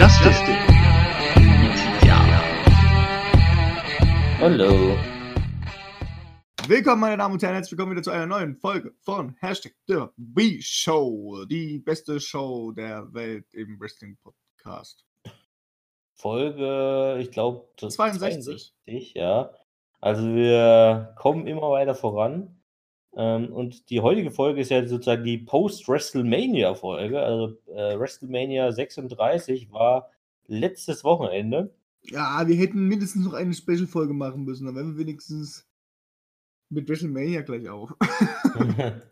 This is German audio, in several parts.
Justice Ja. Hallo. Willkommen, meine Damen und Herren, herzlich willkommen wieder zu einer neuen Folge von Hashtag The B-Show, die beste Show der Welt im Wrestling-Podcast. Folge, ich glaube, 62. 62, ja. Also wir kommen immer weiter voran. Ähm, und die heutige Folge ist ja sozusagen die Post-WrestleMania-Folge. Also äh, WrestleMania 36 war letztes Wochenende. Ja, wir hätten mindestens noch eine Special-Folge machen müssen, dann wären wir wenigstens mit WrestleMania gleich auf.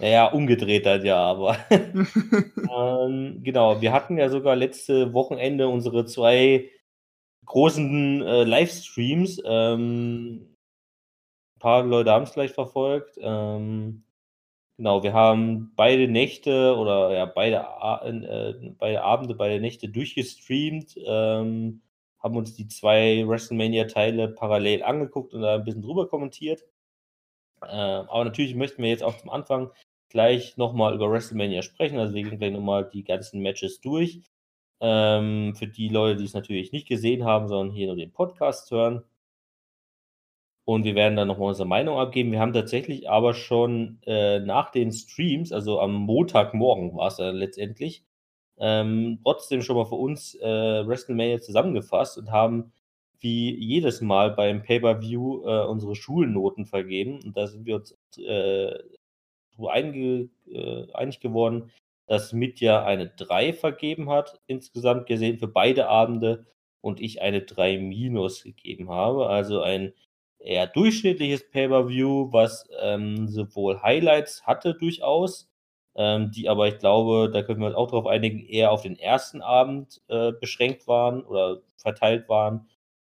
naja, umgedreht halt ja, aber. ähm, genau, wir hatten ja sogar letzte Wochenende unsere zwei großen äh, Livestreams. Ähm, ein paar Leute haben es vielleicht verfolgt. Ähm, genau, wir haben beide Nächte oder ja, beide, äh, beide Abende, beide Nächte durchgestreamt, ähm, haben uns die zwei WrestleMania-Teile parallel angeguckt und da ein bisschen drüber kommentiert. Äh, aber natürlich möchten wir jetzt auch zum Anfang gleich nochmal über WrestleMania sprechen. Also wir gehen gleich nochmal die ganzen Matches durch. Ähm, für die Leute, die es natürlich nicht gesehen haben, sondern hier nur den Podcast hören. Und wir werden dann nochmal unsere Meinung abgeben. Wir haben tatsächlich aber schon äh, nach den Streams, also am Montagmorgen war es ja letztendlich, ähm, trotzdem schon mal für uns äh, WrestleMania zusammengefasst und haben wie jedes Mal beim Pay-Per-View äh, unsere Schulnoten vergeben. Und da sind wir uns äh, so einge, äh, einig geworden, dass Mitya eine 3 vergeben hat, insgesamt gesehen für beide Abende, und ich eine 3 minus gegeben habe. Also ein eher durchschnittliches Pay-Per-View, was ähm, sowohl Highlights hatte durchaus, ähm, die aber ich glaube, da können wir uns auch darauf einigen, eher auf den ersten Abend äh, beschränkt waren oder verteilt waren.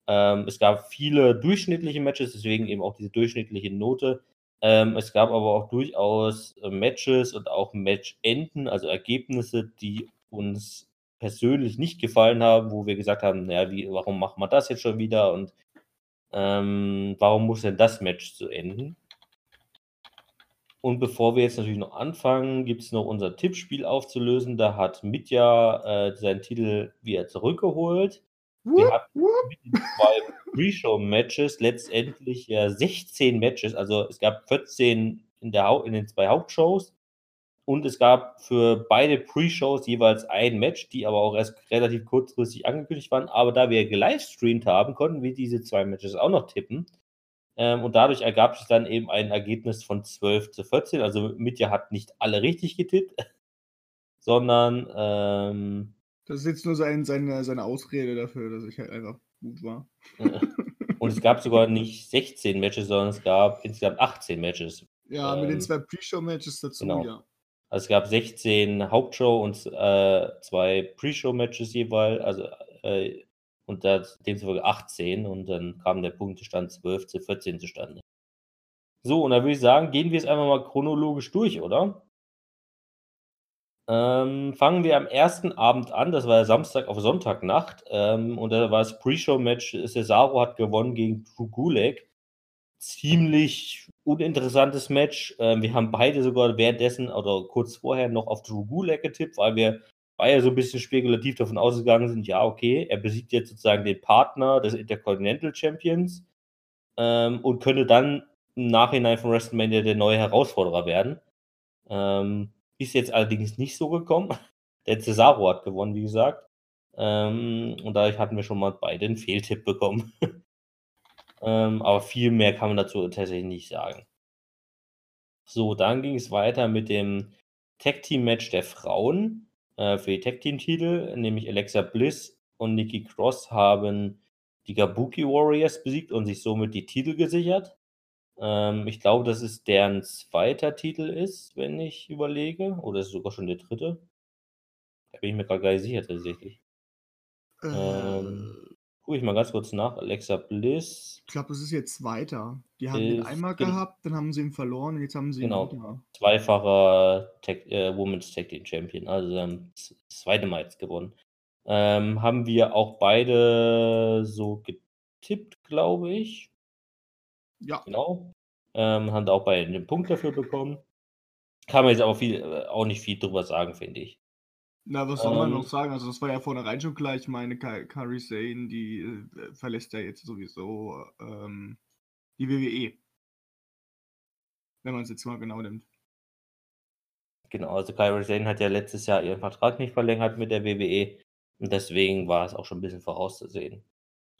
Ähm, es gab viele durchschnittliche Matches, deswegen eben auch diese durchschnittliche Note. Ähm, es gab aber auch durchaus äh, Matches und auch Matchenden, also Ergebnisse, die uns persönlich nicht gefallen haben, wo wir gesagt haben, naja, wie, warum machen wir das jetzt schon wieder und ähm, warum muss denn das Match zu enden? Und bevor wir jetzt natürlich noch anfangen, gibt es noch unser Tippspiel aufzulösen. Da hat Mitya äh, seinen Titel wieder zurückgeholt. Wir hatten mit den zwei Pre-Show-Matches letztendlich ja 16 Matches. Also es gab 14 in, der in den zwei Hauptshows und es gab für beide Pre-Shows jeweils ein Match, die aber auch erst relativ kurzfristig angekündigt waren. Aber da wir gelivestreamt haben, konnten wir diese zwei Matches auch noch tippen. Ähm, und dadurch ergab sich dann eben ein Ergebnis von 12 zu 14. Also Mitya hat nicht alle richtig getippt, sondern. Ähm, das ist jetzt nur sein, seine, seine Ausrede dafür, dass ich halt einfach gut war. und es gab sogar nicht 16 Matches, sondern es gab insgesamt 18 Matches. Ja, ähm, mit den ähm, zwei Pre-Show-Matches dazu, genau. ja. Also es gab 16 Hauptshow und äh, zwei Pre-Show-Matches jeweils, also äh, und da demzufolge 18 und dann kam der Punktestand 12 zu 14 zustande. So, und da würde ich sagen, gehen wir es einfach mal chronologisch durch, oder? Ähm, fangen wir am ersten Abend an, das war Samstag auf Sonntagnacht, ähm, und da war das Pre-Show-Match, Cesaro hat gewonnen gegen Drew Gulak ziemlich uninteressantes Match. Ähm, wir haben beide sogar währenddessen oder kurz vorher noch auf Drew Gulak getippt, weil wir beide so ein bisschen spekulativ davon ausgegangen sind, ja, okay, er besiegt jetzt sozusagen den Partner des Intercontinental Champions ähm, und könnte dann im Nachhinein von WrestleMania der neue Herausforderer werden. Ähm, ist jetzt allerdings nicht so gekommen. Der Cesaro hat gewonnen, wie gesagt. Ähm, und dadurch hatten wir schon mal beide einen Fehltipp bekommen. Ähm, aber viel mehr kann man dazu tatsächlich nicht sagen. So, dann ging es weiter mit dem Tag Team Match der Frauen äh, für die Tag Team Titel, nämlich Alexa Bliss und Nikki Cross haben die Kabuki Warriors besiegt und sich somit die Titel gesichert. Ähm, ich glaube, dass es deren zweiter Titel ist, wenn ich überlege. Oder ist es sogar schon der dritte? Da bin ich mir gar nicht sicher tatsächlich. Äh, ähm, Gucke ich mal ganz kurz nach. Alexa Bliss. Ich glaube, es ist jetzt weiter. Die haben ihn einmal gehabt, dann haben sie ihn verloren und jetzt haben sie genau, ihn wieder. Zweifacher Tech, äh, Women's Tag Team Champion. Also ähm, das zweite Mal jetzt gewonnen. Ähm, haben wir auch beide so getippt, glaube ich. Ja. Genau. Ähm, haben da auch beide einen Punkt dafür bekommen. Kann man jetzt aber viel, äh, auch nicht viel drüber sagen, finde ich. Na, was soll man noch Ähm. sagen? Also, das war ja vornherein schon klar. Ich meine, Ka Kairi Sane, die, äh, verlässt ja jetzt sowieso, ähm, die WWE. Wenn man's jetzt mal genau nimmt. Genau, also Kairi Sane hat ja letztes Jahr ihren Vertrag nicht verlängert mit der WWE und deswegen war es auch schon 'n bisschen vorauszusehen.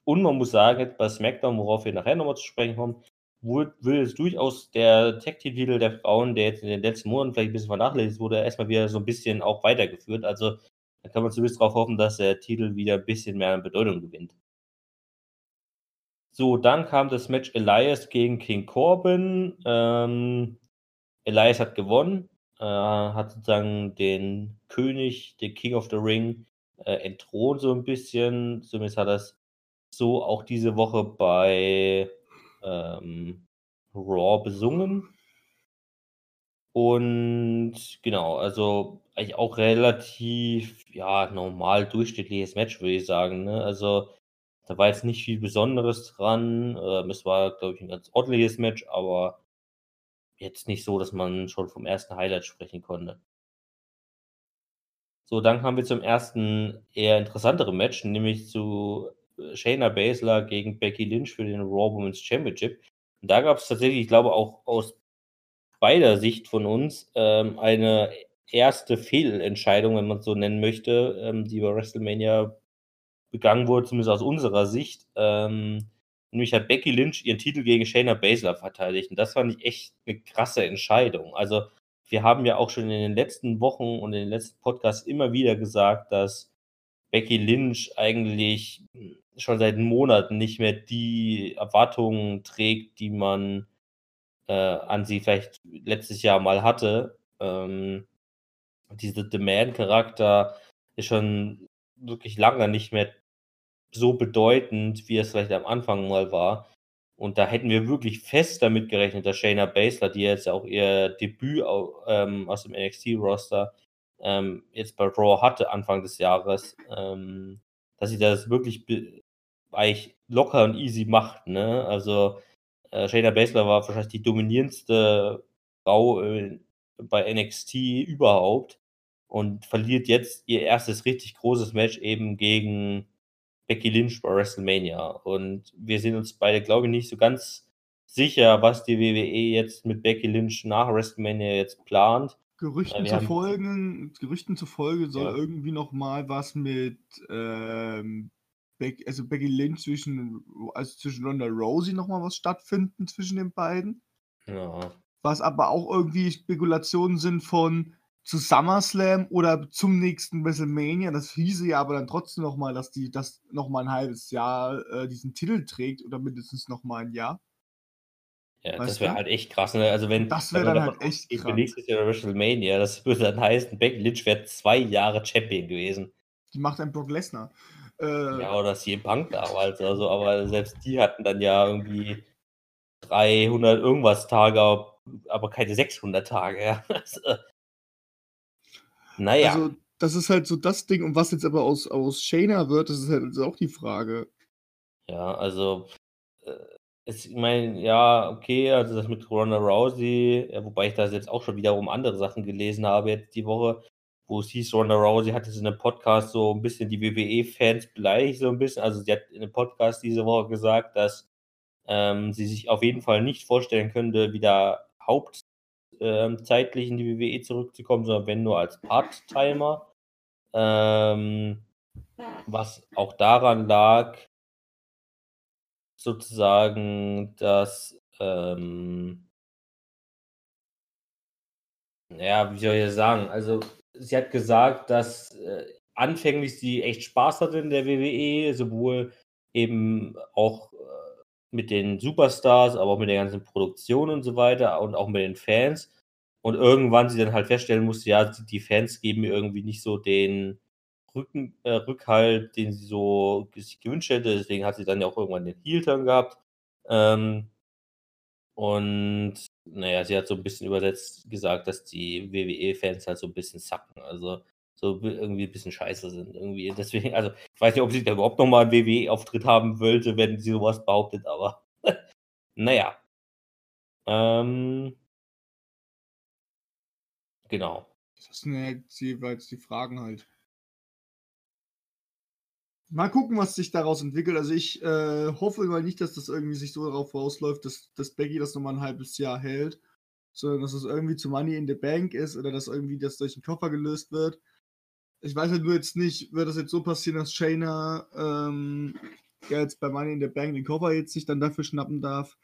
Und man muss sagen, jetzt bei SmackDown, worauf wir nachher noch mal zu sprechen kommen, würde es durchaus der Tag-Team-Titel der Frauen, der jetzt in den letzten Monaten vielleicht 'n bisschen vernachlässigt wurde, erst mal wieder so 'n bisschen auch weitergeführt. Also, da kann man zumindest drauf hoffen, dass der Titel wieder 'n bisschen mehr an Bedeutung gewinnt. So, dann kam das Match Elias gegen King Corbin. Ähm, Elias hat gewonnen, äh, hat sozusagen den König, den King of the Ring, äh, entthront so 'n bisschen. Zumindest hat er's so auch diese Woche bei, ähm, Raw besungen. Und genau, also eigentlich auch relativ, ja, normal durchschnittliches Match, würde ich sagen, ne? Also, da war jetzt nicht viel Besonderes dran. Ähm, es war, glaube ich, 'n ganz ordentliches Match, aber jetzt nicht so, dass man schon vom ersten Highlight sprechen konnte. So, dann kamen wir zum ersten eher interessanteren Match, nämlich zu, Shayna Baszler gegen Becky Lynch für den Raw Women's Championship. Und da gab's tatsächlich, ich glaube, auch aus beider Sicht von uns, ähm, eine erste Fehlentscheidung, wenn man's so nennen möchte, ähm, die bei WrestleMania begangen wurde, zumindest aus unserer Sicht. Ähm, nämlich hat Becky Lynch ihren Titel gegen Shayna Baszler verteidigt und das fand ich echt 'ne krasse Entscheidung. Also, wir haben ja auch schon in den letzten Wochen und in den letzten Podcasts immer wieder gesagt, dass Becky Lynch eigentlich, hm, schon seit Monaten nicht mehr die Erwartungen trägt, die man, äh, an sie vielleicht letztes Jahr mal hatte. Ähm, dieser The Man-Charakter ist schon wirklich lange nicht mehr so bedeutend, wie es vielleicht am Anfang mal war. Und da hätten wir wirklich fest damit gerechnet, dass Shayna Baszler, die jetzt auch ihr Debüt ähm, aus dem NXT-Roster, ähm, jetzt bei Raw hatte Anfang des Jahres, ähm, dass sie das wirklich eigentlich locker und easy macht, ne? Also, äh, Shayna Baszler war wahrscheinlich die dominierendste Frau, äh, bei NXT überhaupt und verliert jetzt ihr erstes richtig großes Match eben gegen Becky Lynch bei WrestleMania. Und wir sind uns beide, glaube ich, nicht so ganz sicher, was die WWE jetzt mit Becky Lynch nach WrestleMania jetzt plant. Äh, Gerüchten wir zu haben folgen Gerüchten zufolge soll Ja. irgendwie noch mal was mit, ähm, Beck also Becky Lynch zwischen also zwischen Ronda Rousey noch mal was stattfinden zwischen den beiden. Ja. Was aber auch irgendwie Spekulationen sind von zu SummerSlam oder zum nächsten WrestleMania. Das hieße ja aber dann trotzdem noch mal, dass die das noch mal 'n halbes Jahr, äh, diesen Titel trägt oder mindestens noch mal 'n Jahr. Ja, das Weißt wäre du? halt echt krass, ne? Also, wenn Das wäre dann halt echt krass. nächstes Jahr WrestleMania, das würde dann heißen, Becky Lynch wäre 2 Jahre Champion gewesen. Die macht einen Brock Lesnar. Äh Ja, oder CM Punk damals oder so, aber selbst die hatten dann ja irgendwie 300 irgendwas Tage, aber keine 600 Tage, ja. Also na ja. Also, das ist halt so das Ding. Und was jetzt aber aus aus Shayna wird, das ist halt jetzt auch die Frage. Ja, also, äh, es ich meine, ja, okay, also das mit Ronda Rousey, äh, wobei ich da jetzt auch schon wiederum andere Sachen gelesen habe jetzt die Woche, wo es hieß, Ronda Rousey hat jetzt in 'nem Podcast so 'n bisschen die WWE-Fans beleidigt so 'n bisschen. Also, sie hat in 'nem Podcast diese Woche gesagt, dass, ähm, sie sich auf jeden Fall nicht vorstellen könnte, wieder haupt ähm, in die WWE zurückzukommen, sondern wenn nur als Part-Timer. Ähm, was auch daran lag sozusagen, dass, ähm ja, wie soll ich das sagen? Also, sie hat gesagt, dass, äh, anfänglich sie echt Spaß hatte in der WWE, sowohl eben auch, äh, mit den Superstars, aber auch mit der ganzen Produktion und so weiter und auch mit den Fans. Und irgendwann sie dann halt feststellen musste, ja, die Fans geben mir irgendwie nicht so den Rücken äh, Rückhalt, den sie so sich gewünscht hätte. Deswegen hat sie dann ja auch irgendwann den Heel-Turn gehabt. Ähm und na ja, sie hat so 'n bisschen übersetzt gesagt, dass die WWE-Fans halt so 'n bisschen sucken, also so irgendwie bisschen scheiße sind irgendwie. Deswegen also, ich weiß nicht, ob sie da überhaupt noch mal 'n WWE-Auftritt haben wollte, wenn sie so was behauptet, aber na ja. Ähm Genau. Das sind jetzt jeweils die Fragen halt. Mal gucken, was sich daraus entwickelt. Also ich äh, hoffe mal nicht, dass das irgendwie sich so darauf rausläuft, dass, dass Becky das nochmal ein halbes Jahr hält, sondern dass es das irgendwie zu Money in the Bank ist oder dass irgendwie das durch den Koffer gelöst wird. Ich weiß halt nur jetzt nicht, wird das jetzt so passieren, dass Shayna ähm, ja jetzt bei Money in the Bank den Koffer jetzt sich dann dafür schnappen darf.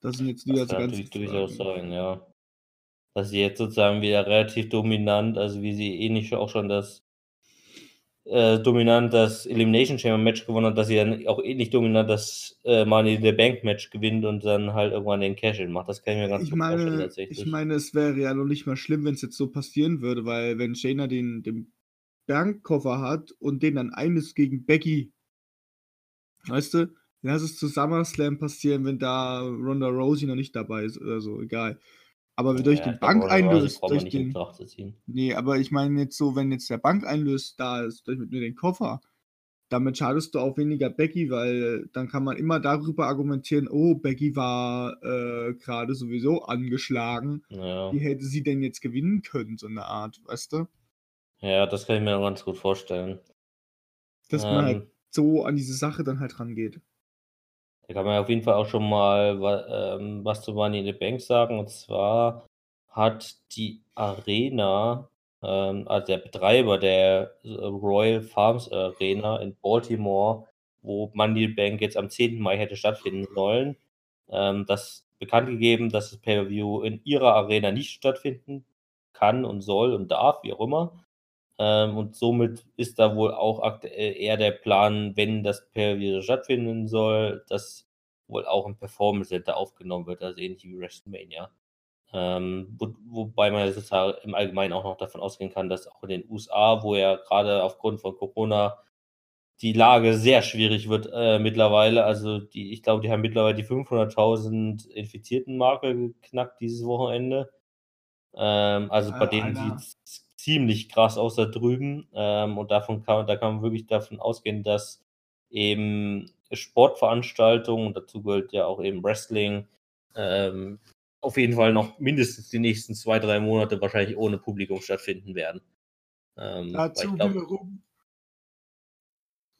Das sind jetzt die Das also kann ganz natürlich durchaus sein, ja. Dass sie jetzt sozusagen wieder relativ dominant, also wie sie ähnlich auch schon das äh, dominant das Elimination Chamber Match gewonnen hat, dass sie dann auch ähnlich dominant das äh, Money in the Bank Match gewinnt und dann halt irgendwann den Cash-In macht. Das kann ich mir ganz Ich gut vorstellen meine, tatsächlich. ich meine, es wäre ja noch nicht mal schlimm, wenn es jetzt so passieren würde, weil wenn Shayna den, den Bankkoffer hat und den dann eines gegen Becky, weißt du, lass es zu SummerSlam passieren, wenn da Ronda Rousey noch nicht dabei ist oder so, egal. Aber durch Ja, den durch den, Betracht zu ziehen. nee, aber ich meine jetzt so, wenn jetzt der Bank einlöst da ist, durch mit nur den Koffer, damit schadest du auch weniger Becky, weil dann kann man immer darüber argumentieren, oh, Becky war äh, gerade sowieso angeschlagen, Ja. wie hätte sie denn jetzt gewinnen können, so eine Art, weißt du? ja, das kann ich mir ganz gut vorstellen. Dass man halt Ähm, so an diese Sache dann halt rangeht. Da kann man auf jeden Fall auch schon mal ähm, was zu Money in the Bank sagen. Und zwar hat die Arena, ähm, also der Betreiber der äh, Royal Farms Arena in Baltimore, wo Money in the Bank jetzt am 10. Mai hätte stattfinden sollen, ähm, das bekannt gegeben, dass das Pay-per-View in ihrer Arena nicht stattfinden kann und soll und darf, wie auch immer. Ähm, und somit ist da wohl auch aktuell eher der Plan, wenn das Pay-per-View stattfinden soll, dass wohl auch im Performance Center aufgenommen wird, also ähnlich wie WrestleMania. Ähm, wo, wobei man sozusagen im Allgemeinen auch noch davon ausgehen kann, dass auch in den USA, wo ja gerade aufgrund von Corona die Lage sehr schwierig wird äh, mittlerweile. Also die, ich glaube, die haben mittlerweile die 500.000 infizierten Marke geknackt dieses Wochenende. Ähm, also bei Äh, denen sieht es ziemlich krass aus da drüben. Ähm, und davon kann, da kann man wirklich davon ausgehen, dass eben Sportveranstaltungen, und dazu gehört ja auch eben Wrestling, ähm, auf jeden Fall noch mindestens die nächsten zwei, drei Monate wahrscheinlich ohne Publikum stattfinden werden. Ähm, Dazu glaub, wiederum.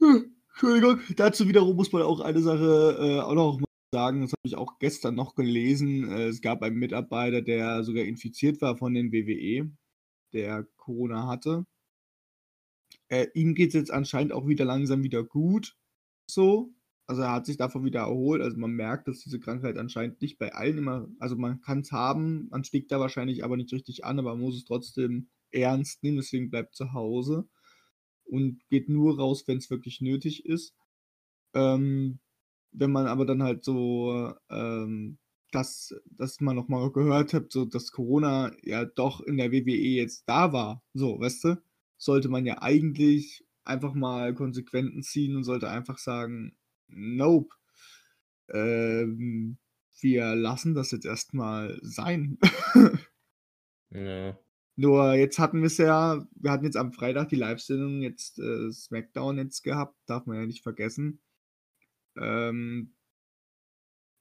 Hm, Entschuldigung, dazu wiederum muss man auch eine Sache äh, auch noch mal sagen, das habe ich auch gestern noch gelesen. Äh, es gab einen Mitarbeiter, der sogar infiziert war von den WWE, der Corona hatte. Äh, ihm geht es jetzt anscheinend auch wieder langsam wieder gut. So. Also er hat sich davon wieder erholt. Also man merkt, dass diese Krankheit anscheinend nicht bei allen immer, also man kann es haben, man steckt da wahrscheinlich aber nicht richtig an, aber man muss es trotzdem ernst nehmen, deswegen bleibt zu Hause und geht nur raus, wenn es wirklich nötig ist. Ähm, wenn man aber dann halt so, ähm, dass, dass man noch mal gehört hat, so dass Corona ja doch in der WWE jetzt da war, so, weißt du, sollte man ja eigentlich einfach mal Konsequenzen ziehen und sollte einfach sagen, nope, ähm, wir lassen das jetzt erstmal sein. ja. Nur jetzt hatten wir es ja, wir hatten jetzt am Freitag die Live-Sendung, jetzt äh, SmackDown jetzt gehabt, darf man ja nicht vergessen. Ähm,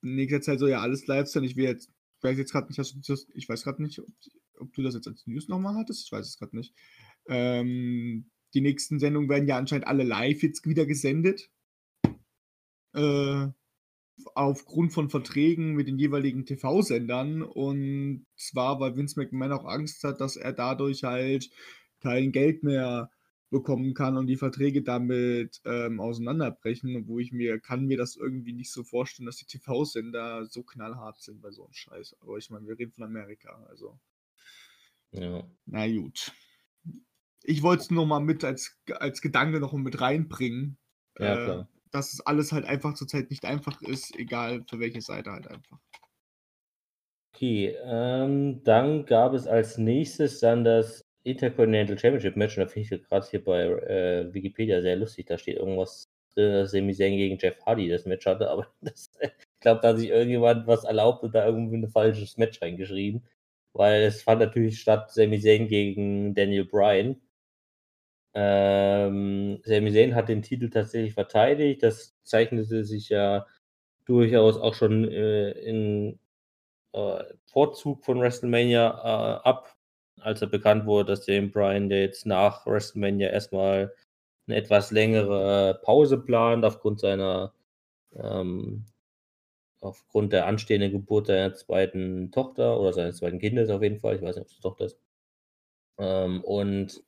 in nächster Zeit soll ja alles live sein. Ich will jetzt, ich weiß jetzt gerade nicht, das, ich weiß gerade nicht, ob, ob du das jetzt als News nochmal hattest, ich weiß es gerade nicht. Ähm, die nächsten Sendungen werden ja anscheinend alle live jetzt wieder gesendet. Äh, aufgrund von Verträgen mit den jeweiligen TV-Sendern und zwar, weil Vince McMahon auch Angst hat, dass er dadurch halt kein Geld mehr bekommen kann und die Verträge damit ähm, auseinanderbrechen, wo ich mir, kann mir das irgendwie nicht so vorstellen, dass die TV-Sender so knallhart sind bei so einem Scheiß. Aber ich meine, wir reden von Amerika, also. ja. Na gut. Ich wollte es nur mal mit als, als Gedanke noch mit reinbringen. Ja, äh, klar. dass es alles halt einfach zurzeit nicht einfach ist, egal für welche Seite halt einfach. Okay, ähm, dann gab es als nächstes dann das Intercontinental Championship Match. Und da finde ich gerade hier bei äh, Wikipedia sehr lustig. Da steht irgendwas drin, dass Sami Zayn gegen Jeff Hardy das Match hatte. Aber das, ich glaube, da hat sich irgendjemand was erlaubt und da irgendwie ein falsches Match reingeschrieben. Weil es fand natürlich statt Sami Zayn gegen Daniel Bryan. Ähm, Sami Zayn hat den Titel tatsächlich verteidigt. Das zeichnete sich ja durchaus auch schon äh, in äh, Vorzug von WrestleMania äh, ab, als er bekannt wurde, dass Daniel Bryan, der jetzt nach WrestleMania erstmal eine etwas längere Pause plant aufgrund seiner ähm, aufgrund der anstehenden Geburt seiner zweiten Tochter oder seines zweiten Kindes auf jeden Fall. Ich weiß nicht, ob es eine Tochter ist. Ähm, und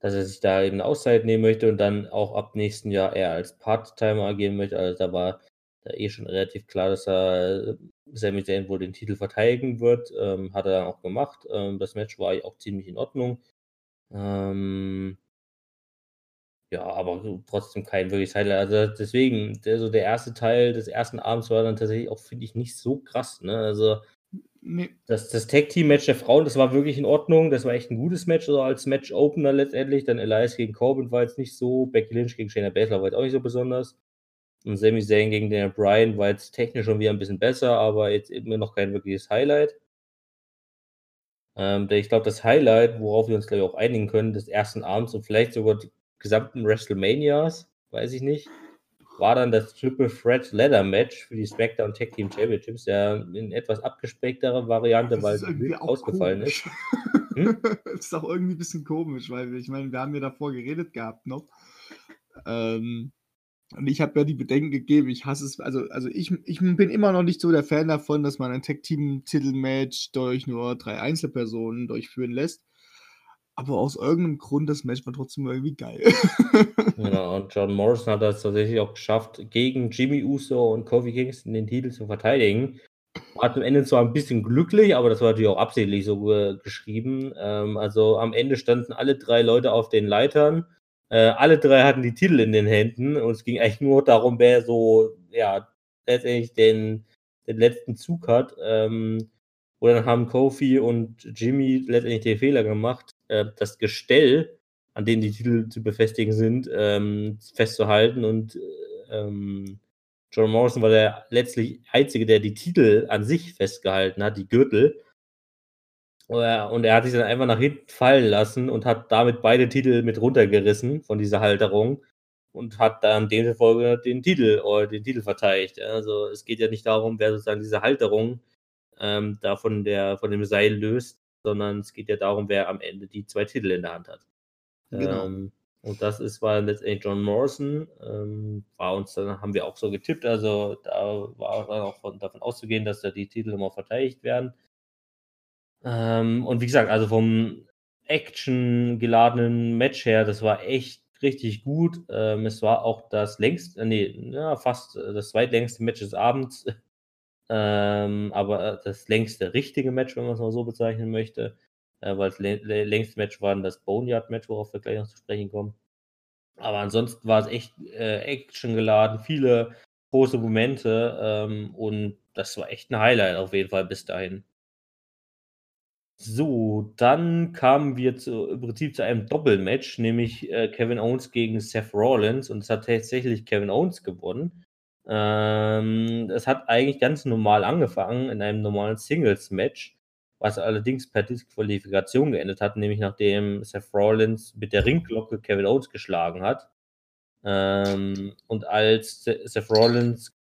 dass er sich da eben eine Auszeit nehmen möchte und dann auch ab nächsten Jahr eher als Part-Timer agieren möchte. Also da war da eh schon relativ klar, dass er Sami Zayn wohl den Titel verteidigen wird. Ähm, hat er dann auch gemacht. Ähm, das Match war auch ziemlich in Ordnung. Ähm, ja, aber trotzdem kein wirkliches Highlight. Also deswegen, der, so der erste Teil des ersten Abends war dann tatsächlich auch, finde ich, nicht so krass. Ne? Also Nee. das, das Tag-Team-Match der Frauen, das war wirklich in Ordnung. Das war echt ein gutes Match, also als Match-Opener letztendlich. Dann Elias gegen Corbin war jetzt nicht so. Becky Lynch gegen Shayna Baszler war jetzt auch nicht so besonders. Und Sami Zayn gegen Daniel Bryan war jetzt technisch schon wieder ein bisschen besser, aber jetzt immer noch kein wirkliches Highlight. Ähm, ich glaube, das Highlight, worauf wir uns, glaube ich, auch einigen können, des ersten Abends und vielleicht sogar die gesamten WrestleManias, weiß ich nicht, war dann das Triple Threat Ladder Match für die SmackDown Tag Team Championships, der in etwas abgespeckterer Variante, weil es ausgefallen komisch. ist. Hm? Das ist auch irgendwie ein bisschen komisch, weil ich meine, wir haben ja davor geredet gehabt noch. Ähm, und ich habe ja die Bedenken gegeben, ich hasse es, also, also ich, ich bin immer noch nicht so der Fan davon, dass man ein Tag-Team-Titelmatch durch nur drei Einzelpersonen durchführen lässt. Aber aus irgendeinem Grund, das Match war trotzdem irgendwie geil. Ja, und John Morrison hat das tatsächlich auch geschafft, gegen Jimmy Uso und Kofi Kingston den Titel zu verteidigen. War am Ende zwar ein bisschen glücklich, aber das war natürlich auch absichtlich so ge geschrieben. Ähm, also am Ende standen alle drei Leute auf den Leitern. Äh, alle drei hatten die Titel in den Händen und es ging eigentlich nur darum, wer so, ja, letztendlich den, den letzten Zug hat. Ähm, und dann haben Kofi und Jimmy letztendlich den Fehler gemacht, äh, das Gestell, an dem die Titel zu befestigen sind, ähm, festzuhalten. Und ähm, John Morrison war der letztlich Einzige, der die Titel an sich festgehalten hat, die Gürtel. Äh, Und er hat sich dann einfach nach hinten fallen lassen und hat damit beide Titel mit runtergerissen von dieser Halterung und hat dann demzufolge den Titel oder den Titel verteidigt. Also es geht ja nicht darum, wer sozusagen diese Halterung ähm, da von, der, von dem Seil löst, sondern es geht ja darum, wer am Ende die zwei Titel in der Hand hat. Genau. Ähm, und das ist, war letztendlich John Morrison. Ähm, war uns dann, haben wir auch so getippt. Also da war dann auch von, davon auszugehen, dass da die Titel immer verteidigt werden. Ähm, und wie gesagt, also vom Action-geladenen Match her, das war echt richtig gut. Ähm, es war auch das längste, äh, nee, ja, fast äh, das zweitlängste Match des Abends. ähm, aber äh, das längste richtige Match, wenn man es mal so bezeichnen möchte. Äh, weil das lä- lä- längste Match war das Boneyard-Match, worauf wir gleich noch zu sprechen kommen. Aber ansonsten war es echt äh, actiongeladen, viele große Momente ähm, und das war echt ein Highlight auf jeden Fall bis dahin. So, dann kamen wir zu, im Prinzip zu einem Doppelmatch, nämlich äh, Kevin Owens gegen Seth Rollins und es hat tatsächlich Kevin Owens gewonnen. Ähm, es hat eigentlich ganz normal angefangen in einem normalen Singles-Match, was allerdings per Disqualifikation geendet hat, nämlich nachdem Seth Rollins mit der Ringglocke Kevin Owens geschlagen hat. Ähm, und als Se- Seth Rollins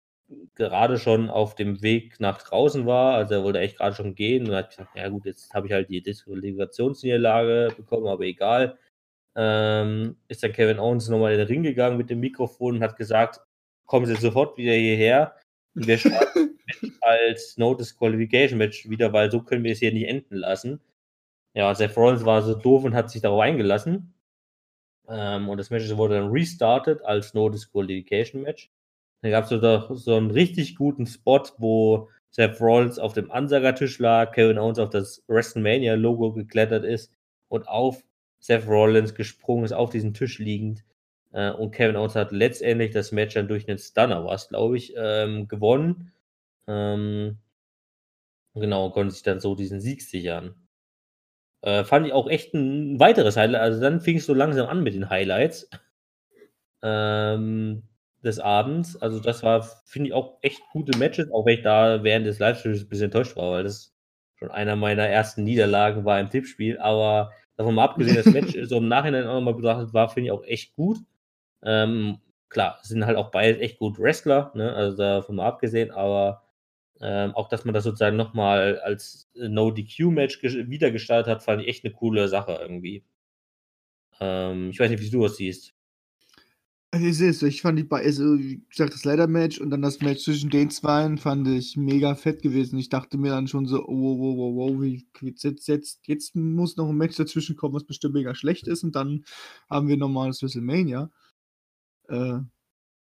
gerade schon auf dem Weg nach draußen war, also er wollte echt gerade schon gehen und hat gesagt, ja gut, jetzt habe ich halt die Disqualifikationsniederlage bekommen, aber egal. Ähm, ist dann Kevin Owens nochmal in den Ring gegangen mit dem Mikrofon und hat gesagt, kommen Sie sofort wieder hierher und wir starten als No Disqualification Match wieder, weil so können wir es hier nicht enden lassen. Ja, Seth Rollins war so doof und hat sich darauf eingelassen. Ähm, und das Match wurde dann restartet als No Disqualification Match. Da gab es doch so einen richtig guten Spot, wo Seth Rollins auf dem Ansagertisch lag, Kevin Owens auf das WrestleMania-Logo geklettert ist und auf Seth Rollins gesprungen ist, auf diesem Tisch liegend. Äh, und Kevin Owens hat letztendlich das Match dann durch einen Stunner, was glaube ich, ähm, gewonnen. Ähm, genau, und konnte sich dann so diesen Sieg sichern. Äh, fand ich auch echt ein weiteres Highlight. Also dann fing es so langsam an mit den Highlights ähm, des Abends. Also das war, finde ich, auch echt gute Matches, auch wenn ich da während des Livestreams ein bisschen enttäuscht war, weil das schon einer meiner ersten Niederlagen war im Tippspiel. Aber davon mal abgesehen, das Match so im Nachhinein auch nochmal betrachtet war, finde ich auch echt gut. Ähm, klar, sind halt auch beide echt gut Wrestler, ne? also davon mal abgesehen, aber ähm, auch, dass man das sozusagen nochmal als äh, No-DQ-Match wieder gestaltet hat, fand ich echt eine coole Sache irgendwie. Ähm, ich weiß nicht, wie du das siehst. Also, es ist ich fand die bei also, wie gesagt, das Ladder-Match und dann das Match zwischen den Zweien fand ich mega fett gewesen. Ich dachte mir dann schon so: „Oh, wow, wow, wow, wow, wie jetzt jetzt jetzt muss noch 'n Match dazwischen kommen, was bestimmt mega schlecht ist und dann haben wir normales WrestleMania.“ Äh,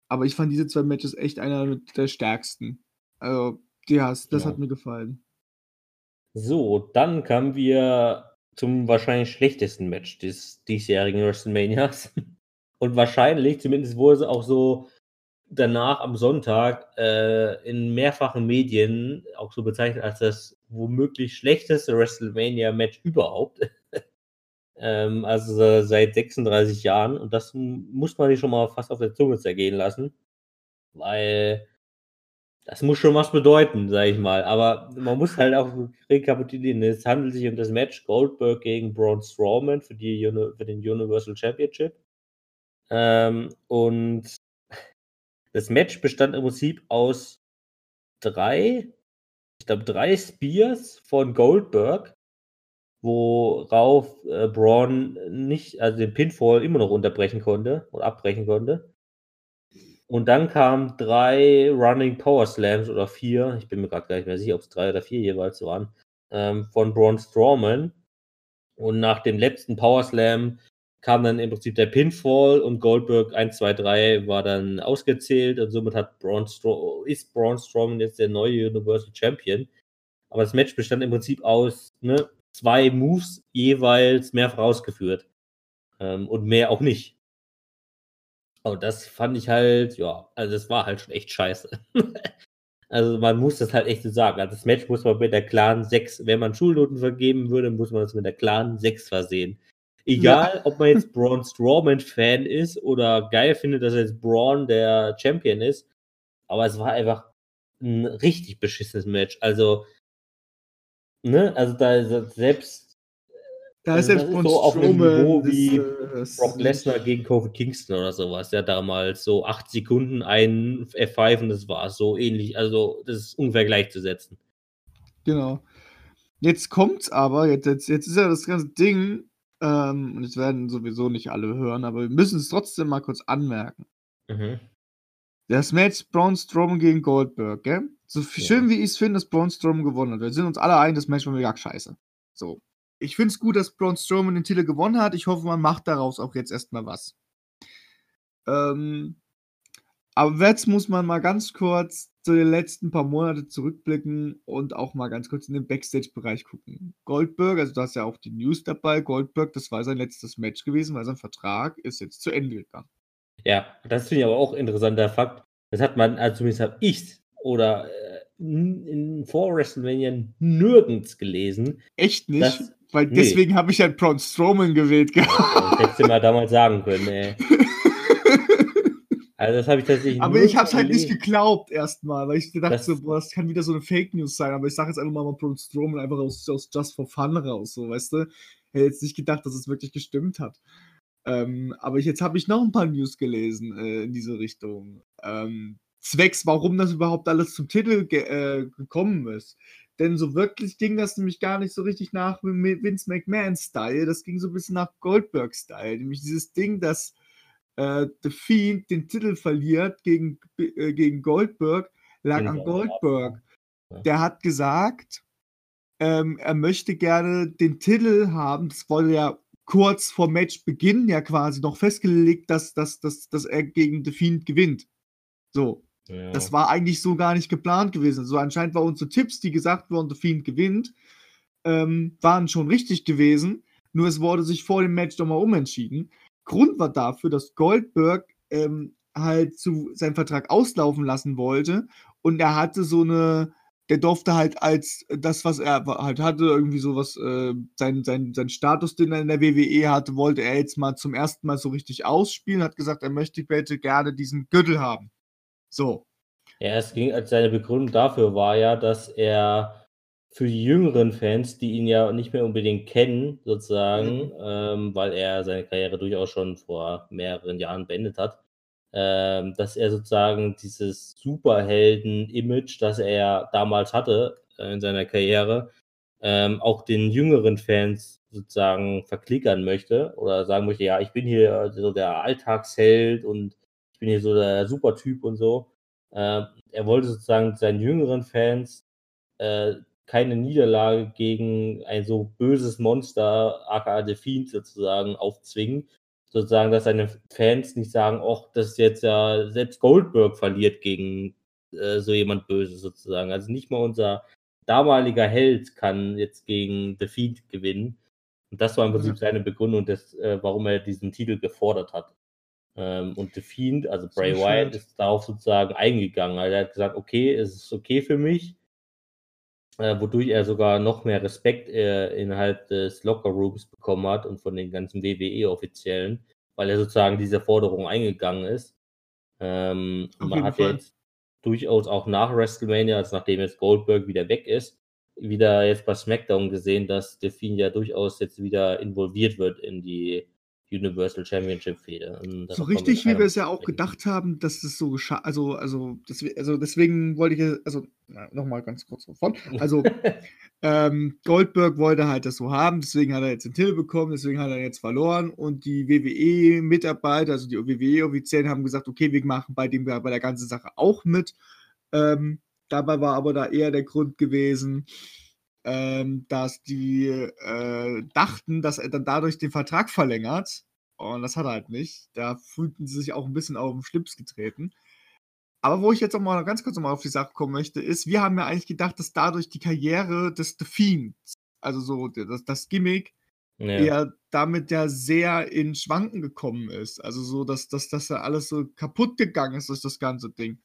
aber ich fand diese 2 Matches echt einer der stärksten. Also, ja, das Ja. hat mir gefallen. So, dann kamen wir zum wahrscheinlich schlechtesten Match des diesjährigen WrestleManias. Und wahrscheinlich, zumindest wurde es auch so danach am Sonntag, äh, in mehrfachen Medien auch so bezeichnet als das womöglich schlechteste WrestleMania-Match überhaupt. Ähm, also, seit 36 Jahren und das muss man sich schon mal fast auf der Zunge zergehen lassen, weil das muss schon was bedeuten, sage ich mal. Aber man muss halt auch rekapitulieren. Es handelt sich um das Match Goldberg gegen Braun Strowman für die für den Universal Championship. Ähm, und das Match bestand im Prinzip aus 3 ich glaube, 3 Spears von Goldberg, worauf, äh, Braun nicht also, den Pinfall immer noch unterbrechen konnte oder abbrechen konnte. Und dann kamen 3 Running Power Slams oder 4, ich bin mir grad gar nicht mehr sicher, ob's 3 oder 4 jeweils waren, ähm, von Braun Strowman. Und nach dem letzten Power Slam kam dann im Prinzip der Pinfall und Goldberg 1, 2, 3 war dann ausgezählt und somit hat Braun ist Braun Strowman jetzt der neue Universal Champion. Aber das Match bestand im Prinzip aus, ne, 2 Moves jeweils mehrfach ausgeführt. Ähm, und mehr auch nicht. Und das fand ich halt ja, also, das war halt schon echt scheiße. Also, man muss das halt echt so sagen. Also, das Match muss man mit der klaren 6 wenn man Schulnoten vergeben würde, muss man das mit der klaren 6 versehen. Egal, Ja. ob man jetzt Braun Strowman-Fan ist oder geil findet, dass jetzt Braun der Champion ist, aber es war einfach 'n richtig beschissenes Match. Also ne, also, da ist selbst Da ist also, selbst das ist Braun so auf 'nem Niveau wie äh, das Brock Lesnar gegen Kofi Kingston oder so was, ja damals, so 8 Sekunden, ein F5 und das war's, so ähnlich. Also, das ist ungefähr gleichzusetzen. Genau. Jetzt kommt's aber, jetzt jetzt jetzt ist ja das ganze Ding, ähm, und das werden sowieso nicht alle hören, aber wir müssen es trotzdem mal kurz anmerken. Mhm. Das Match Braun Strowman gegen Goldberg, gell? So Ja. schön wie ich's finde, dass Braun Strowman gewonnen hat. Wir sind uns alle einig, das Match war mega scheiße. So. Ich finde es gut, dass Braun Strowman den Titel gewonnen hat. Ich hoffe, man macht daraus auch jetzt erst mal was. Ähm, aber jetzt muss man mal ganz kurz zu den letzten paar Monate zurückblicken und auch mal ganz kurz in den Backstage-Bereich gucken. Goldberg, also, du hast ja auch die News dabei, Goldberg, das war sein letztes Match gewesen, weil sein Vertrag ist jetzt zu Ende gegangen. Ja, das finde ich aber auch interessanter Fakt. Das hat man also, zumindest habe ich's oder, äh, in vor WrestleMania nirgends gelesen, Echt nicht? dass Weil ne. deswegen habe ich halt Braun Strowman gewählt gehabt. das hättest du mal damals sagen können, ey. Also, das habe ich tatsächlich Aber ich habe es halt nicht geglaubt erst mal, weil ich gedacht Das so: „Boah, das kann wieder so 'ne Fake News sein“, aber ich sage jetzt einfach mal Braun Strowman einfach aus aus Just for Fun raus, so, weißt du? Hätte jetzt nicht gedacht, dass es wirklich gestimmt hat. Ähm, aber ich jetzt habe ich noch 'n paar News gelesen, äh, in diese Richtung, ähm, zwecks warum das überhaupt alles zum Titel ge äh, gekommen ist. Denn so wirklich ging das nämlich gar nicht so richtig nach Vince McMahon-Style, das ging so 'n bisschen nach Goldberg-Style, nämlich dieses Ding, dass, äh, The Fiend den Titel verliert gegen äh, gegen Goldberg, lag an Goldberg. Ja. Der hat gesagt, ähm, er möchte gerne den Titel haben. Das wurde ja kurz vor Matchbeginn ja quasi noch festgelegt, dass dass dass dass er gegen The Fiend gewinnt. So. Das Ja. war eigentlich so gar nicht geplant gewesen. So anscheinend waren unsere Tipps, die gesagt wurden, The Fiend gewinnt, ähm, waren schon richtig gewesen, nur es wurde sich vor dem Match noch mal umentschieden. Grund war dafür, dass Goldberg, ähm, halt zu seinen Vertrag auslaufen lassen wollte und er hatte so 'ne der durfte halt als das, was er halt hatte, irgendwie so was, äh sein sein sein Status, den er in der WWE hatte, wollte er jetzt mal zum ersten Mal so richtig ausspielen, hat gesagt, er möchte bitte gerne diesen Gürtel haben. So. Ja, es ging als seine Begründung dafür war ja, dass er für die jüngeren Fans, die ihn ja nicht mehr unbedingt kennen, sozusagen, Mhm. ähm, weil er seine Karriere durchaus schon vor mehreren Jahren beendet hat, ähm, dass er sozusagen dieses Superhelden-Image, das er damals hatte, äh, in seiner Karriere, ähm, auch den jüngeren Fans sozusagen verklickern möchte oder sagen möchte: „Ja, ich bin hier so der Alltagsheld und bin hier so der Supertyp und so. Äh, er wollte sozusagen seinen jüngeren Fans äh, keine Niederlage gegen ein so böses Monster, aka The Fiend sozusagen, aufzwingen. Sozusagen, dass seine Fans nicht sagen, ach, das ist jetzt ja, selbst Goldberg verliert gegen äh, so jemand Böses sozusagen. Also nicht mal unser damaliger Held kann jetzt gegen The Fiend gewinnen. Und das war im Prinzip seine Begründung, des, äh, warum er diesen Titel gefordert hat. Ähm, und The Fiend, also Bray Wyatt, ist darauf sozusagen eingegangen. Also er hat gesagt, okay, es ist okay für mich, äh, wodurch er sogar noch mehr Respekt äh, innerhalb des Lockerrooms bekommen hat und von den ganzen WWE-Offiziellen, weil er sozusagen diese Forderung eingegangen ist. Ähm, man hat Fall. jetzt durchaus auch nach WrestleMania, also nachdem jetzt Goldberg wieder weg ist, wieder jetzt bei SmackDown gesehen, dass Fiend ja durchaus jetzt wieder involviert wird in die Universal Championship Fehde. So richtig, wie wir es ja auch gedacht haben, dass das so geschah. Also, also, das, also deswegen wollte ich, also nochmal ganz kurz von Also, ähm, Goldberg wollte halt das so haben, deswegen hat er jetzt den Titel bekommen, deswegen hat er jetzt verloren und die WWE-Mitarbeiter, also die WWE-Offiziellen haben gesagt, okay, wir machen bei dem bei der ganzen Sache auch mit. Ähm, dabei war aber da eher der Grund gewesen, ähm, dass die äh, dachten, dass er dann dadurch den Vertrag verlängert. Und das hat er halt nicht. Da fühlten sie sich auch ein bisschen auf den Schlips getreten. Aber wo ich jetzt auch mal ganz kurz nochmal auf die Sache kommen möchte, ist, wir haben ja eigentlich gedacht, dass dadurch die Karriere des The Fiends, also so das, das Gimmick, ja. eher damit ja sehr in Schwanken gekommen ist. Also so, dass, dass, dass da alles so kaputt gegangen ist durch das ganze Ding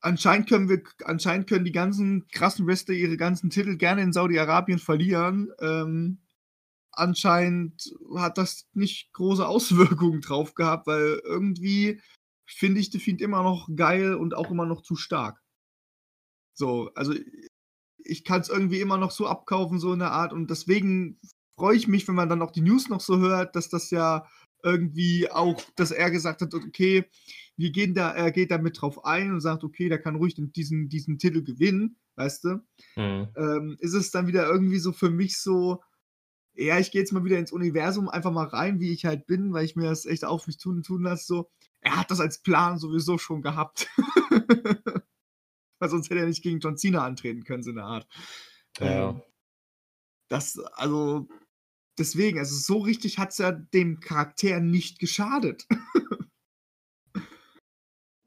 anscheinend können wir, anscheinend können die ganzen krassen Wrestler ihre ganzen Titel gerne in Saudi-Arabien verlieren. Ähm, anscheinend hat das nicht große Auswirkungen drauf gehabt, weil irgendwie finde ich The Fiend immer noch geil und auch immer noch zu stark. So, also ich kann es irgendwie immer noch so abkaufen, so in der Art. Und deswegen freue ich mich, wenn man dann auch die News noch so hört, dass das ja irgendwie auch, dass er gesagt hat, okay, wir gehen da, er geht da mit drauf ein und sagt, okay, der kann ruhig diesen, diesen Titel gewinnen, weißt du? Mhm. Ähm, ist es dann wieder irgendwie so für mich so, ja, ich gehe jetzt mal wieder ins Universum einfach mal rein, wie ich halt bin, weil ich mir das echt auf mich tun, tun lasse, so, er hat das als Plan sowieso schon gehabt. weil sonst hätte er nicht gegen John Cena antreten können, so eine Art. Ja. Ähm, das, also, deswegen, also so richtig hat es ja dem Charakter nicht geschadet.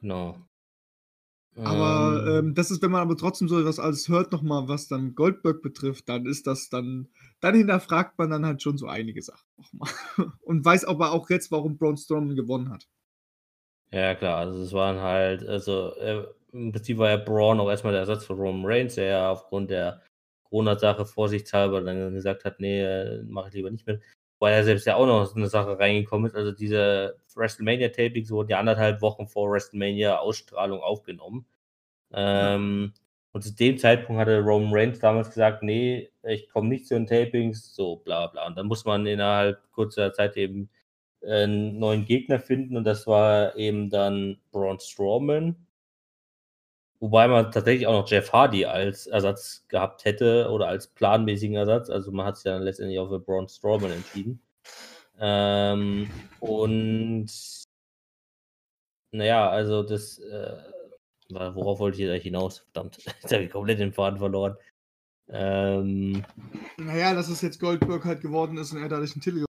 Genau. Aber ähm, ähm, das ist, wenn man aber trotzdem so was alles hört, nochmal, was dann Goldberg betrifft, dann ist das dann, dann hinterfragt man dann halt schon so einige Sachen nochmal. Und weiß aber auch jetzt, warum Braun Strowman gewonnen hat. Ja, klar, also es waren halt, also äh, im Prinzip war ja Braun auch erstmal der Ersatz für Roman Reigns, der ja aufgrund der Corona-Sache vorsichtshalber dann gesagt hat, nee, äh, mache ich lieber nicht mit weil ja selbst ja auch noch so eine Sache reingekommen ist. Also diese WrestleMania-Tapings wurden ja anderthalb Wochen vor WrestleMania-Ausstrahlung aufgenommen. Ähm, und zu dem Zeitpunkt hatte Roman Reigns damals gesagt, nee, ich komme nicht zu den Tapings, so bla bla. Und dann muss man innerhalb kurzer Zeit eben einen neuen Gegner finden und das war eben dann Braun Strowman. Wobei man tatsächlich auch noch Jeff Hardy als Ersatz gehabt hätte oder als planmäßigen Ersatz. Also man hat sich dann letztendlich auch für Braun Strowman entschieden. Ähm, und naja, also das, äh, worauf wollte ich jetzt eigentlich hinaus? Verdammt, jetzt habe ich komplett den Faden verloren. Ähm, naja, dass es jetzt Goldberg halt geworden ist und er dadurch einen Titel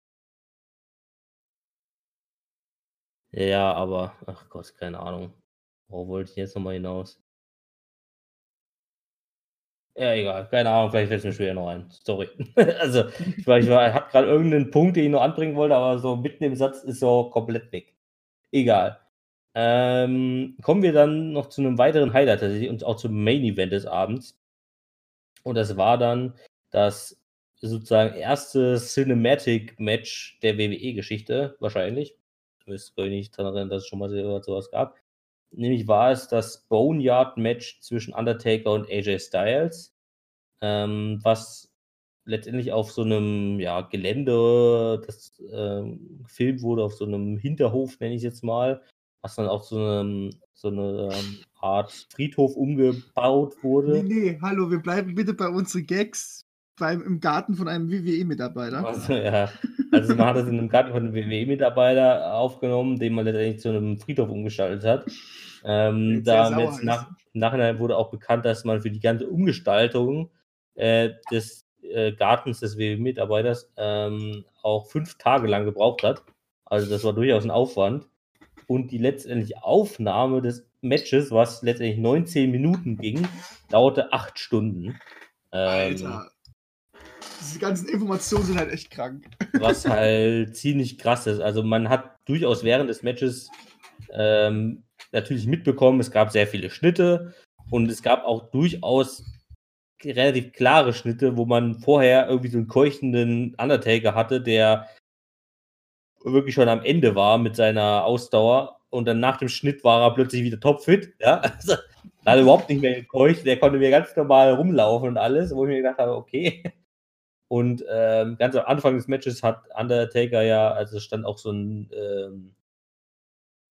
Ja, aber, ach Gott, keine Ahnung. Worauf wollte ich jetzt nochmal hinaus? Ja, egal. Keine Ahnung, vielleicht fällt es mir schwer noch ein. Sorry. also, ich war, ich hatte gerade irgendeinen Punkt, den ich noch anbringen wollte, aber so mitten im Satz ist so komplett weg. Egal. Ähm, kommen wir dann noch zu einem weiteren Highlight tatsächlich und auch zum Main Event des Abends. Und das war dann das sozusagen erste Cinematic Match der WWE-Geschichte, wahrscheinlich. Ich weiß gar nicht daran erinnern, dass es schon mal sowas gab. Nämlich war es das Boneyard-Match zwischen Undertaker und AJ Styles, ähm, was letztendlich auf so einem ja, Gelände, das ähm, gefilmt wurde, auf so einem Hinterhof, nenne ich es jetzt mal, was dann auch so eine, so eine ähm, Art Friedhof umgebaut wurde. Nee, nee, hallo, wir bleiben bitte bei unseren Gags. Beim, im Garten von einem WWE-Mitarbeiter. Also, ja. Also man hat das in einem Garten von einem WWE-Mitarbeiter aufgenommen, den man letztendlich zu einem Friedhof umgestaltet hat. Ähm, da jetzt nach, im Nachhinein wurde auch bekannt, dass man für die ganze Umgestaltung äh, des äh, Gartens des WWE-Mitarbeiters ähm, auch fünf Tage lang gebraucht hat. Also das war durchaus ein Aufwand. Und die letztendliche Aufnahme des Matches, was letztendlich 19 Minuten ging, dauerte acht Stunden. Ähm, Alter. Diese ganzen Informationen sind halt echt krank. Was halt ziemlich krass ist. Also man hat durchaus während des Matches ähm, natürlich mitbekommen, es gab sehr viele Schnitte und es gab auch durchaus relativ klare Schnitte, wo man vorher irgendwie so einen keuchenden Undertaker hatte, der wirklich schon am Ende war mit seiner Ausdauer und dann nach dem Schnitt war er plötzlich wieder topfit. Ja, also, hat er überhaupt nicht mehr gekeucht, der konnte mir ganz normal rumlaufen und alles, wo ich mir gedacht habe, okay. Und ähm, ganz am Anfang des Matches hat Undertaker ja, also stand auch so ein ähm,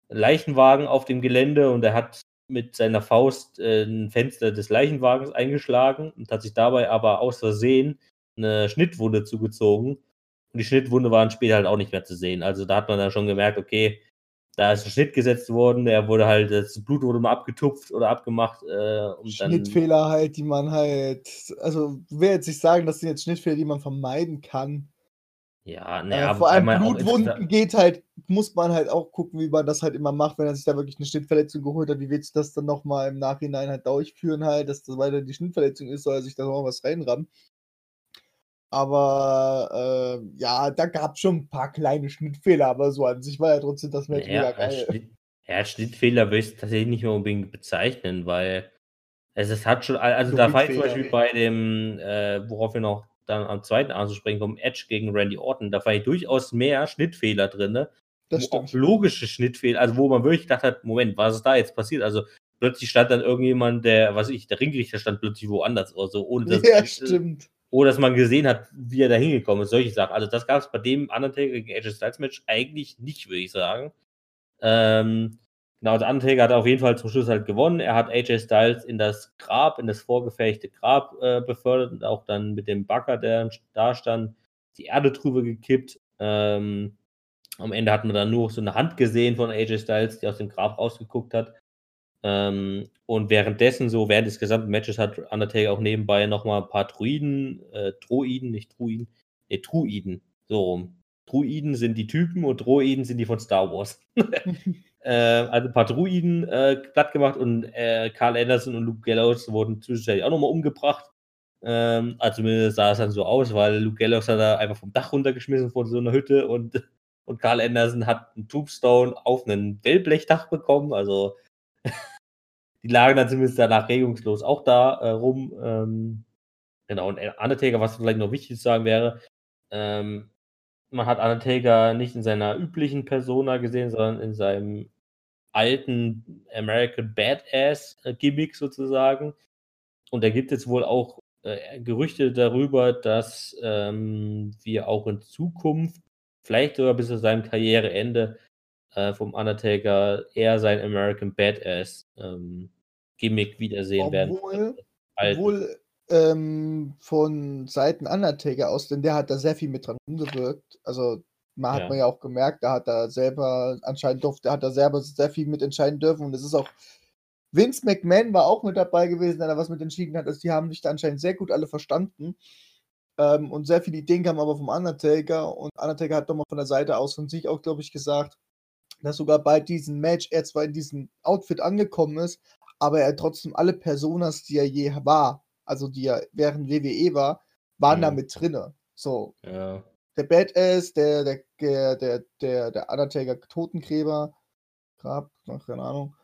Leichenwagen auf dem Gelände und er hat mit seiner Faust äh, ein Fenster des Leichenwagens eingeschlagen und hat sich dabei aber aus Versehen eine Schnittwunde zugezogen. Und die Schnittwunde waren später halt auch nicht mehr zu sehen. Also da hat man dann schon gemerkt, okay, da ist ein Schnitt gesetzt worden, er wurde halt, das Blut wurde mal abgetupft oder abgemacht. Äh, und Schnittfehler dann, halt, die man halt, also will jetzt nicht sagen, das sind jetzt Schnittfehler, die man vermeiden kann. Ja, naja, äh, vor allem Blutwunden geht halt, muss man halt auch gucken, wie man das halt immer macht, wenn er sich da wirklich eine Schnittverletzung geholt hat. Wie willst du das dann nochmal im Nachhinein halt durchführen, halt, dass das weiter die Schnittverletzung ist, soll er sich da noch was reinrammen. Aber äh, ja, da gab es schon ein paar kleine Schnittfehler, aber so an sich war ja trotzdem das Match naja, mega geil. Schnitt, ja, Schnittfehler würde ich tatsächlich nicht mehr unbedingt bezeichnen, weil es, es hat schon, also da war ich zum Beispiel bei dem, äh, worauf wir noch dann am zweiten anzusprechen kommen, Edge gegen Randy Orton, da war ich durchaus mehr Schnittfehler drin. Ne? Das stimmt. Logische Schnittfehler, also wo man wirklich gedacht hat, Moment, was ist da jetzt passiert? Also plötzlich stand dann irgendjemand, der, was weiß ich, der Ringrichter stand plötzlich woanders oder so, ohne dass, ja, stimmt. Oder dass man gesehen hat, wie er da hingekommen ist, solche Sachen. Also das gab es bei dem Undertaker gegen Edge Styles Match eigentlich nicht, würde ich sagen. Ähm, genau, der Undertaker hat auf jeden Fall zum Schluss halt gewonnen. Er hat AJ Styles in das Grab, in das vorgefertigte Grab äh, befördert und auch dann mit dem Bagger, der da stand, die Erde drüber gekippt. Ähm, am Ende hat man dann nur so eine Hand gesehen von AJ Styles, die aus dem Grab rausgeguckt hat. Ähm, und währenddessen, so während des gesamten Matches, hat Undertaker auch nebenbei nochmal ein paar Druiden, äh, Droiden, nicht Druiden, ne, Druiden, so rum. Druiden sind die Typen und Droiden sind die von Star Wars. äh, also ein paar Druiden äh, platt gemacht und äh, Carl Anderson und Luke Gallows wurden zwischenzeitlich auch nochmal umgebracht. Ähm, also zumindest sah es dann so aus, weil Luke Gallows hat da einfach vom Dach runtergeschmissen von so einer Hütte und, und Carl Anderson hat einen Tombstone auf ein Wellblechdach bekommen. Also die lagen dann zumindest danach regungslos auch da äh, rum. Ähm, genau, und Undertaker, was vielleicht noch wichtig zu sagen wäre, ähm, man hat Undertaker nicht in seiner üblichen Persona gesehen, sondern in seinem alten American Badass äh, sozusagen. Und da gibt es wohl auch äh, Gerüchte darüber, dass ähm, wir auch in Zukunft, vielleicht sogar bis zu seinem Karriereende, äh, vom Undertaker eher sein American Badass ähm, Gimmick wiedersehen obwohl, werden. Obwohl ähm, von Seiten Undertaker aus, denn der hat da sehr viel mit dran umgewirkt. Also man hat ja. man ja auch gemerkt, da hat er selber anscheinend durfte, hat er selber sehr viel mitentscheiden dürfen und es ist auch Vince McMahon war auch mit dabei gewesen, der da was mit entschieden hat. Also die haben sich da anscheinend sehr gut alle verstanden. Ähm, und sehr viele Ideen kamen aber vom Undertaker und Undertaker hat doch mal von der Seite aus von sich auch, glaube ich, gesagt, dass sogar bei diesem Match er zwar in diesem Outfit angekommen ist, aber er trotzdem alle Personas, die er je war, also die er während WWE war, waren mhm. da mit drinne. So. Ja. Der Badass, der, der, der, der, der, der Undertaker Totengräber, Grab, keine Ahnung.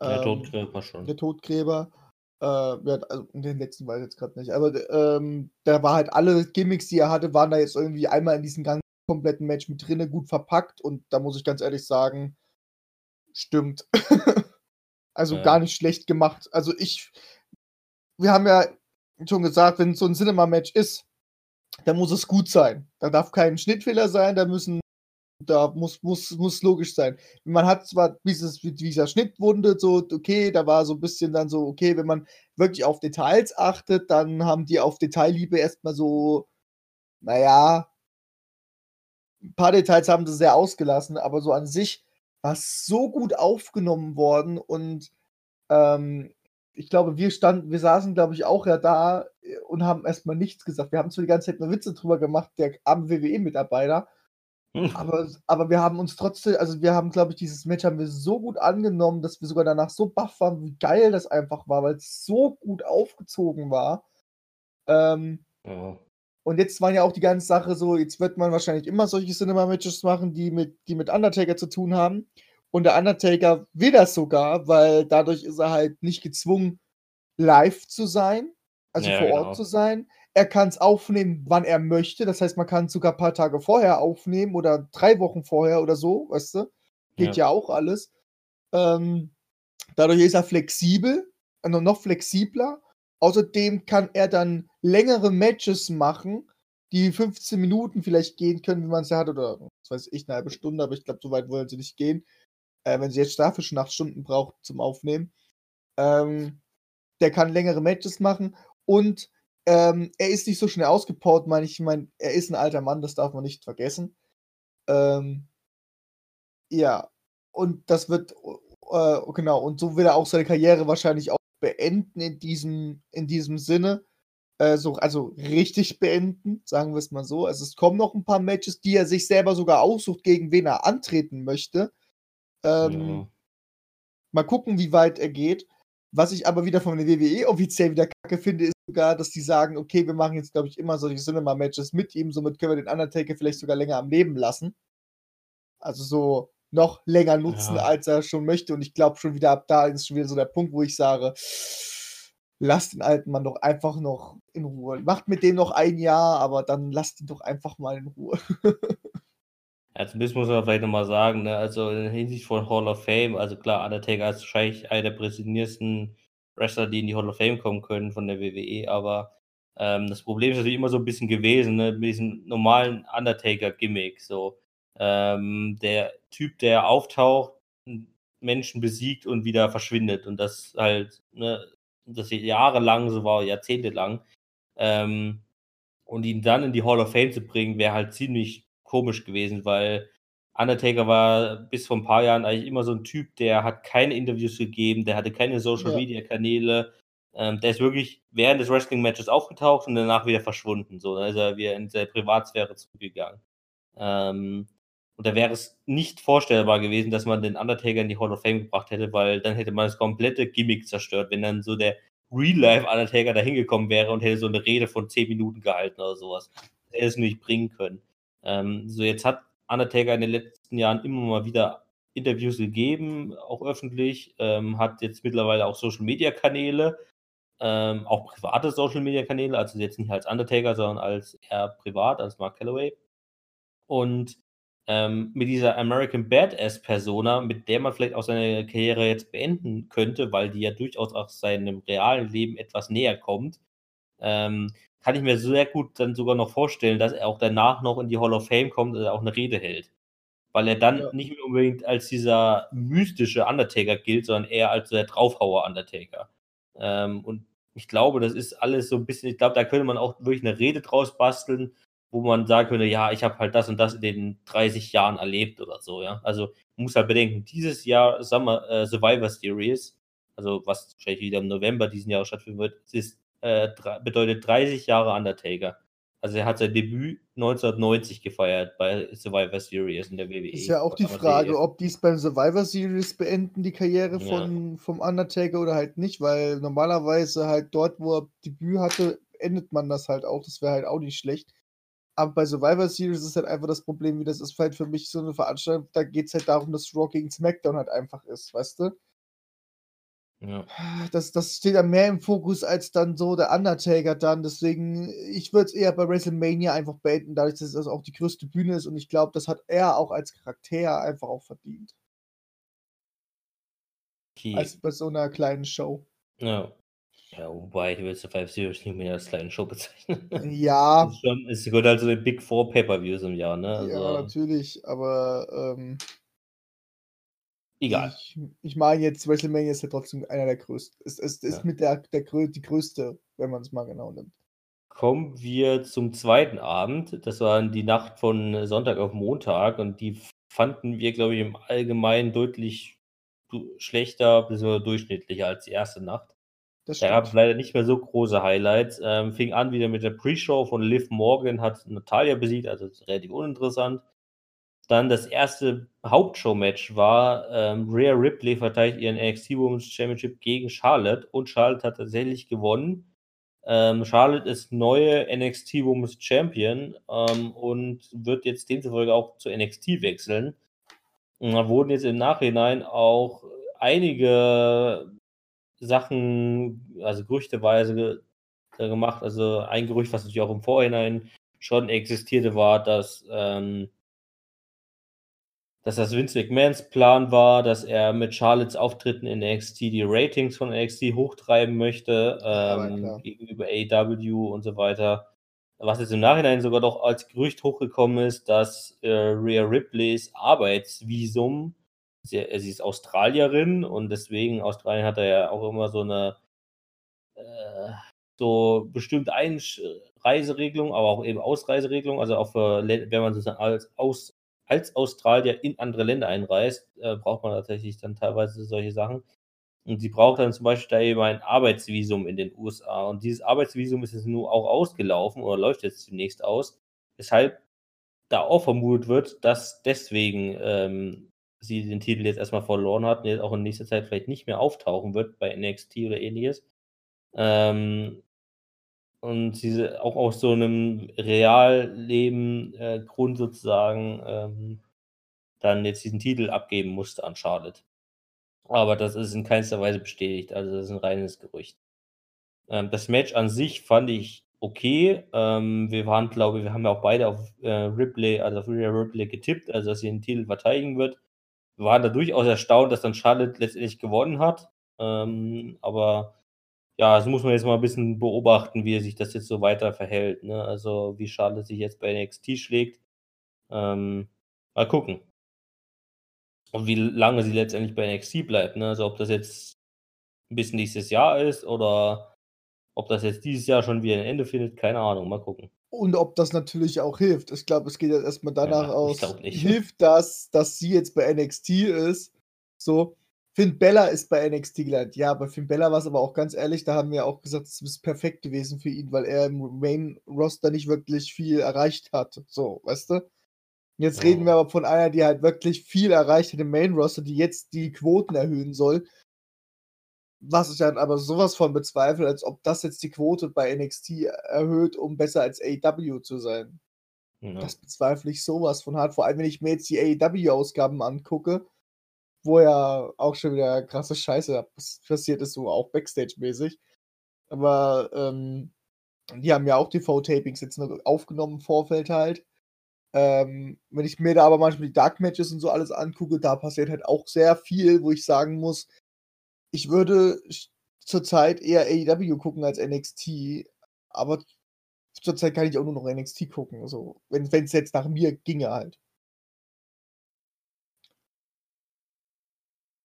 Der ähm, Totengräber schon. Der Totgräber. Äh, also den letzten weiß ich jetzt gerade nicht. Aber ähm, da war halt alle Gimmicks, die er hatte, waren da jetzt irgendwie einmal in diesem ganzen kompletten Match mit drinne, gut verpackt und da muss ich ganz ehrlich sagen, stimmt. also ja. gar nicht schlecht gemacht. Also ich, wir haben ja schon gesagt, wenn so ein Cinema-Match ist, dann muss es gut sein. Da darf kein Schnittfehler sein, da müssen da muss, muss, muss logisch sein. Man hat zwar dieses, dieser Schnittwunde, so, okay, da war so ein bisschen dann so, okay, wenn man wirklich auf Details achtet, dann haben die auf Detailliebe erstmal so, naja, ein paar Details haben sie sehr ausgelassen, aber so an sich war es so gut aufgenommen worden und ähm, ich glaube, wir standen, wir saßen, glaube ich, auch ja da äh, und haben erstmal nichts gesagt. Wir haben zwar die ganze Zeit nur Witze drüber gemacht, der arme WWE-Mitarbeiter, aber, aber wir haben uns trotzdem, also wir haben, glaube ich, dieses Match haben wir so gut angenommen, dass wir sogar danach so baff waren, wie geil das einfach war, weil es so gut aufgezogen war. Ähm, Ja. Und jetzt waren ja auch die ganze Sache so, jetzt wird man wahrscheinlich immer solche Cinema-Matches machen, die mit, die mit Undertaker zu tun haben. Und der Undertaker will das sogar, weil dadurch ist er halt nicht gezwungen, live zu sein, also Ja, vor Ort genau. zu sein. Er kann es aufnehmen, wann er möchte. Das heißt, man kann es sogar ein paar Tage vorher aufnehmen oder drei Wochen vorher oder so, weißt du? Geht ja, auch alles. Ähm, dadurch ist er flexibel, also noch flexibler. Außerdem kann er dann längere Matches machen, die 15 Minuten vielleicht gehen können, wie man es ja hat, oder was weiß ich, eine halbe Stunde, aber ich glaube, so weit wollen sie nicht gehen. Äh, wenn sie jetzt dafür schon acht Stunden braucht zum Aufnehmen. Ähm, der kann längere Matches machen und ähm, er ist nicht so schnell ausgepowert, meine ich. Ich meine, er ist ein alter Mann, das darf man nicht vergessen. Ähm, ja, und das wird, äh, genau, und so will er auch seine Karriere wahrscheinlich auch beenden in diesem, in diesem Sinne. Äh, so, also richtig beenden, sagen wir es mal so. Also es kommen noch ein paar Matches, die er sich selber sogar aussucht, gegen wen er antreten möchte. Ähm, Ja. Mal gucken, wie weit er geht. Was ich aber wieder von der WWE offiziell wieder kacke finde, ist sogar, dass die sagen, okay, wir machen jetzt, glaube ich, immer solche Cinema-Matches mit ihm, somit können wir den Undertaker vielleicht sogar länger am Leben lassen. Also so noch länger nutzen, Ja. als er schon möchte. Und ich glaube schon wieder ab da ist schon wieder so der Punkt, wo ich sage, lasst den alten Mann doch einfach noch in Ruhe. Macht mit dem noch ein Jahr, aber dann lasst ihn doch einfach mal in Ruhe. Ja, zumindest muss man vielleicht nochmal sagen, ne, also in Hinsicht von Hall of Fame, also klar, Undertaker ist wahrscheinlich einer der präsentiertesten Wrestler, die in die Hall of Fame kommen können von der WWE, aber ähm, das Problem ist natürlich immer so ein bisschen gewesen, ne, mit diesem normalen Undertaker-Gimmick, so. Ähm, der Typ, der auftaucht, Menschen besiegt und wieder verschwindet und das halt, ne, das jahrelang so war, jahrzehntelang. Ähm, und ihn dann in die Hall of Fame zu bringen, wäre halt ziemlich komisch gewesen, weil Undertaker war bis vor ein paar Jahren eigentlich immer so ein Typ, der hat keine Interviews gegeben, der hatte keine Ja. Social-Media-Kanäle. Ähm, der ist wirklich während des Wrestling-Matches aufgetaucht und danach wieder verschwunden. So, dann ist er wieder in seine Privatsphäre zurückgegangen. Ähm, und da wäre es nicht vorstellbar gewesen, dass man den Undertaker in die Hall of Fame gebracht hätte, weil dann hätte man das komplette Gimmick zerstört, wenn dann so der Real-Life-Undertaker da hingekommen wäre und hätte so eine Rede von 10 Minuten gehalten oder sowas. Das hätte es nicht bringen können. Ähm, so, jetzt hat Undertaker in den letzten Jahren immer mal wieder Interviews gegeben, auch öffentlich, ähm, hat jetzt mittlerweile auch Social-Media-Kanäle, ähm, auch private Social-Media-Kanäle, also jetzt nicht als Undertaker, sondern als eher privat, als Mark Calloway. Und ähm, mit dieser American Badass-Persona, mit der man vielleicht auch seine Karriere jetzt beenden könnte, weil die ja durchaus auch seinem realen Leben etwas näher kommt, ähm, kann ich mir sehr gut dann sogar noch vorstellen, dass er auch danach noch in die Hall of Fame kommt und auch eine Rede hält. Weil er dann Ja. nicht mehr unbedingt als dieser mystische Undertaker gilt, sondern eher als der Draufhauer Undertaker. Ähm, und ich glaube, das ist alles so ein bisschen, ich glaube, da könnte man auch wirklich eine Rede draus basteln, wo man sagen könnte, ja, ich habe halt das und das in den 30 Jahren erlebt oder so, ja. Also man muss halt bedenken, dieses Jahr Summer äh, Survivor Series, also was wahrscheinlich wieder im November diesen Jahres stattfinden wird, ist, äh, bedeutet 30 Jahre Undertaker. Also er hat sein Debüt 1990 gefeiert bei Survivor Series in der WWE. Ist ja auch die Frage, DF. ob die es beim Survivor Series beenden, die Karriere Ja. von, vom Undertaker oder halt nicht, weil normalerweise halt dort, wo er Debüt hatte, endet man das halt auch. Das wäre halt auch nicht schlecht. Aber bei Survivor Series ist halt einfach das Problem, wie das ist halt für mich so eine Veranstaltung, da geht es halt darum, dass Raw gegen SmackDown halt einfach ist, weißt du? Ja. Das, das steht ja mehr im Fokus als dann so der Undertaker dann. Deswegen, ich würde es eher bei WrestleMania einfach beenden, dadurch, dass das auch die größte Bühne ist und ich glaube, das hat er auch als Charakter einfach auch verdient. Okay. Als bei so einer kleinen Show. ja. Ja, wobei ich würde Survivor Series nicht mehr als kleine Show bezeichnen. Ja. Es, schon, es gehört halt zu den Big Four Pay-Per-Views im Jahr, ne? Also, ja, natürlich, aber ähm, egal. Ich, ich meine jetzt, WrestleMania ist ja trotzdem einer der größten. Es, es ist ja. mit der, der die größte, wenn man es mal genau nimmt. Kommen wir zum zweiten Abend. Das war die Nacht von Sonntag auf Montag und die fanden wir, glaube ich, im Allgemeinen deutlich schlechter bzw. durchschnittlicher als die erste Nacht. Das da gab es leider nicht mehr so große Highlights. Ähm, fing an wieder mit der Pre-Show von Liv Morgan, hat Natalia besiegt, also relativ uninteressant. Dann das erste Hauptshow-Match war ähm, Rhea Ripley verteidigt ihren NXT Women's Championship gegen Charlotte und Charlotte hat tatsächlich gewonnen. Ähm, Charlotte ist neue NXT Women's Champion ähm, und wird jetzt demzufolge auch zu NXT wechseln. Und da wurden jetzt im Nachhinein auch einige Sachen, also gerüchteweise äh, gemacht. Also ein Gerücht, was natürlich auch im Vorhinein schon existierte, war, dass, ähm, dass das Vince McMahons Plan war, dass er mit Charlottes Auftritten in NXT die Ratings von NXT hochtreiben möchte ähm, gegenüber AEW und so weiter. Was jetzt im Nachhinein sogar doch als Gerücht hochgekommen ist, dass äh, Rhea Ripleys Arbeitsvisum Sie, äh, sie ist Australierin und deswegen, Australien hat er ja auch immer so eine äh, so bestimmte Einreiseregelung, aber auch eben Ausreiseregelung. Also auch für, wenn man sozusagen als, aus, als Australier in andere Länder einreist, äh, braucht man tatsächlich dann teilweise solche Sachen. Und sie braucht dann zum Beispiel da eben ein Arbeitsvisum in den USA. Und dieses Arbeitsvisum ist jetzt nur auch ausgelaufen oder läuft jetzt zunächst aus, weshalb da auch vermutet wird, dass deswegen ähm, sie den Titel jetzt erstmal verloren hat und jetzt auch in nächster Zeit vielleicht nicht mehr auftauchen wird bei NXT oder ähnliches. Ähm, und sie auch aus so einem Realleben äh, sozusagen ähm, dann jetzt diesen Titel abgeben musste an Charlotte. Aber das ist in keinster Weise bestätigt, also das ist ein reines Gerücht. Ähm, das Match an sich fand ich okay. Ähm, wir waren, glaube ich, wir haben ja auch beide auf äh, Ripley, also auf Ripley getippt, also dass sie den Titel verteidigen wird waren da durchaus erstaunt, dass dann Charlotte letztendlich gewonnen hat. Ähm, aber ja, das muss man jetzt mal ein bisschen beobachten, wie sich das jetzt so weiter verhält. Ne? Also wie Charlotte sich jetzt bei NXT schlägt. Ähm, mal gucken. Und wie lange sie letztendlich bei NXT bleibt. Ne? Also ob das jetzt bis nächstes Jahr ist oder ob das jetzt dieses Jahr schon wieder ein Ende findet, keine Ahnung. Mal gucken. Und ob das natürlich auch hilft. Ich glaube, es geht jetzt erstmal danach ja, aus. Hilft das, dass sie jetzt bei NXT ist? So, Finn Bella ist bei NXT gelandet. Ja, bei Finn Bella war es aber auch ganz ehrlich, da haben wir auch gesagt, es ist perfekt gewesen für ihn, weil er im Main-Roster nicht wirklich viel erreicht hat. So, weißt du? Jetzt oh. reden wir aber von einer, die halt wirklich viel erreicht hat im Main-Roster, die jetzt die Quoten erhöhen soll was ich dann aber sowas von bezweifle, als ob das jetzt die Quote bei NXT erhöht, um besser als AEW zu sein. Ja. Das bezweifle ich sowas von hart. Vor allem, wenn ich mir jetzt die AEW-Ausgaben angucke, wo ja auch schon wieder krasse Scheiße passiert ist, so auch Backstage-mäßig. Aber ähm, die haben ja auch TV-Tapings jetzt noch aufgenommen im Vorfeld halt. Ähm, wenn ich mir da aber manchmal die Dark Matches und so alles angucke, da passiert halt auch sehr viel, wo ich sagen muss, ich würde zurzeit eher AEW gucken als NXT, aber zurzeit kann ich auch nur noch NXT gucken, also wenn es jetzt nach mir ginge halt.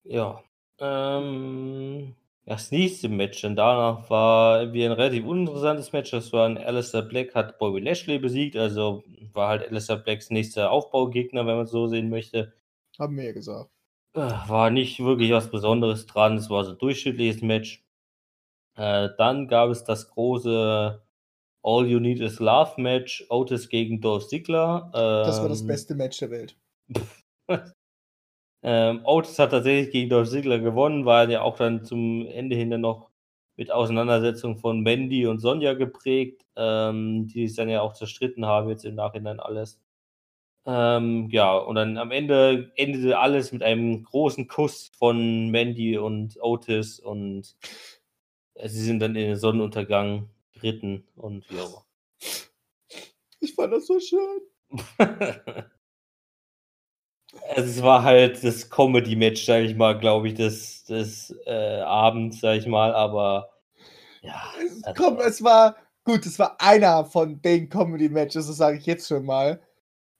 Ja. Ähm, das nächste Match dann danach war wie ein relativ uninteressantes Match. Das war ein Alistair Black hat Bobby Lashley besiegt, also war halt Alistair Blacks nächster Aufbaugegner, wenn man es so sehen möchte. Haben wir ja gesagt. Äh, war nicht wirklich was Besonderes dran. Es war so ein durchschnittliches Match. Äh, dann gab es das große All You Need Is Love Match, Otis gegen Dolph Ziggler. Ähm, das war das ähm, beste Match der Welt. ähm, Otis hat tatsächlich gegen Dolph Ziggler gewonnen, war ja auch dann zum Ende hin dann noch mit Auseinandersetzung von Mandy und Sonja geprägt, ähm, die sich dann ja auch zerstritten haben, jetzt im Nachhinein alles. Ähm, ja, und dann am Ende endete alles mit einem großen Kuss von Mandy und Otis und sie sind dann in den Sonnenuntergang geritten und ja. Ich fand das so schön. also es war halt das Comedy-Match, sag ich mal, glaube ich, des, des äh, Abends, sag ich mal, aber Ja, Es, also- komm, es war gut, es war einer von den Comedy-Matches, das sage ich jetzt schon mal.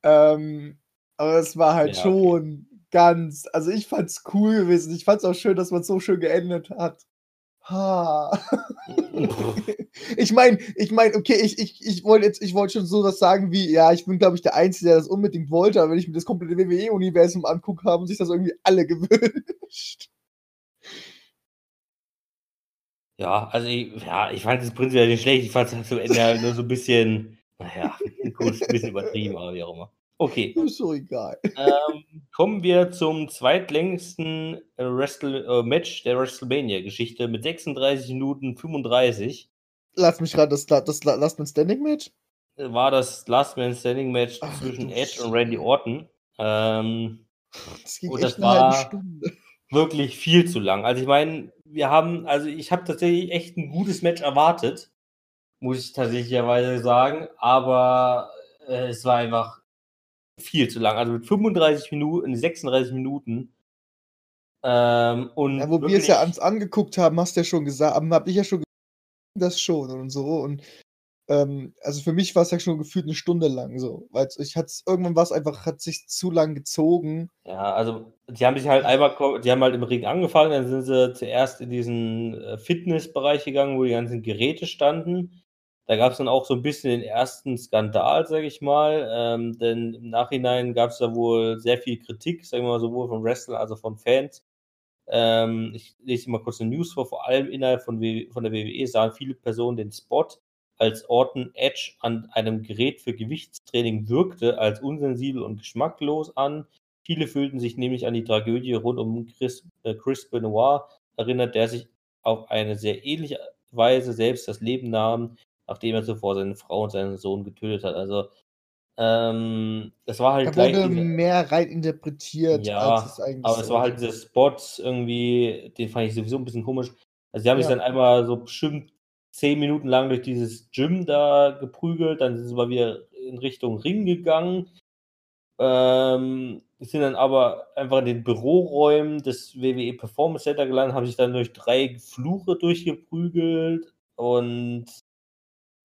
Ähm, aber es war halt Ja, okay. schon ganz, also ich fand's cool gewesen. Ich fand's auch schön, dass man so schön geendet hat. Ha. ich meine, ich meine, okay, ich, ich, ich wollte jetzt, ich wollte schon so was sagen wie, ja, ich bin, glaube ich, der Einzige, der das unbedingt wollte, aber wenn ich mir das komplette WWE-Universum angucke, haben sich das irgendwie alle gewünscht. Ja, also ich, ja, ich fand es prinzipiell nicht schlecht. Ich fand es am Ende halt nur so ein bisschen, naja, gut, ein bisschen übertrieben, aber wie auch immer. Okay, Ist so egal. ähm, kommen wir zum zweitlängsten Wrestle äh, Match der WrestleMania-Geschichte mit 36 Minuten 35. Lass mich ran, das, das Last Man Standing Match? Äh, War das Last Man Standing Match Ach, zwischen Edge und Randy Orton. Ähm, Das ging Und echt das war- Stunde. wirklich viel zu lang. Also ich meine, wir haben, also ich habe tatsächlich echt ein gutes Match erwartet, muss ich tatsächlicherweise sagen, aber äh, es war einfach viel zu lang. Also mit 35 Minuten, 36 Minuten. Ähm, und Ja, wo wir es ja ans angeguckt haben, hast du ja schon gesagt, hab ich ja schon gesagt, das schon und so. Und ähm, also für mich war es ja schon gefühlt eine Stunde lang so. Weil ich hatte irgendwann was einfach, hat sich zu lang gezogen. Ja, also die haben sich halt einmal, die haben halt im Ring angefangen, dann sind sie zuerst in diesen äh, Fitnessbereich gegangen, wo die ganzen Geräte standen. Da gab es dann auch so ein bisschen den ersten Skandal, sage ich mal, ähm, denn im Nachhinein gab es da wohl sehr viel Kritik, sagen wir mal, sowohl von Wrestlern als auch von Fans. Ähm, ich lese mal kurz eine News vor, vor allem innerhalb von, von der WWE sahen viele Personen den Spot, als Orton Edge an einem Gerät für Gewichtstraining wirkte, als unsensibel und geschmacklos an. Viele fühlten sich nämlich an die Tragödie rund um Chris, äh, Chris Benoit erinnert, der sich auf eine sehr ähnliche Weise selbst das Leben nahm, nachdem er zuvor seine Frau und seinen Sohn getötet hat. Also, ähm, das war halt Da gleich wurde diese- mehr rein interpretiert, ja, als es eigentlich aber es war halt sollte. dieser Spot irgendwie, den fand ich sowieso ein bisschen komisch. Also, die haben sich Ja. dann einmal so bestimmt 10 Minuten lang durch dieses Gym da geprügelt, dann sind sie mal wieder in Richtung Ring gegangen. Ähm, sind dann aber einfach in den Büroräumen des WWE Performance Center gelandet, haben sich dann durch drei Fluche durchgeprügelt und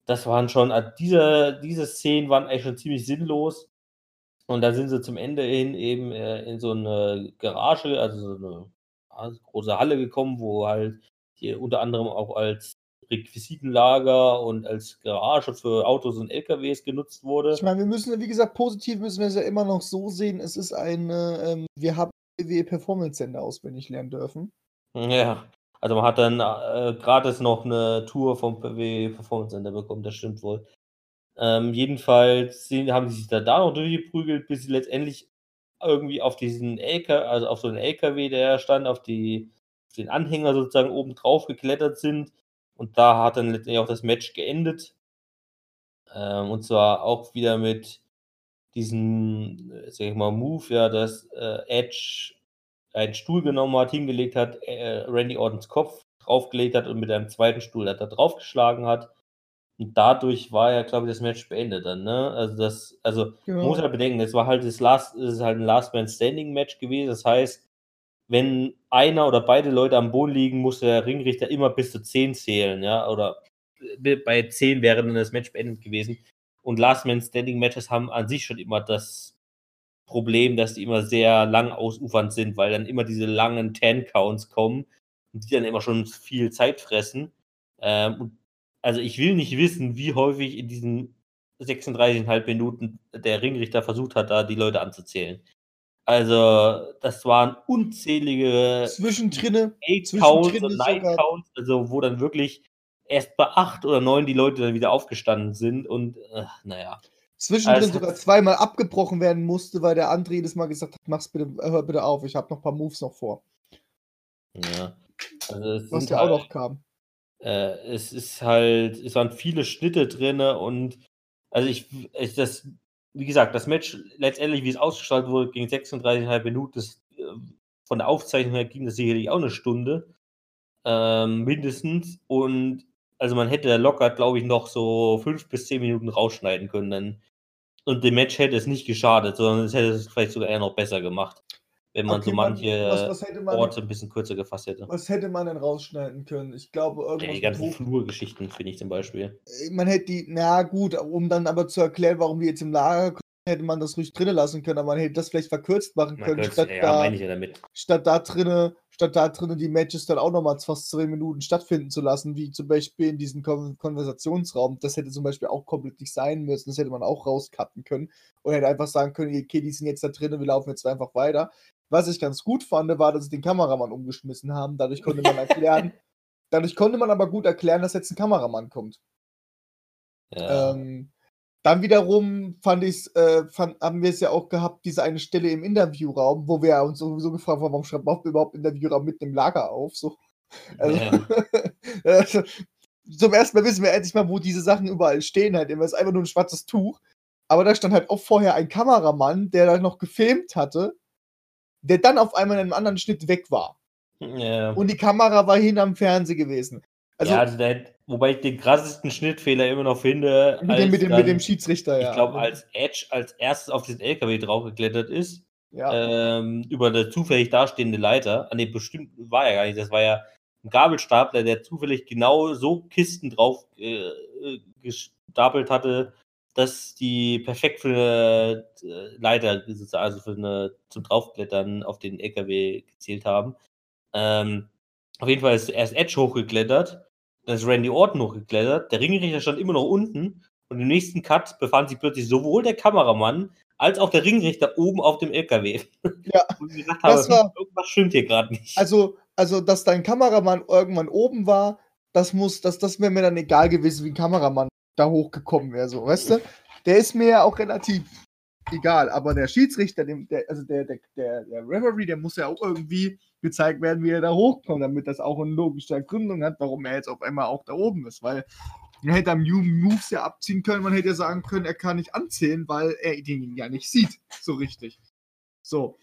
das waren schon, also diese, diese Szenen waren eigentlich schon ziemlich sinnlos. Und da sind sie zum Ende hin eben äh, in so eine Garage, also so eine große Halle gekommen, wo halt hier unter anderem auch als Requisitenlager und als Garage für Autos und LKWs genutzt wurde. Ich meine, wir müssen, wie gesagt, positiv müssen wir es ja immer noch so sehen. Es ist eine, ähm, wir haben WWE Performance Center auswendig lernen dürfen. Ja, also man hat dann äh, gratis noch eine Tour vom PW Performance Center bekommen, das stimmt wohl. Ähm, jedenfalls sind, haben sie sich da, da noch durchgeprügelt, bis sie letztendlich irgendwie auf diesen LKW, also auf so einen LKW, der stand, auf, die, auf den Anhänger sozusagen oben drauf geklettert sind. Und da hat dann letztendlich auch das Match geendet. Ähm, und zwar auch wieder mit diesem, äh, sag ich mal, Move, ja, dass äh, Edge einen Stuhl genommen hat, hingelegt hat, äh, Randy Ortons Kopf draufgelegt hat und mit einem zweiten Stuhl da draufgeschlagen hat. Und dadurch war ja, glaube ich, das Match beendet dann, ne? Also das, also man muss halt bedenken, es war halt das Last, es ist halt ein Last Man Standing Match gewesen. Das heißt, wenn einer oder beide Leute am Boden liegen, muss der Ringrichter immer bis zu 10 zählen, ja, oder äh, bei 10 wäre dann das Match beendet gewesen. Und Last Man Standing Matches haben an sich schon immer das Problem, dass die immer sehr lang ausufernd sind, weil dann immer diese langen Ten-Counts kommen und die dann immer schon viel Zeit fressen. Ähm, also ich will nicht wissen, wie häufig in diesen 36,5 Minuten der Ringrichter versucht hat, da die Leute anzuzählen. Also, das waren unzählige Zwischendrinne, Eight-Counts und Nine-Counts, also wo dann wirklich erst bei acht oder neun die Leute dann wieder aufgestanden sind und äh, naja. Zwischendrin Also- sogar zweimal abgebrochen werden musste, weil der andere jedes Mal gesagt hat, mach's bitte, hör bitte auf, ich habe noch ein paar Moves noch vor. Ja. Also es Was ja auch halt, noch kam. äh, es ist halt, es waren viele Schnitte drinne und also ich, ich das, wie gesagt, das Match letztendlich, wie es ausgestaltet wurde, ging 36,5 Minuten. Das, äh, von der Aufzeichnung her ging das sicherlich auch eine Stunde. Ähm, mindestens. Und also man hätte locker, glaube ich, noch so fünf bis zehn Minuten rausschneiden können. Dann, und dem Match hätte es nicht geschadet, sondern es hätte es vielleicht sogar eher noch besser gemacht. wenn man Okay, so man- manche was- was man- Orte ein bisschen kürzer gefasst hätte. Was hätte man denn rausschneiden können? Ich glaube, Ja, irgendwas die mit ganzen Flurgeschichten, finde ich zum Beispiel. man hätte die, na gut, um dann aber zu erklären, warum die jetzt im Lager kommen, hätte man das ruhig drinnen lassen können, aber man hätte das vielleicht verkürzt machen Man können, statt, ja, da, ja statt da drinnen, statt da drinnen die Matches dann auch nochmal fast zwei Minuten stattfinden zu lassen, wie zum Beispiel in diesem Kon Konversationsraum. Das hätte zum Beispiel auch komplett nicht sein müssen, das hätte man auch rauscutten können und hätte einfach sagen können, okay, die sind jetzt da drinnen, wir laufen jetzt einfach weiter. Was ich ganz gut fand, war, dass sie den Kameramann umgeschmissen haben. Dadurch konnte man erklären, dadurch konnte man aber gut erklären, dass jetzt ein Kameramann kommt. Ja. Ähm, dann wiederum fand ich's, äh, fand, haben wir es ja auch gehabt, diese eine Stelle im Interviewraum, wo wir uns sowieso gefragt haben, warum schreibt man überhaupt Interviewraum mitten im Lager auf? So. Also, also, zum ersten Mal wissen wir endlich mal, wo diese Sachen überall stehen. Halt. Immer ist einfach nur ein schwarzes Tuch. Aber da stand halt auch vorher ein Kameramann, der da noch gefilmt hatte, der dann auf einmal in einem anderen Schnitt weg war. ja. Und die Kamera war hin am Fernseher gewesen. Also ja, also der, wobei ich den krassesten Schnittfehler immer noch finde, mit, dem, mit, dem, dann, mit dem Schiedsrichter, ja. ich glaube, als Edge als erstes auf diesen LKW draufgeklettert ist, ja. ähm, über eine zufällig dastehende Leiter. An dem bestimmt war ja gar nicht, das war ja ein Gabelstapler, der zufällig genau so Kisten drauf äh, äh, gestapelt hatte, dass die perfekt für eine äh, Leiter, also für eine zum Draufklettern auf den LKW gezielt haben. Ähm, auf jeden Fall ist erst Edge hochgeklettert, dann ist Randy Orton hochgeklettert, der Ringrichter stand immer noch unten und im nächsten Cut befand sich plötzlich sowohl der Kameramann als auch der Ringrichter oben auf dem LKW. Ja, Und ich gedacht das habe, war- irgendwas stimmt hier gerade nicht. Also, also, dass dein Kameramann irgendwann oben war, das muss, das, das wäre mir dann egal gewesen, wie ein Kameramann da hochgekommen wäre, so, weißt du? Der ist mir ja auch relativ egal, aber der Schiedsrichter, dem, der, also der, der, der, der Referee, der muss ja auch irgendwie gezeigt werden, wie er da hochkommt, damit das auch eine logische Gründung hat, warum er jetzt auf einmal auch da oben ist, weil man hätte am New Moves ja abziehen können, man hätte ja sagen können, er kann nicht anzählen, weil er den ja nicht sieht, so richtig. So,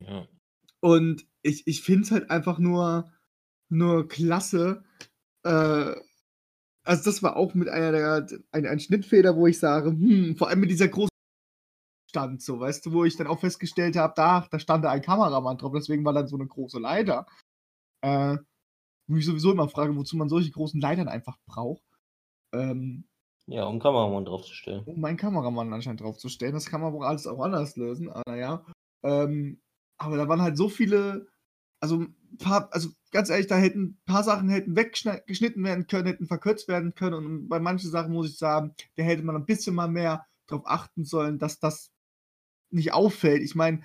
Ja. und ich, ich finde es halt einfach nur, nur klasse. Äh, also, das war auch mit einer der ein, ein Schnittfeder, wo ich sage, hm, vor allem mit dieser großen Stand, so, weißt du, wo ich dann auch festgestellt habe, da, da stand da ein Kameramann drauf, deswegen war dann so eine große Leiter. Äh, wo ich sowieso immer frage, wozu man solche großen Leitern einfach braucht. Ähm, ja, um Kameramann draufzustellen. um meinen Kameramann anscheinend draufzustellen. Das kann man wohl alles auch anders lösen, aber naja. Ähm, aber da waren halt so viele, also paar, also ganz ehrlich, da hätten ein paar Sachen hätten weggeschnitten werden können, hätten verkürzt werden können und bei manchen Sachen muss ich sagen, da hätte man ein bisschen mal mehr darauf achten sollen, dass das nicht auffällt. Ich meine,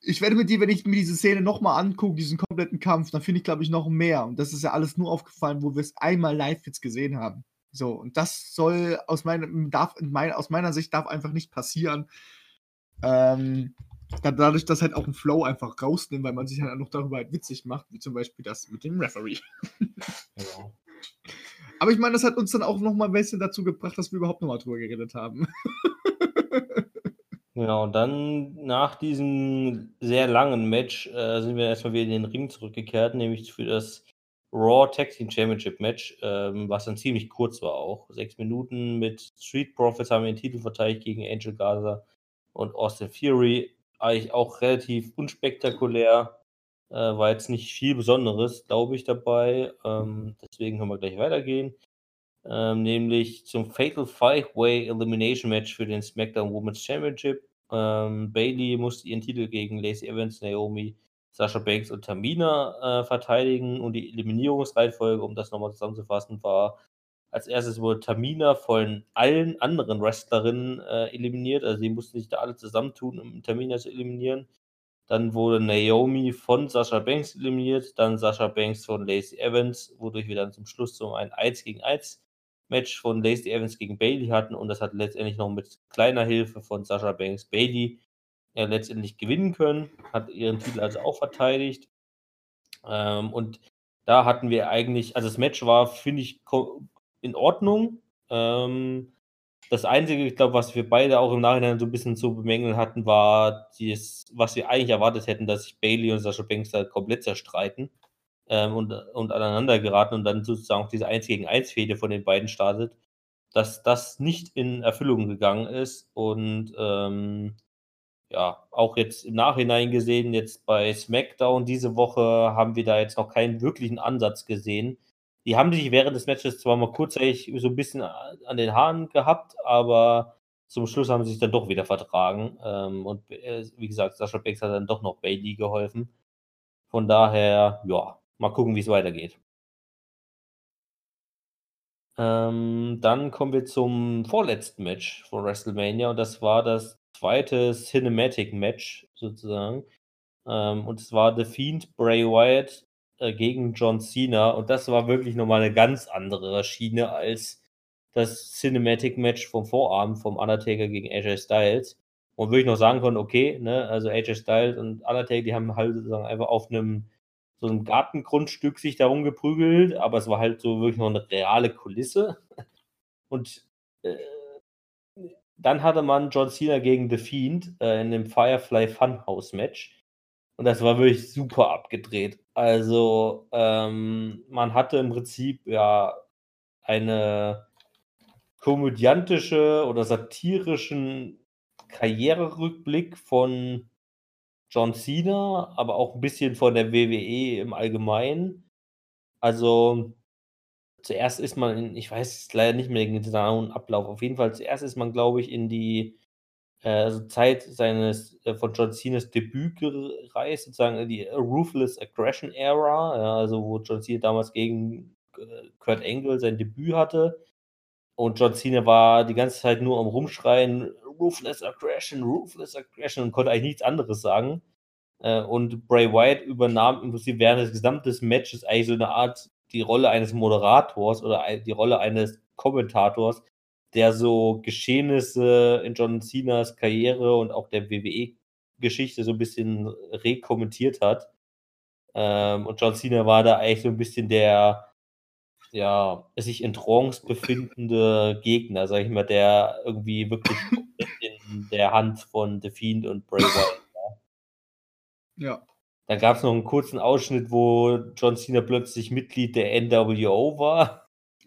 ich werde mit dir, wenn ich mir diese Szene nochmal angucke, diesen kompletten Kampf, dann finde ich, glaube ich, noch mehr. Und das ist ja alles nur aufgefallen, wo wir es einmal live jetzt gesehen haben. So, und das soll aus, meinem, darf, in mein, aus meiner Sicht darf einfach nicht passieren. Ähm, da- dadurch, dass halt auch ein Flow einfach rausnimmt, weil man sich halt noch darüber halt witzig macht, wie zum Beispiel das mit dem Referee. Genau. Aber ich meine, das hat uns dann auch nochmal ein bisschen dazu gebracht, dass wir überhaupt nochmal drüber geredet haben. Genau, dann nach diesem sehr langen Match äh, sind wir erstmal wieder in den Ring zurückgekehrt, nämlich für das Raw Tag Team Championship Match, ähm, was dann ziemlich kurz war auch. Sechs Minuten mit Street Profits haben wir den Titel verteidigt gegen Angel Gaza und Austin Fury. Eigentlich auch relativ unspektakulär. Äh, war jetzt nicht viel Besonderes, glaube ich, dabei. Ähm, deswegen können wir gleich weitergehen. Ähm, nämlich zum Fatal Five-Way Elimination Match für den SmackDown Women's Championship. Ähm, Bailey musste ihren Titel gegen Lacey Evans, Naomi, Sasha Banks und Tamina äh, verteidigen und die Eliminierungsreihenfolge, um das nochmal zusammenzufassen, war als erstes wurde Tamina von allen anderen Wrestlerinnen äh, eliminiert, also die mussten sich da alle zusammentun, um Tamina zu eliminieren. Dann wurde Naomi von Sasha Banks eliminiert, dann Sasha Banks von Lacey Evans, wodurch wir dann zum Schluss so ein 1 gegen 1 Match von Lacey Evans gegen Bailey hatten und das hat letztendlich noch mit kleiner Hilfe von Sasha Banks Bailey ja, letztendlich gewinnen können, hat ihren Titel also auch verteidigt. Ähm, und da hatten wir eigentlich, also das Match war, finde ich, in Ordnung. Ähm, das Einzige, ich glaube, was wir beide auch im Nachhinein so ein bisschen zu bemängeln hatten, war dieses, was wir eigentlich erwartet hätten, dass sich Bailey und Sasha Banks da komplett zerstreiten ähm, und, und aneinander geraten und dann sozusagen auch diese 1 gegen 1 Fehde von den beiden startet, dass das nicht in Erfüllung gegangen ist und ähm, ja, auch jetzt im Nachhinein gesehen, jetzt bei SmackDown diese Woche haben wir da jetzt noch keinen wirklichen Ansatz gesehen. Die haben sich während des Matches zwar mal kurzzeitig so ein bisschen an den Haaren gehabt, aber zum Schluss haben sie sich dann doch wieder vertragen. Ähm, und äh, wie gesagt, Sascha Banks hat dann doch noch Bailey geholfen. Von daher, ja, mal gucken, wie es weitergeht. Ähm, dann kommen wir zum vorletzten Match von WrestleMania und das war das zweite Cinematic Match sozusagen. Ähm, und es war The Fiend Bray Wyatt äh, gegen John Cena und das war wirklich nochmal eine ganz andere Schiene als das Cinematic Match vom Vorabend vom Undertaker gegen AJ Styles. Und würde ich noch sagen können, okay, ne, also AJ Styles und Undertaker, die haben halt sozusagen einfach auf einem so einem Gartengrundstück sich darum geprügelt, aber es war halt so wirklich noch eine reale Kulisse. Und äh, dann hatte man John Cena gegen The Fiend äh, in dem Firefly Funhouse Match. Und das war wirklich super abgedreht. Also, ähm, man hatte im Prinzip ja eine komödiantische oder satirischen Karriererückblick von John Cena, aber auch ein bisschen von der WWE im Allgemeinen. Also, zuerst ist man in ich weiß leider nicht mehr den genauen Ablauf. Auf jeden Fall zuerst ist man, glaube ich, in die, äh, also Zeit seines äh, von John Cenas Debüt gereist, sozusagen in die Ruthless Aggression Era, ja, also wo John Cena damals gegen, äh, Kurt Angle sein Debüt hatte. Und John Cena war die ganze Zeit nur am Rumschreien: „Ruthless Aggression, Ruthless Aggression“ und konnte eigentlich nichts anderes sagen. Äh, und Bray Wyatt übernahm im Prinzip während des gesamten Matches eigentlich so eine Art die Rolle eines Moderators oder die Rolle eines Kommentators, der so Geschehnisse in John Cenas Karriere und auch der WWE-Geschichte so ein bisschen rekommentiert hat. Ähm, und John Cena war da eigentlich so ein bisschen der ja, sich in Trance befindende Gegner, sag ich mal, der irgendwie wirklich in der Hand von The Fiend und Bray Wyatt war. Ja. Dann gab es noch einen kurzen Ausschnitt, wo John Cena plötzlich Mitglied der NWO war.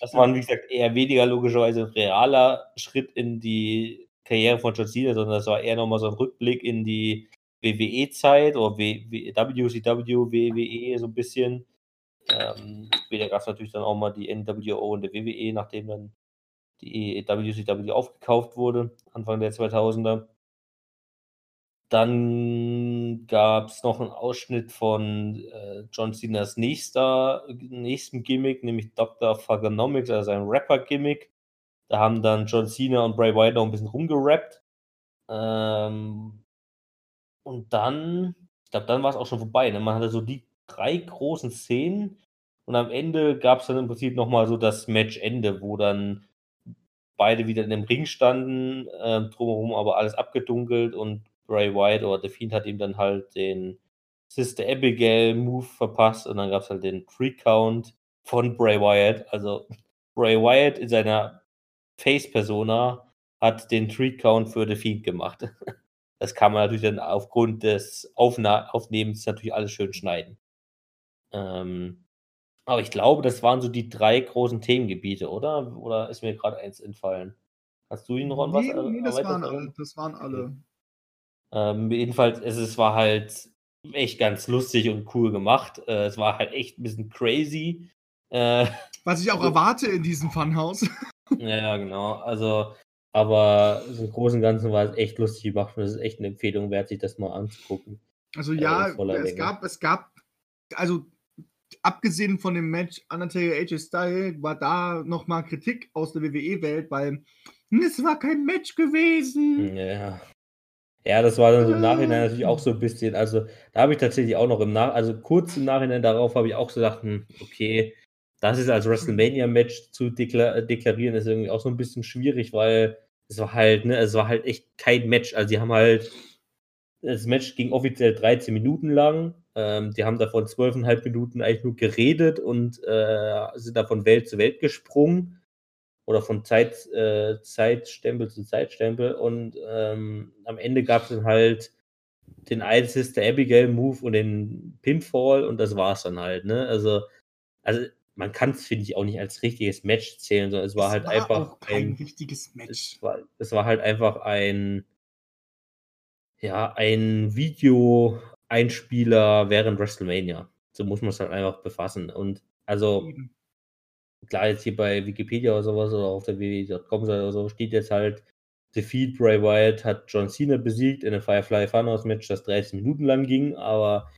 das war, wie gesagt, eher weniger logischerweise ein realer Schritt in die Karriere von John Cena, sondern das war eher nochmal so ein Rückblick in die WWE-Zeit oder WCW, WWE so ein bisschen. Ähm, später gab es natürlich dann auch mal die NWO und der WWE, nachdem dann die WCW aufgekauft wurde, Anfang der 2000er. Dann gab es noch einen Ausschnitt von äh, John Cenas nächster, nächsten Gimmick, nämlich Dr. Thugonomics, also sein Rapper-Gimmick. Da haben dann John Cena und Bray Wyatt noch ein bisschen rumgerappt. Ähm, und dann, ich glaube, dann war es auch schon vorbei. Ne? Man hatte so die drei großen Szenen und am Ende gab es dann im Prinzip nochmal so das Matchende, wo dann beide wieder in dem Ring standen, äh, drumherum aber alles abgedunkelt und Bray Wyatt oder The Fiend hat ihm dann halt den Sister Abigail Move verpasst und dann gab es halt den Free Count von Bray Wyatt. Also Bray Wyatt in seiner Face-Persona hat den Tree Count für The Fiend gemacht. Das kann man natürlich dann aufgrund des Aufna Aufnehmens natürlich alles schön schneiden. Ähm, aber ich glaube, das waren so die drei großen Themengebiete, oder? Oder ist mir gerade eins entfallen? Hast du ihn noch an was? Nee, nee, das, waren alle, das waren alle. Ähm, jedenfalls, es, es war halt echt ganz lustig und cool gemacht. Äh, es war halt echt ein bisschen crazy. Äh, Was ich auch erwarte in diesem Funhouse. ja, genau. Also, aber im Großen und Ganzen war es echt lustig gemacht und es ist echt eine Empfehlung wert, sich das mal anzugucken. Also ja, es gab, es gab, also abgesehen von dem Match Undertaker AJ Style war da nochmal Kritik aus der WWE-Welt, weil es war kein Match gewesen. Ja. Ja, das war dann so im Nachhinein natürlich auch so ein bisschen, also da habe ich tatsächlich auch noch im Nach, also kurz im Nachhinein darauf habe ich auch so gedacht, hm, okay, das ist als WrestleMania-Match zu deklar deklarieren, ist irgendwie auch so ein bisschen schwierig, weil es war halt, ne, es war halt echt kein Match. Also die haben halt, das Match ging offiziell 13 Minuten lang. Ähm, die haben davon 12,5 Minuten eigentlich nur geredet und äh, sind da von Welt zu Welt gesprungen oder von Zeit, äh, Zeitstempel zu Zeitstempel. Und ähm, am Ende gab es dann halt den einen Sister Abigail Move und den Pinfall und das war es dann halt. Ne? Also, also man kann es, finde ich, auch nicht als richtiges Match zählen, sondern es war es halt war einfach kein ein richtiges Match. Es war, es war halt einfach ein ja, ein Video-Einspieler während WrestleMania. So muss man es halt einfach befassen. Und also, klar, jetzt hier bei Wikipedia oder sowas oder auf der www.com oder so steht jetzt halt, Defeat Bray Wyatt hat John Cena besiegt in einem Firefly Funhouse Match, das 30 Minuten lang ging, aber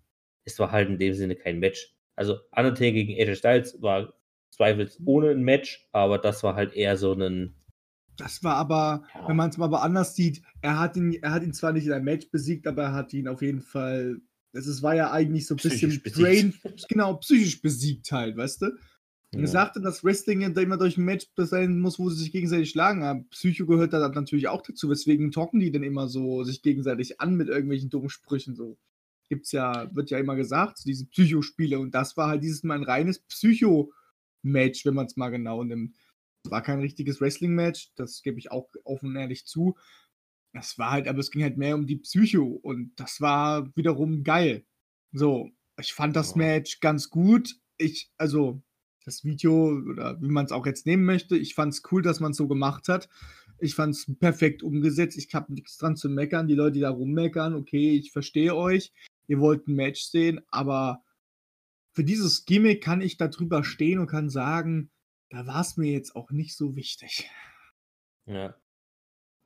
es war halt in dem Sinne kein Match. Also Undertaker gegen AJ Styles war zweifelsohne ein Match, aber das war halt eher so ein Das war aber, Ja. wenn man es mal aber anders sieht, er hat ihn, er hat ihn zwar nicht in einem Match besiegt, aber er hat ihn auf jeden Fall. Es war ja eigentlich so ein bisschen Brain, besiegt. genau, psychisch besiegt halt, weißt du? Und er sagte, dass Wrestling immer durch ein Match sein muss, wo sie sich gegenseitig schlagen. Aber Psycho gehört da dann natürlich auch dazu, weswegen talken die dann immer so sich gegenseitig an mit irgendwelchen dummen Sprüchen. So gibt's ja, wird ja immer gesagt, so diese Psycho-Spiele. Und das war halt dieses Mal ein reines Psycho-Match, wenn man es mal genau nimmt. Es war kein richtiges Wrestling-Match, das gebe ich auch offen und ehrlich zu. Es war halt, aber es ging halt mehr um die Psycho und das war wiederum geil. So, ich fand das. Match ganz gut. Ich, also, das Video oder wie man es auch jetzt nehmen möchte, ich fand es cool, dass man es so gemacht hat. Ich fand es perfekt umgesetzt. Ich habe nichts dran zu meckern. Die Leute, die da rummeckern, okay, ich verstehe euch. Ihr wollt ein Match sehen, aber für dieses Gimmick kann ich da drüber stehen und kann sagen, da war es mir jetzt auch nicht so wichtig. Ja.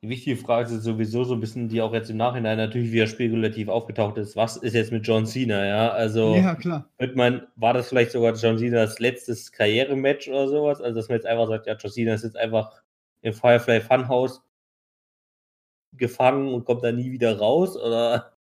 Die wichtige Frage ist sowieso so ein bisschen, die auch jetzt im Nachhinein natürlich wieder spekulativ aufgetaucht ist. Was ist jetzt mit John Cena? Ja, also Ja, klar. wird man, war das vielleicht sogar John Cenas letztes Karrierematch oder sowas? Also, dass man jetzt einfach sagt, ja, John Cena ist jetzt einfach im Firefly Funhouse gefangen und kommt da nie wieder raus? Oder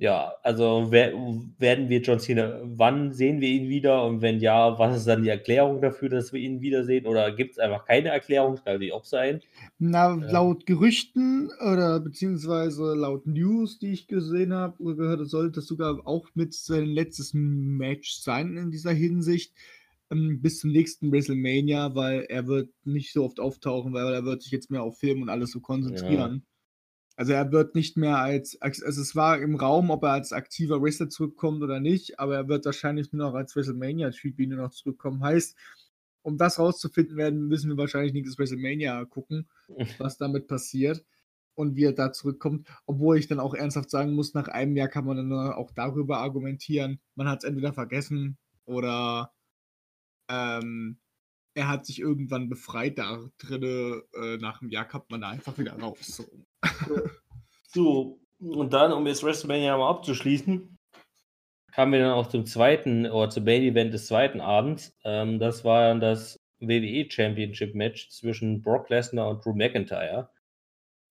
ja, also wer, werden wir John Cena, wann sehen wir ihn wieder? Und wenn ja, was ist dann die Erklärung dafür, dass wir ihn wiedersehen? Oder gibt es einfach keine Erklärung? Das kann natürlich auch sein. Na, Ja. laut Gerüchten oder beziehungsweise laut News, die ich gesehen habe oder gehört, sollte es sogar auch mit sein letztes Match sein in dieser Hinsicht. ähm, Bis zum nächsten WrestleMania, weil er wird nicht so oft auftauchen, weil er wird sich jetzt mehr auf Film und alles so konzentrieren. Also er wird nicht mehr als, also es war im Raum, ob er als aktiver Wrestler zurückkommt oder nicht, aber er wird wahrscheinlich nur noch als WrestleMania-Typ nur noch zurückkommen. Heißt, um das rauszufinden werden, müssen wir wahrscheinlich nächstes WrestleMania gucken, was damit passiert und wie er da zurückkommt. Obwohl ich dann auch ernsthaft sagen muss, nach einem Jahr kann man dann auch darüber argumentieren, man hat es entweder vergessen oder ähm, er hat sich irgendwann befreit da drinne, äh, nach einem Jahr kommt man da einfach wieder raus. So. So, und dann, um jetzt WrestleMania mal abzuschließen, kamen wir dann auch zum zweiten oder zum Main Event des zweiten Abends. Ähm, das war dann das WWE Championship Match zwischen Brock Lesnar und Drew McIntyre.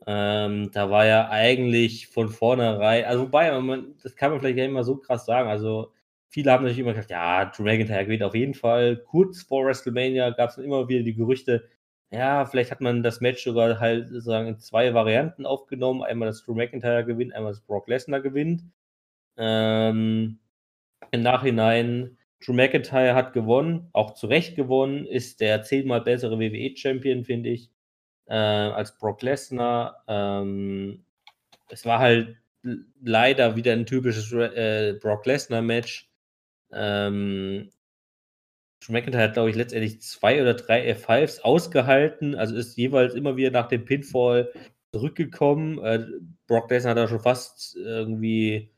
Ähm, da war ja eigentlich von vornherein, also wobei, man, das kann man vielleicht ja immer so krass sagen. Also, viele haben natürlich immer gesagt, ja, Drew McIntyre gewinnt auf jeden Fall. Kurz vor WrestleMania gab es immer wieder die Gerüchte, ja, vielleicht hat man das Match sogar halt sozusagen in zwei Varianten aufgenommen. Einmal, dass Drew McIntyre gewinnt, einmal, dass Brock Lesnar gewinnt. Ähm, Im Nachhinein, Drew McIntyre hat gewonnen, auch zu Recht gewonnen, ist der zehnmal bessere WWE-Champion, finde ich, äh, als Brock Lesnar. Ähm, es war halt leider wieder ein typisches äh, Brock Lesnar-Match. Ähm, McIntyre hat, glaube ich, letztendlich zwei oder drei F5s ausgehalten, also ist jeweils immer wieder nach dem Pinfall zurückgekommen. Äh, Brock Lesnar hat da schon fast irgendwie,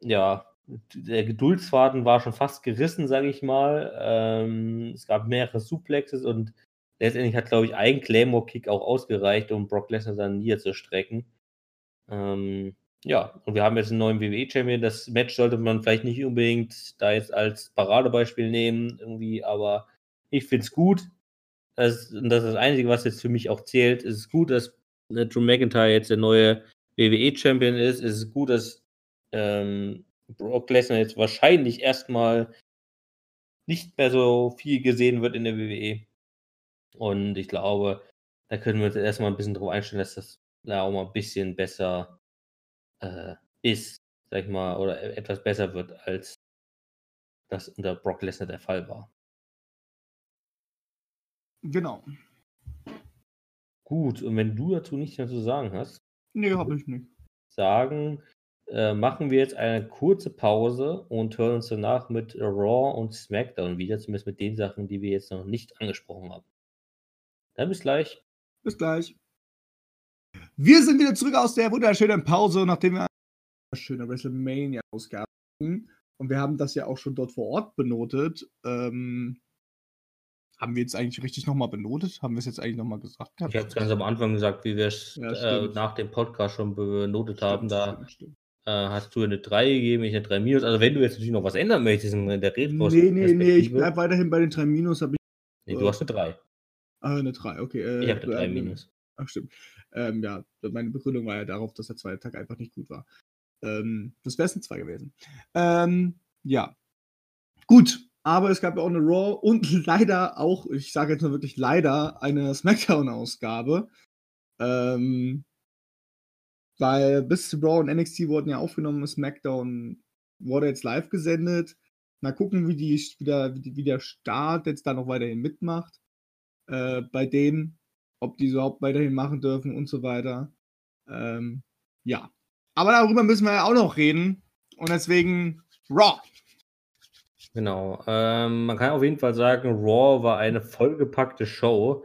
ja, der Geduldsfaden war schon fast gerissen, sage ich mal. Ähm, es gab mehrere Suplexes und letztendlich hat, glaube ich, ein Claymore-Kick auch ausgereicht, um Brock Lesnar dann niederzustrecken. Ähm, ja, und wir haben jetzt einen neuen WWE-Champion. Das Match sollte man vielleicht nicht unbedingt da jetzt als Paradebeispiel nehmen, irgendwie, aber ich finde es gut. Das, und das ist das Einzige, was jetzt für mich auch zählt. Es ist gut, dass äh, Drew McIntyre jetzt der neue WWE-Champion ist. Es ist gut, dass ähm, Brock Lesnar jetzt wahrscheinlich erstmal nicht mehr so viel gesehen wird in der WWE. Und ich glaube, da können wir uns erstmal ein bisschen drauf einstellen, dass das da auch mal ein bisschen besser äh, ist, sag ich mal, oder e- etwas besser wird, als das unter Brock Lesnar der Fall war. Genau. Gut, und wenn du dazu nichts mehr zu sagen hast, Nee, habe ich nicht. sagen, äh, machen wir jetzt eine kurze Pause und hören uns danach mit Raw und SmackDown wieder, zumindest mit den Sachen, die wir jetzt noch nicht angesprochen haben. Dann bis gleich. Bis gleich. Wir sind wieder zurück aus der wunderschönen Pause, nachdem wir eine schöne WrestleMania-Ausgabe hatten. Und wir haben das ja auch schon dort vor Ort benotet. Ähm, haben wir jetzt eigentlich richtig nochmal benotet? Haben wir es jetzt eigentlich nochmal gesagt? Ich habe es ganz am Anfang gesagt, wie wir es Ja, äh, nach dem Podcast schon benotet haben. Stimmt, Da stimmt, stimmt. äh, hast du eine 3 gegeben, ich eine 3 minus. Also wenn du jetzt natürlich noch was ändern möchtest in der retro Nee, nee, nee, ich bleib weiterhin bei den drei Minus. Hab ich, Nee, du hast eine 3. ah, eine 3, okay. Äh, Ich habe eine 3 ähm, minus. Ach, stimmt. Ähm, ja, meine Begründung war ja darauf, dass der zweite Tag einfach nicht gut war. Ähm, das wäre es ein 2 gewesen. Ähm, ja. Gut, aber es gab ja auch eine Raw und leider auch, ich sage jetzt nur wirklich leider, eine SmackDown-Ausgabe. Ähm, weil bis zu Raw und NXT wurden ja aufgenommen, SmackDown wurde jetzt live gesendet. Mal gucken, wie, die, wie, der, wie, der Start jetzt da noch weiterhin mitmacht. Äh, bei denen, ob die überhaupt weiterhin machen dürfen und so weiter. Ähm, ja. Aber darüber müssen wir ja auch noch reden. Und deswegen Raw. Genau. Ähm, man kann auf jeden Fall sagen, Raw war eine vollgepackte Show.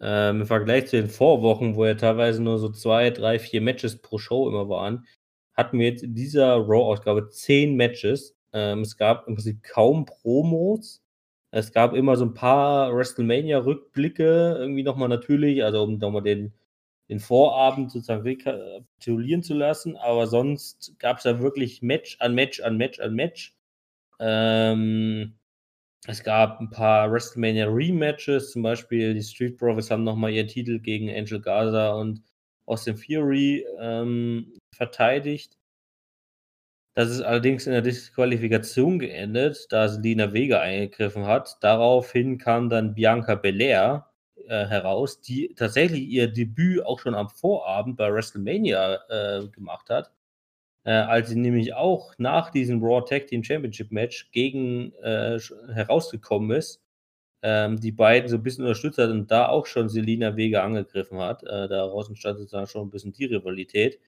Ähm, Im Vergleich zu den Vorwochen, wo ja teilweise nur so zwei, drei, vier Matches pro Show immer waren, hatten wir jetzt in dieser Raw-Ausgabe zehn Matches. Ähm, es gab im Prinzip kaum Promos. Es gab immer so ein paar WrestleMania-Rückblicke, irgendwie nochmal natürlich, also um nochmal den, den Vorabend sozusagen rekapitulieren zu lassen. Aber sonst gab es da wirklich Match an Match an Match an Match. Ähm, es gab ein paar WrestleMania Rematches, zum Beispiel die Street Profits haben nochmal ihren Titel gegen Angel Gaza und Austin Fury ähm, verteidigt. Das ist allerdings in der Disqualifikation geendet, da Selina Vega eingegriffen hat. Daraufhin kam dann Bianca Belair äh, heraus, die tatsächlich ihr Debüt auch schon am Vorabend bei WrestleMania äh, gemacht hat äh, als sie nämlich auch nach diesem Raw Tag Team Championship Match gegen äh, herausgekommen ist, ähm, die beiden so ein bisschen unterstützt hat und da auch schon Selina Vega angegriffen hat. Äh, daraus entstand sozusagen schon ein bisschen die Rivalität.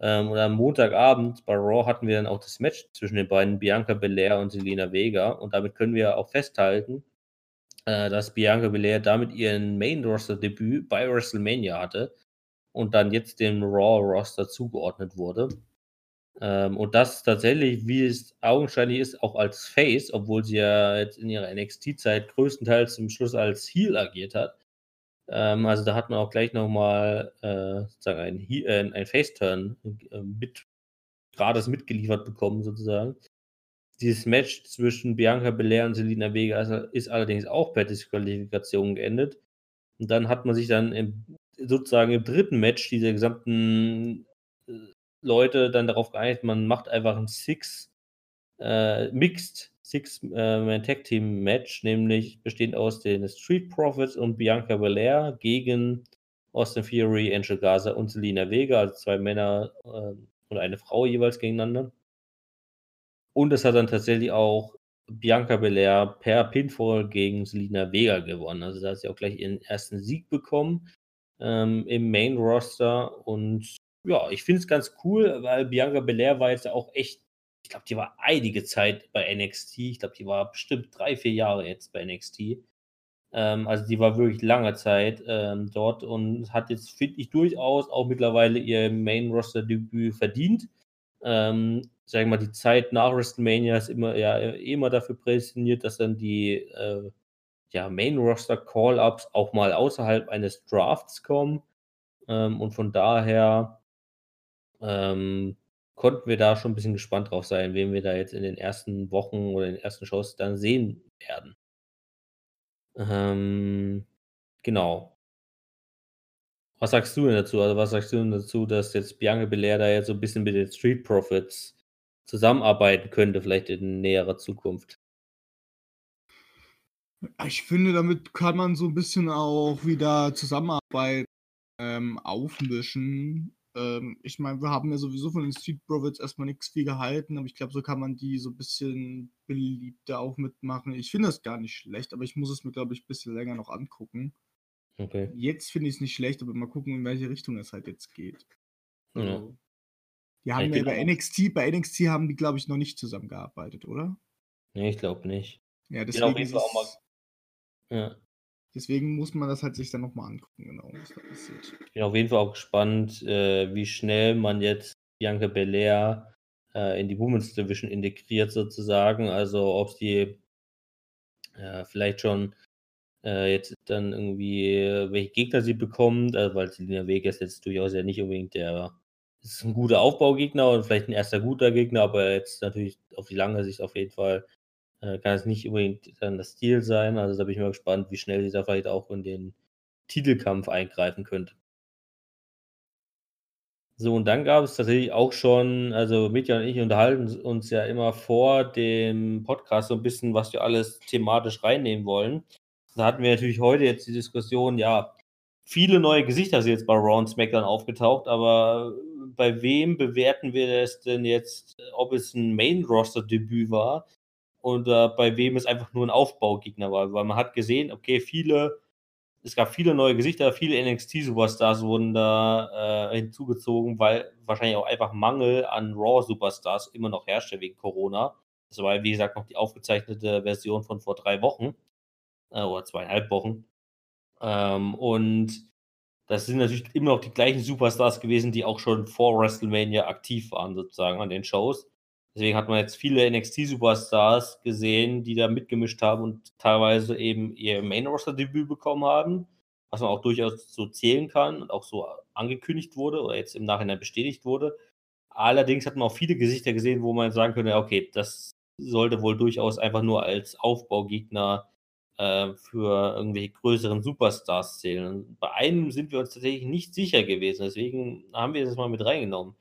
Ähm, und am Montagabend bei Raw hatten wir dann auch das Match zwischen den beiden, Bianca Belair und Selina Vega. Und damit können wir auch festhalten, äh, dass Bianca Belair damit ihren Main-Roster-Debüt bei WrestleMania hatte und dann jetzt dem Raw-Roster zugeordnet wurde. Ähm, und das tatsächlich, wie es augenscheinlich ist, auch als Face, obwohl sie ja jetzt in ihrer NXT-Zeit größtenteils zum Schluss als Heel agiert hat. Ähm, also da hat man auch gleich nochmal äh, sozusagen ein, äh, ein Face-Turn äh, mit, gerade mitgeliefert bekommen, sozusagen. Dieses Match zwischen Bianca Belair und Selina Vega ist, ist allerdings auch per Disqualifikation geendet. Und dann hat man sich dann im, sozusagen im dritten Match dieser gesamten äh, Leute dann darauf geeinigt, man macht einfach ein Six äh, Mixed Six äh, Man Tag Team Match, nämlich bestehend aus den Street Profits und Bianca Belair gegen Austin Fury, Angel Gaza und Selina Vega, also zwei Männer äh, und eine Frau jeweils gegeneinander. Und es hat dann tatsächlich auch Bianca Belair per Pinfall gegen Selina Vega gewonnen. Also da hat sie auch gleich ihren ersten Sieg bekommen ähm, im Main Roster. Und ja, ich finde es ganz cool, weil Bianca Belair war jetzt auch echt, ich glaube, die war einige Zeit bei NXT. Ich glaube, die war bestimmt drei, vier Jahre jetzt bei NXT. Ähm, also die war wirklich lange Zeit ähm, dort und hat jetzt, finde ich, durchaus auch mittlerweile ihr Main-Roster-Debüt verdient. Ähm, sagen wir mal, die Zeit nach WrestleMania ist immer, ja, immer dafür prädestiniert, dass dann die äh, ja, Main-Roster-Call-Ups auch mal außerhalb eines Drafts kommen. Ähm, und von daher ähm, konnten wir da schon ein bisschen gespannt drauf sein, wen wir da jetzt in den ersten Wochen oder in den ersten Shows dann sehen werden. Ähm, genau. Was sagst du denn dazu? Also, was sagst du denn dazu, dass jetzt Bianca Belair da jetzt so ein bisschen mit den Street Profits zusammenarbeiten könnte, vielleicht in näherer Zukunft? Ich finde, damit kann man so ein bisschen auch wieder Zusammenarbeit ähm, aufmischen. Ähm, ich meine, wir haben ja sowieso von den Street Profits erstmal nichts viel gehalten, aber ich glaube, so kann man die so ein bisschen beliebter auch mitmachen. Ich finde das gar nicht schlecht, aber ich muss es mir, glaube ich, ein bisschen länger noch angucken. Okay. Jetzt finde ich es nicht schlecht, aber mal gucken, in welche Richtung es halt jetzt geht. Ja. Also, die haben ich ja bei NXT, bei NXT haben die, glaube ich, noch nicht zusammengearbeitet, oder? Nee, ich glaube nicht. Ja, deswegen jeden ist Fall auch mal- Ja. Deswegen muss man das halt sich dann nochmal angucken, genau, was da passiert. Ich bin auf jeden Fall auch gespannt, äh, wie schnell man jetzt Bianca Belair äh, in die Women's Division integriert sozusagen. Also ob sie äh, vielleicht schon äh, jetzt dann irgendwie, äh, welche Gegner sie bekommt, also weil Selina ist jetzt durchaus ja nicht unbedingt der ist ein guter Aufbaugegner und vielleicht ein erster guter Gegner, aber jetzt natürlich auf die lange Sicht auf jeden Fall äh, kann es nicht unbedingt dann das Stil sein. Also da bin ich mal gespannt, wie schnell sie da vielleicht auch in den Titelkampf eingreifen könnte. So, und dann gab es tatsächlich auch schon, also Mitja und ich unterhalten uns ja immer vor dem Podcast so ein bisschen, was wir alles thematisch reinnehmen wollen. Da hatten wir natürlich heute jetzt die Diskussion, ja, viele neue Gesichter sind jetzt bei Raw und SmackDown aufgetaucht, aber bei wem bewerten wir das denn jetzt, ob es ein Main-Roster-Debüt war oder bei wem es einfach nur ein Aufbaugegner war? Weil man hat gesehen, okay, viele es gab viele neue Gesichter, viele NXT-Superstars wurden da äh, hinzugezogen, weil wahrscheinlich auch einfach Mangel an Raw-Superstars immer noch herrschte wegen Corona. Das war, wie gesagt, noch die aufgezeichnete Version von vor drei Wochen äh, oder zweieinhalb Wochen. Ähm, und das sind natürlich immer noch die gleichen Superstars gewesen, die auch schon vor WrestleMania aktiv waren, sozusagen an den Shows. Deswegen hat man jetzt viele NXT-Superstars gesehen, die da mitgemischt haben und teilweise eben ihr Main-Roster-Debüt bekommen haben, was man auch durchaus so zählen kann und auch so angekündigt wurde oder jetzt im Nachhinein bestätigt wurde. Allerdings hat man auch viele Gesichter gesehen, wo man sagen könnte, okay, das sollte wohl durchaus einfach nur als Aufbaugegner äh, für irgendwelche größeren Superstars zählen. Und bei einem sind wir uns tatsächlich nicht sicher gewesen, deswegen haben wir das mal mit reingenommen.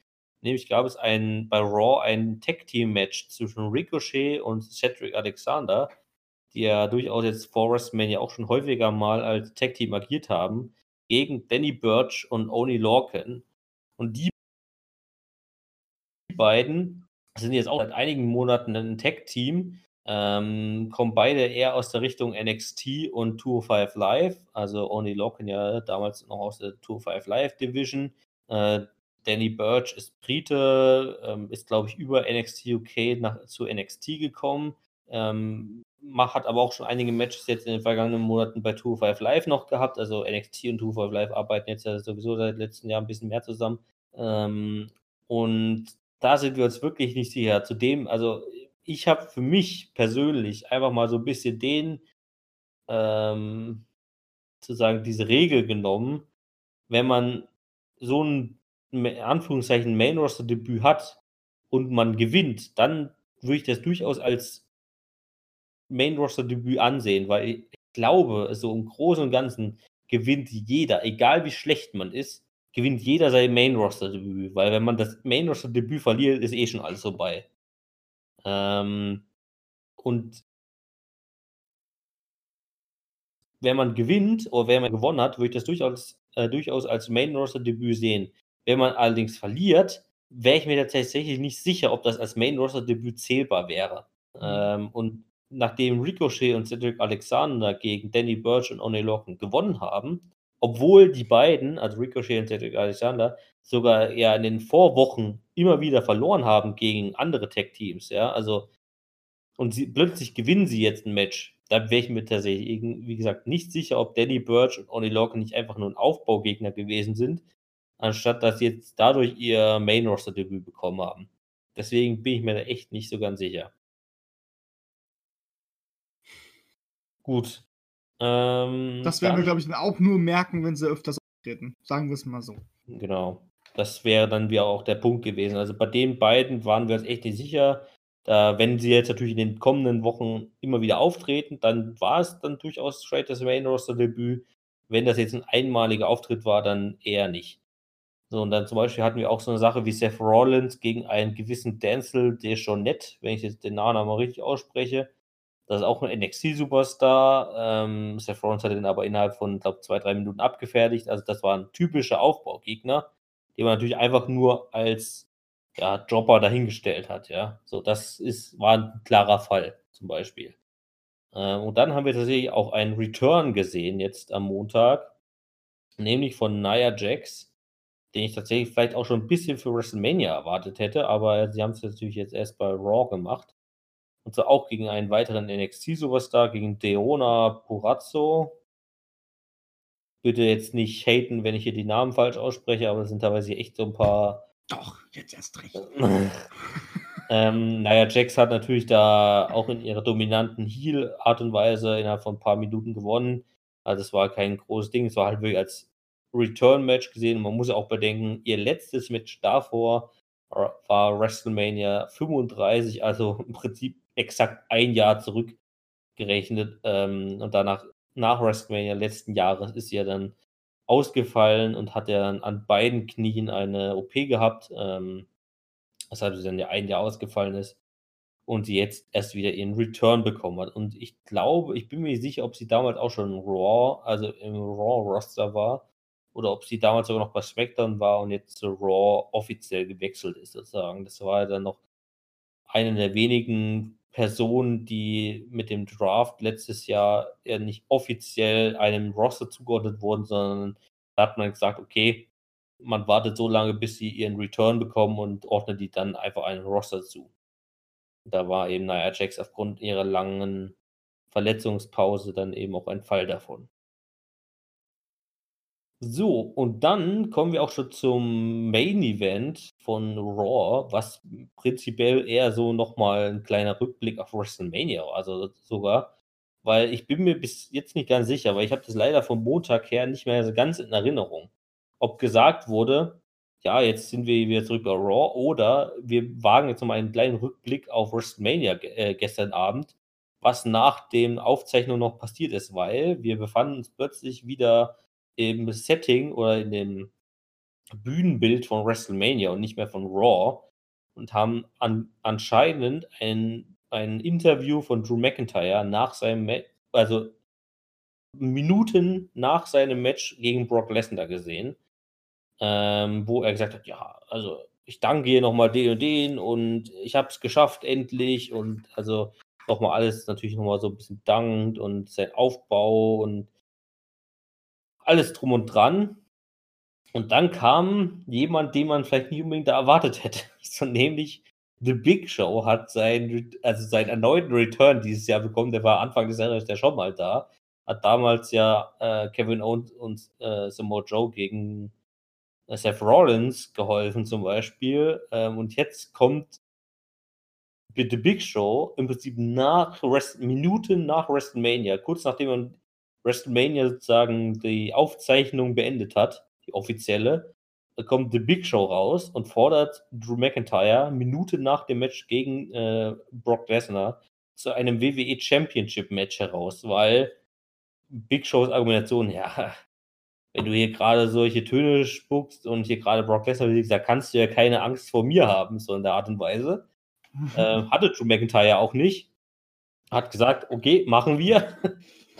Nämlich gab es ein, bei Raw ein Tag-Team-Match zwischen Ricochet und Cedric Alexander, die ja durchaus jetzt vor WrestleMania auch schon häufiger mal als Tag-Team agiert haben, gegen Danny Birch und Oni Lorcan. Und die beiden sind jetzt auch seit einigen Monaten ein Tag-Team, ähm, kommen beide eher aus der Richtung NXT und Tour 5 Live. Also Oni Lorcan ja damals noch aus der Tour 5 Live Division. Äh, Danny Burch ist Brite, ähm, ist, glaube ich, über NXT UK nach, zu NXT gekommen. Ähm, hat aber auch schon einige Matches jetzt in den vergangenen Monaten bei 205 Live noch gehabt. Also NXT und 205 Live arbeiten jetzt ja sowieso seit letzten Jahr ein bisschen mehr zusammen. Ähm, und da sind wir uns wirklich nicht sicher. Zudem, also ich habe für mich persönlich einfach mal so ein bisschen den, ähm, sozusagen diese Regel genommen, wenn man so ein in Anführungszeichen Main Roster Debüt hat und man gewinnt, dann würde ich das durchaus als Main Roster Debüt ansehen, weil ich glaube, so im Großen und Ganzen gewinnt jeder, egal wie schlecht man ist, gewinnt jeder sein Main Roster Debüt, weil wenn man das Main Roster Debüt verliert, ist eh schon alles vorbei. Ähm, und wenn man gewinnt oder wenn man gewonnen hat, würde ich das durchaus, äh, durchaus als Main Roster Debüt sehen. Wenn man allerdings verliert, wäre ich mir tatsächlich nicht sicher, ob das als Main Roster Debüt zählbar wäre. Mhm. Ähm, und nachdem Ricochet und Cedric Alexander gegen Danny Burch und Oney Lorcan gewonnen haben, obwohl die beiden, also Ricochet und Cedric Alexander, sogar ja in den Vorwochen immer wieder verloren haben gegen andere Tech-Teams, ja, also und sie, plötzlich gewinnen sie jetzt ein Match. Da wäre ich mir tatsächlich, wie gesagt, nicht sicher, ob Danny Burch und Oney Lorcan nicht einfach nur ein Aufbaugegner gewesen sind, anstatt dass sie jetzt dadurch ihr Main-Roster-Debüt bekommen haben. Deswegen bin ich mir da echt nicht so ganz sicher. Gut. Ähm, das werden dann, wir, glaube ich, auch nur merken, wenn sie öfters auftreten. Sagen wir es mal so. Genau. Das wäre dann wieder auch der Punkt gewesen. Also bei den beiden waren wir uns echt nicht sicher. Da, wenn sie jetzt natürlich in den kommenden Wochen immer wieder auftreten, dann war es dann durchaus straight das Main-Roster-Debüt. Wenn das jetzt ein einmaliger Auftritt war, dann eher nicht. So, und dann zum Beispiel hatten wir auch so eine Sache wie Seth Rollins gegen einen gewissen Denzel Dejonet, wenn ich jetzt den Namen mal richtig ausspreche. Das ist auch ein NXT-Superstar. Ähm, Seth Rollins hat den aber innerhalb von, glaube zwei, drei Minuten abgefertigt. Also das war ein typischer Aufbaugegner, den man natürlich einfach nur als ja, Dropper dahingestellt hat. Ja, so das ist, war ein klarer Fall zum Beispiel. Ähm, und dann haben wir tatsächlich auch einen Return gesehen jetzt am Montag, nämlich von Nia Jax den ich tatsächlich vielleicht auch schon ein bisschen für WrestleMania erwartet hätte, aber sie haben es natürlich jetzt erst bei Raw gemacht. Und zwar auch gegen einen weiteren NXT-Superstar, gegen Deona Purazzo. bitte jetzt nicht haten, wenn ich hier die Namen falsch ausspreche, aber es sind teilweise echt so ein paar. Doch, jetzt erst recht. ähm, naja, Jax hat natürlich da auch in ihrer dominanten Heal-Art und Weise innerhalb von ein paar Minuten gewonnen. Also es war kein großes Ding, es war halt wirklich als Return-Match gesehen. Man muss auch bedenken, ihr letztes Match davor war WrestleMania 35, also im Prinzip exakt ein Jahr zurückgerechnet. Ähm, und danach, nach WrestleMania letzten Jahres, ist sie ja dann ausgefallen und hat ja dann an beiden Knien eine OP gehabt, ähm, weshalb sie dann ja ein Jahr ausgefallen ist und sie jetzt erst wieder ihren Return bekommen hat. Und ich glaube, ich bin mir nicht sicher, ob sie damals auch schon Raw, also im Raw-Roster war, oder ob sie damals sogar noch bei SmackDown war und jetzt zu Raw offiziell gewechselt ist, sozusagen. Das war dann noch eine der wenigen Personen, die mit dem Draft letztes Jahr ja nicht offiziell einem Roster zugeordnet wurden, sondern da hat man gesagt, okay, man wartet so lange, bis sie ihren Return bekommen und ordnet die dann einfach einem Roster zu. Da war eben Nia Jax aufgrund ihrer langen Verletzungspause dann eben auch ein Fall davon. So, und dann kommen wir auch schon zum Main Event von Raw, was prinzipiell eher so nochmal ein kleiner Rückblick auf WrestleMania, also sogar, weil ich bin mir bis jetzt nicht ganz sicher, weil ich habe das leider vom Montag her nicht mehr so ganz in Erinnerung. Ob gesagt wurde, ja, jetzt sind wir wieder zurück bei Raw oder wir wagen jetzt nochmal einen kleinen Rückblick auf WrestleMania äh, gestern Abend, was nach dem Aufzeichnung noch passiert ist, weil wir befanden uns plötzlich wieder im Setting oder in dem Bühnenbild von WrestleMania und nicht mehr von Raw und haben an, anscheinend ein, ein Interview von Drew McIntyre nach seinem Match, also Minuten nach seinem Match gegen Brock Lesnar gesehen, ähm, wo er gesagt hat, ja, also ich danke hier nochmal den und den und ich habe es geschafft endlich und also nochmal alles natürlich nochmal so ein bisschen dankt und sein Aufbau und alles drum und dran. Und dann kam jemand, den man vielleicht nicht unbedingt da erwartet hätte. So, nämlich The Big Show hat seinen, also seinen erneuten Return dieses Jahr bekommen. Der war Anfang des Jahres der schon mal da. Hat damals ja äh, Kevin Owens und äh, Samoa Joe gegen äh, Seth Rollins geholfen zum Beispiel. Ähm, und jetzt kommt The Big Show im Prinzip nach Rest Minuten nach WrestleMania, kurz nachdem man WrestleMania sozusagen die Aufzeichnung beendet hat, die offizielle, da kommt The Big Show raus und fordert Drew McIntyre Minuten nach dem Match gegen äh, Brock Lesnar zu einem WWE Championship Match heraus, weil Big Shows Argumentation, ja, wenn du hier gerade solche Töne spuckst und hier gerade Brock Lesnar besiegst, da kannst du ja keine Angst vor mir haben, so in der Art und Weise. äh, hatte Drew McIntyre auch nicht. Hat gesagt, okay, machen wir.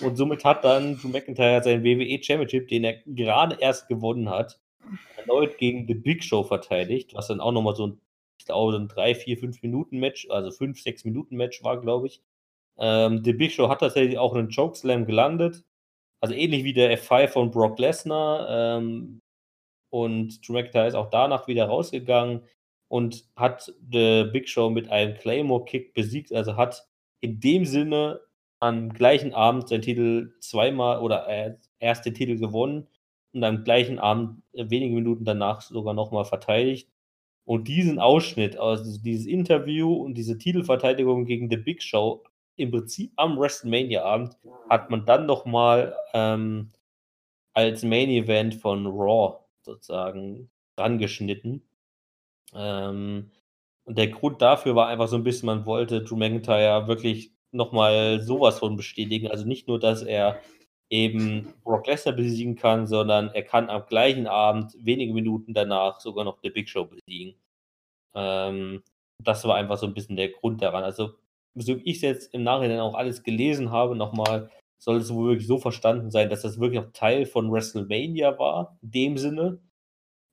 Und somit hat dann Drew McIntyre sein WWE Championship, den er gerade erst gewonnen hat, erneut gegen The Big Show verteidigt, was dann auch nochmal so ein, ich glaube, ein 3, 4, 5 Minuten Match, also 5, 6 Minuten Match war, glaube ich. Ähm, The Big Show hat tatsächlich auch einen Chokeslam gelandet. Also ähnlich wie der F5 von Brock Lesnar. Ähm, und Drew McIntyre ist auch danach wieder rausgegangen und hat The Big Show mit einem Claymore-Kick besiegt. Also hat in dem Sinne am gleichen Abend seinen Titel zweimal oder äh, erst Titel gewonnen und am gleichen Abend, äh, wenige Minuten danach sogar nochmal verteidigt. Und diesen Ausschnitt, also dieses Interview und diese Titelverteidigung gegen The Big Show, im Prinzip am WrestleMania-Abend, hat man dann nochmal ähm, als Main Event von Raw sozusagen rangeschnitten. Ähm, und der Grund dafür war einfach so ein bisschen, man wollte Drew McIntyre wirklich nochmal sowas von bestätigen. Also nicht nur, dass er eben Brock Lesnar besiegen kann, sondern er kann am gleichen Abend, wenige Minuten danach, sogar noch The Big Show besiegen. Ähm, das war einfach so ein bisschen der Grund daran. Also, so wie ich es jetzt im Nachhinein auch alles gelesen habe, nochmal, soll es wohl wirklich so verstanden sein, dass das wirklich auch Teil von WrestleMania war, in dem Sinne,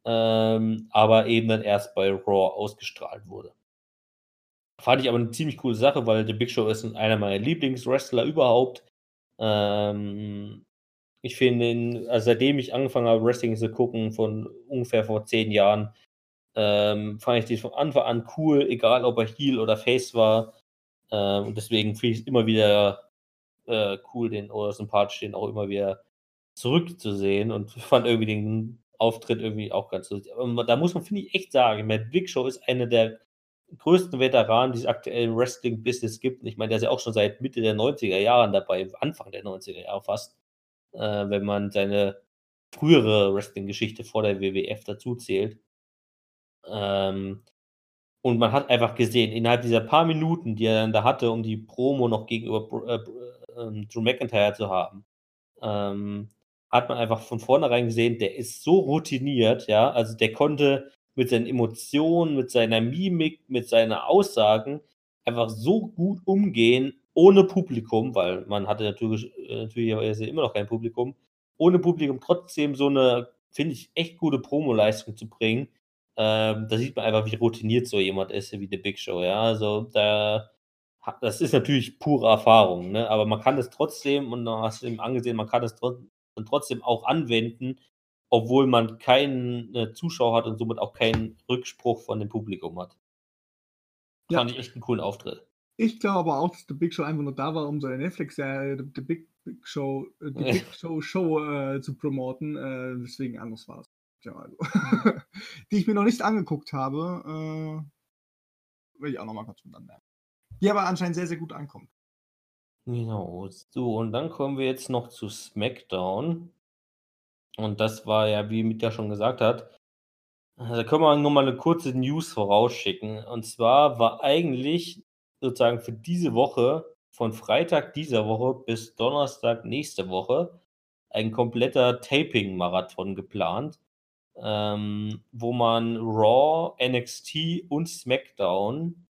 ähm, aber eben dann erst bei Raw ausgestrahlt wurde. Fand ich aber eine ziemlich coole Sache, weil The Big Show ist einer meiner Lieblingswrestler überhaupt. Ähm, ich finde ihn, also seitdem ich angefangen habe, Wrestling zu gucken, von ungefähr vor zehn Jahren, ähm, fand ich den von Anfang an cool, egal ob er Heel oder Face war. Ähm, und deswegen finde ich es immer wieder äh, cool, den oder sympathisch, den auch immer wieder zurückzusehen und fand irgendwie den Auftritt irgendwie auch ganz lustig. Aber da muss man, finde ich, echt sagen, Matt Big Show ist einer der größten Veteranen, die es aktuell im Wrestling-Business gibt. Ich meine, der ist ja auch schon seit Mitte der 90er Jahren dabei, Anfang der 90er Jahre fast, äh, wenn man seine frühere Wrestling-Geschichte vor der WWF dazu zählt. Ähm, und man hat einfach gesehen, innerhalb dieser paar Minuten, die er dann da hatte, um die Promo noch gegenüber äh, äh, Drew McIntyre zu haben, ähm, hat man einfach von vornherein gesehen, der ist so routiniert, ja, also der konnte mit seinen Emotionen, mit seiner Mimik, mit seinen Aussagen einfach so gut umgehen, ohne Publikum, weil man hatte natürlich, äh, natürlicherweise immer noch kein Publikum, ohne Publikum trotzdem so eine, finde ich, echt gute Promo-Leistung zu bringen. Ähm, da sieht man einfach, wie routiniert so jemand ist, wie The Big Show, ja. Also da, das ist natürlich pure Erfahrung, ne? aber man kann es trotzdem, und du hast eben angesehen, man kann es trotzdem auch anwenden, obwohl man keinen äh, Zuschauer hat und somit auch keinen Rückspruch von dem Publikum hat. Ja. Fand ich echt einen coolen Auftritt. Ich glaube aber auch, dass The Big Show einfach nur da war, um seine Netflix-Serie The, The Big, Big, Show, äh, The Big Show Show äh, zu promoten. Äh, deswegen anders war es. Ja, also. die ich mir noch nicht angeguckt habe, äh, will ich auch nochmal kurz mit anmerken. Die aber anscheinend sehr, sehr gut ankommt. Genau. So, und dann kommen wir jetzt noch zu SmackDown. Und das war ja, wie Mika schon gesagt hat, da können wir nur mal eine kurze News vorausschicken. Und zwar war eigentlich sozusagen für diese Woche, von Freitag dieser Woche bis Donnerstag nächste Woche, ein kompletter Taping-Marathon geplant, ähm, wo man Raw, NXT und SmackDown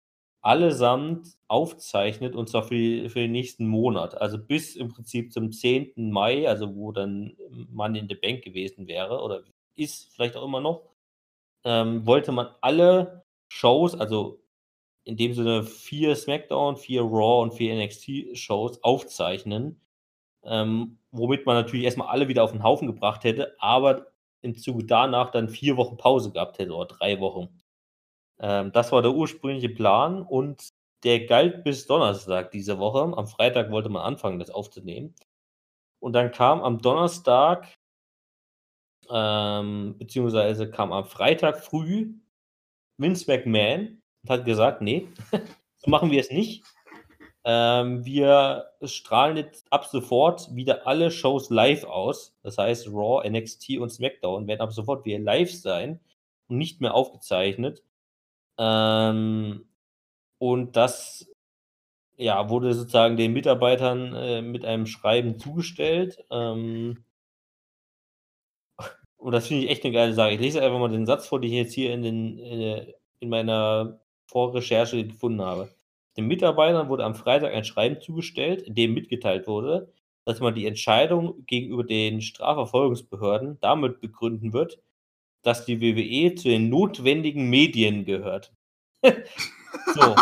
allesamt aufzeichnet und zwar für, für den nächsten Monat. Also bis im Prinzip zum 10. Mai, also wo dann man in der Bank gewesen wäre oder ist vielleicht auch immer noch, ähm, wollte man alle Shows, also in dem Sinne vier SmackDown, vier Raw und vier NXT-Shows aufzeichnen, ähm, womit man natürlich erstmal alle wieder auf den Haufen gebracht hätte, aber im Zuge danach dann vier Wochen Pause gehabt hätte oder drei Wochen. Ähm, das war der ursprüngliche Plan und der galt bis Donnerstag diese Woche. Am Freitag wollte man anfangen, das aufzunehmen. Und dann kam am Donnerstag, ähm, beziehungsweise kam am Freitag früh Vince McMahon und hat gesagt, nee, so machen wir es nicht. Ähm, wir strahlen jetzt ab sofort wieder alle Shows live aus. Das heißt, Raw, NXT und SmackDown werden ab sofort wieder live sein und nicht mehr aufgezeichnet. Ähm, und das ja, wurde sozusagen den Mitarbeitern äh, mit einem Schreiben zugestellt. Ähm, und das finde ich echt eine geile Sache. Ich lese einfach mal den Satz vor, den ich jetzt hier in, den, äh, in meiner Vorrecherche gefunden habe. Den Mitarbeitern wurde am Freitag ein Schreiben zugestellt, in dem mitgeteilt wurde, dass man die Entscheidung gegenüber den Strafverfolgungsbehörden damit begründen wird, dass die WWE zu den notwendigen Medien gehört. so.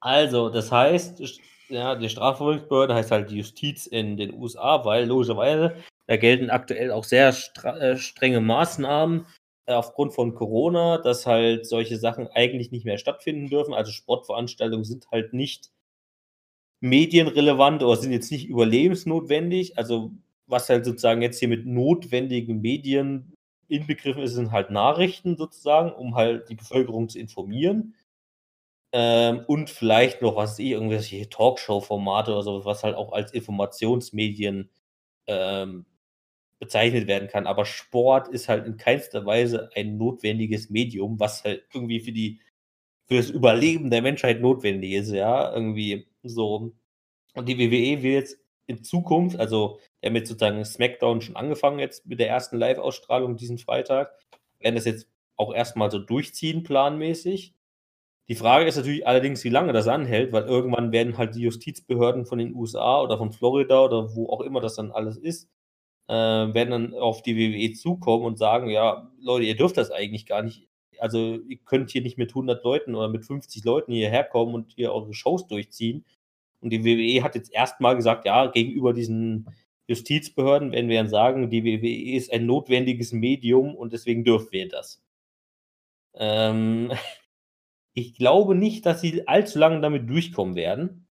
Also, das heißt, ja, die Strafverfolgungsbehörde heißt halt die Justiz in den USA, weil logischerweise da gelten aktuell auch sehr äh, strenge Maßnahmen äh, aufgrund von Corona, dass halt solche Sachen eigentlich nicht mehr stattfinden dürfen. Also Sportveranstaltungen sind halt nicht medienrelevant oder sind jetzt nicht überlebensnotwendig. Also was halt sozusagen jetzt hier mit notwendigen Medien inbegriffen ist, sind halt Nachrichten sozusagen, um halt die Bevölkerung zu informieren. Ähm, und vielleicht noch, was ich, irgendwelche Talkshow-Formate oder so, was halt auch als Informationsmedien ähm, bezeichnet werden kann. Aber Sport ist halt in keinster Weise ein notwendiges Medium, was halt irgendwie für die für das Überleben der Menschheit notwendig ist, ja, irgendwie so. Und die WWE will jetzt in Zukunft, also wir haben jetzt sozusagen SmackDown schon angefangen jetzt mit der ersten Live-Ausstrahlung diesen Freitag, werden das jetzt auch erstmal so durchziehen, planmäßig. Die Frage ist natürlich allerdings, wie lange das anhält, weil irgendwann werden halt die Justizbehörden von den USA oder von Florida oder wo auch immer das dann alles ist, äh, werden dann auf die WWE zukommen und sagen, ja, Leute, ihr dürft das eigentlich gar nicht. Also ihr könnt hier nicht mit 100 Leuten oder mit 50 Leuten hierher kommen und hier eure Shows durchziehen. Und die WWE hat jetzt erstmal gesagt, ja, gegenüber diesen Justizbehörden werden wir sagen, die WWE ist ein notwendiges Medium und deswegen dürfen wir das. Ähm, ich glaube nicht, dass sie allzu lange damit durchkommen werden.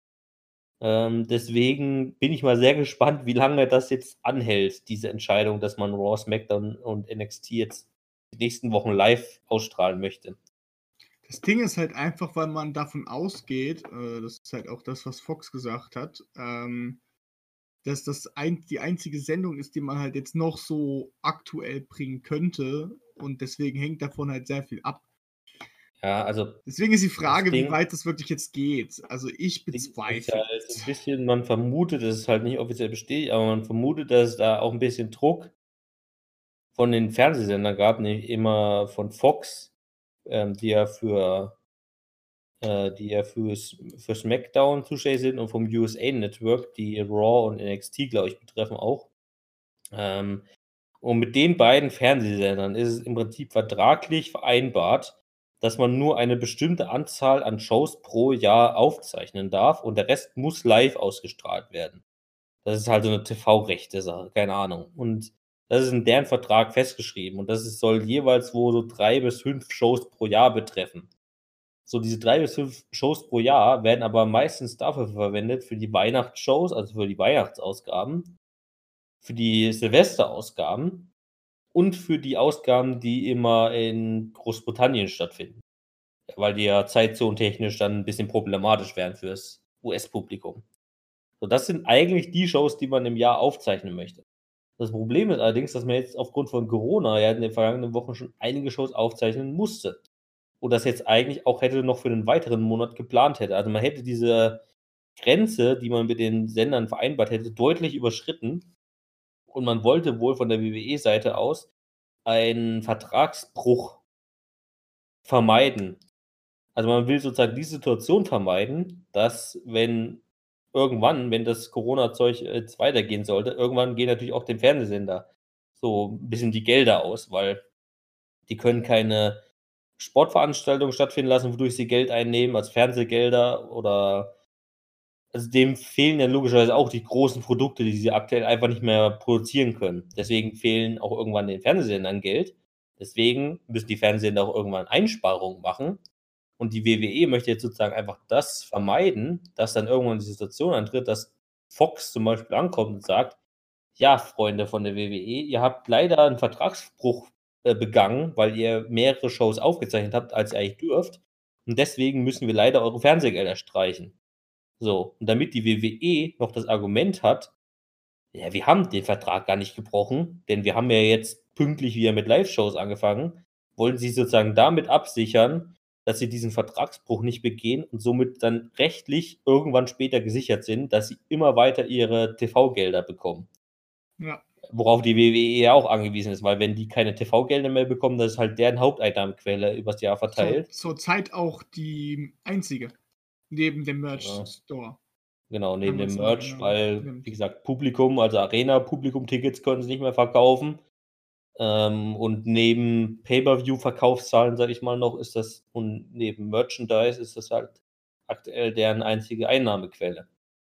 Ähm, deswegen bin ich mal sehr gespannt, wie lange das jetzt anhält, diese Entscheidung, dass man Raw, SmackDown und NXT jetzt die nächsten Wochen live ausstrahlen möchte. Das Ding ist halt einfach, weil man davon ausgeht, äh, das ist halt auch das, was Fox gesagt hat, ähm, dass das ein, die einzige Sendung ist, die man halt jetzt noch so aktuell bringen könnte. Und deswegen hängt davon halt sehr viel ab. Ja, also. Deswegen ist die Frage, Ding, wie weit das wirklich jetzt geht. Also ich bezweifle. Ja, ein bisschen, man vermutet, dass es halt nicht offiziell besteht, aber man vermutet, dass es da auch ein bisschen Druck von den Fernsehsendern gab, nicht immer von Fox, ähm, die ja für äh, die ja fürs, für SmackDown zuständig sind und vom USA Network, die Raw und NXT, glaube ich, betreffen auch. Ähm, und mit den beiden Fernsehsendern ist es im Prinzip vertraglich vereinbart, dass man nur eine bestimmte Anzahl an Shows pro Jahr aufzeichnen darf und der Rest muss live ausgestrahlt werden. Das ist halt so eine TV-rechte Sache, keine Ahnung. Und das ist in deren Vertrag festgeschrieben und das soll jeweils wohl so drei bis fünf Shows pro Jahr betreffen. So diese drei bis fünf Shows pro Jahr werden aber meistens dafür verwendet, für die Weihnachtsshows, also für die Weihnachtsausgaben, für die Silvesterausgaben und für die Ausgaben, die immer in Großbritannien stattfinden. Weil die ja zeitzonentechnisch dann ein bisschen problematisch wären fürs US-Publikum. So, das sind eigentlich die Shows, die man im Jahr aufzeichnen möchte. Das Problem ist allerdings, dass man jetzt aufgrund von Corona ja in den vergangenen Wochen schon einige Shows aufzeichnen musste und das jetzt eigentlich auch hätte noch für einen weiteren Monat geplant hätte. Also man hätte diese Grenze, die man mit den Sendern vereinbart hätte, deutlich überschritten. Und man wollte wohl von der WWE-Seite aus einen Vertragsbruch vermeiden. Also man will sozusagen die Situation vermeiden, dass wenn irgendwann, wenn das Corona-Zeug jetzt weitergehen sollte, irgendwann gehen natürlich auch dem Fernsehsender so ein bisschen die Gelder aus, weil die können keine Sportveranstaltungen stattfinden lassen, wodurch sie Geld einnehmen, als Fernsehgelder oder also dem fehlen ja logischerweise auch die großen Produkte, die sie aktuell einfach nicht mehr produzieren können. Deswegen fehlen auch irgendwann den Fernsehsendern Geld. Deswegen müssen die Fernsehsender auch irgendwann Einsparungen machen. Und die WWE möchte jetzt sozusagen einfach das vermeiden, dass dann irgendwann die Situation antritt, dass Fox zum Beispiel ankommt und sagt, ja, Freunde von der WWE, ihr habt leider einen Vertragsbruch äh, begangen, weil ihr mehrere Shows aufgezeichnet habt, als ihr eigentlich dürft. Und deswegen müssen wir leider eure Fernsehgelder streichen. So, und damit die WWE noch das Argument hat, ja, wir haben den Vertrag gar nicht gebrochen, denn wir haben ja jetzt pünktlich wieder mit Live-Shows angefangen, wollen sie sozusagen damit absichern, dass sie diesen Vertragsbruch nicht begehen und somit dann rechtlich irgendwann später gesichert sind, dass sie immer weiter ihre TV-Gelder bekommen. Ja worauf die WWE ja auch angewiesen ist, weil wenn die keine TV-Gelder mehr bekommen, das ist halt deren Haupteinnahmequelle übers Jahr verteilt. Zur, Zeit auch die einzige, neben dem Merch-Store. Genau, neben dem Merch, genau weil, wie gesagt, Publikum, also Arena-Publikum-Tickets können sie nicht mehr verkaufen. Ähm, und neben Pay-Per-View-Verkaufszahlen, sag ich mal noch, ist das, und neben Merchandise ist das halt aktuell deren einzige Einnahmequelle.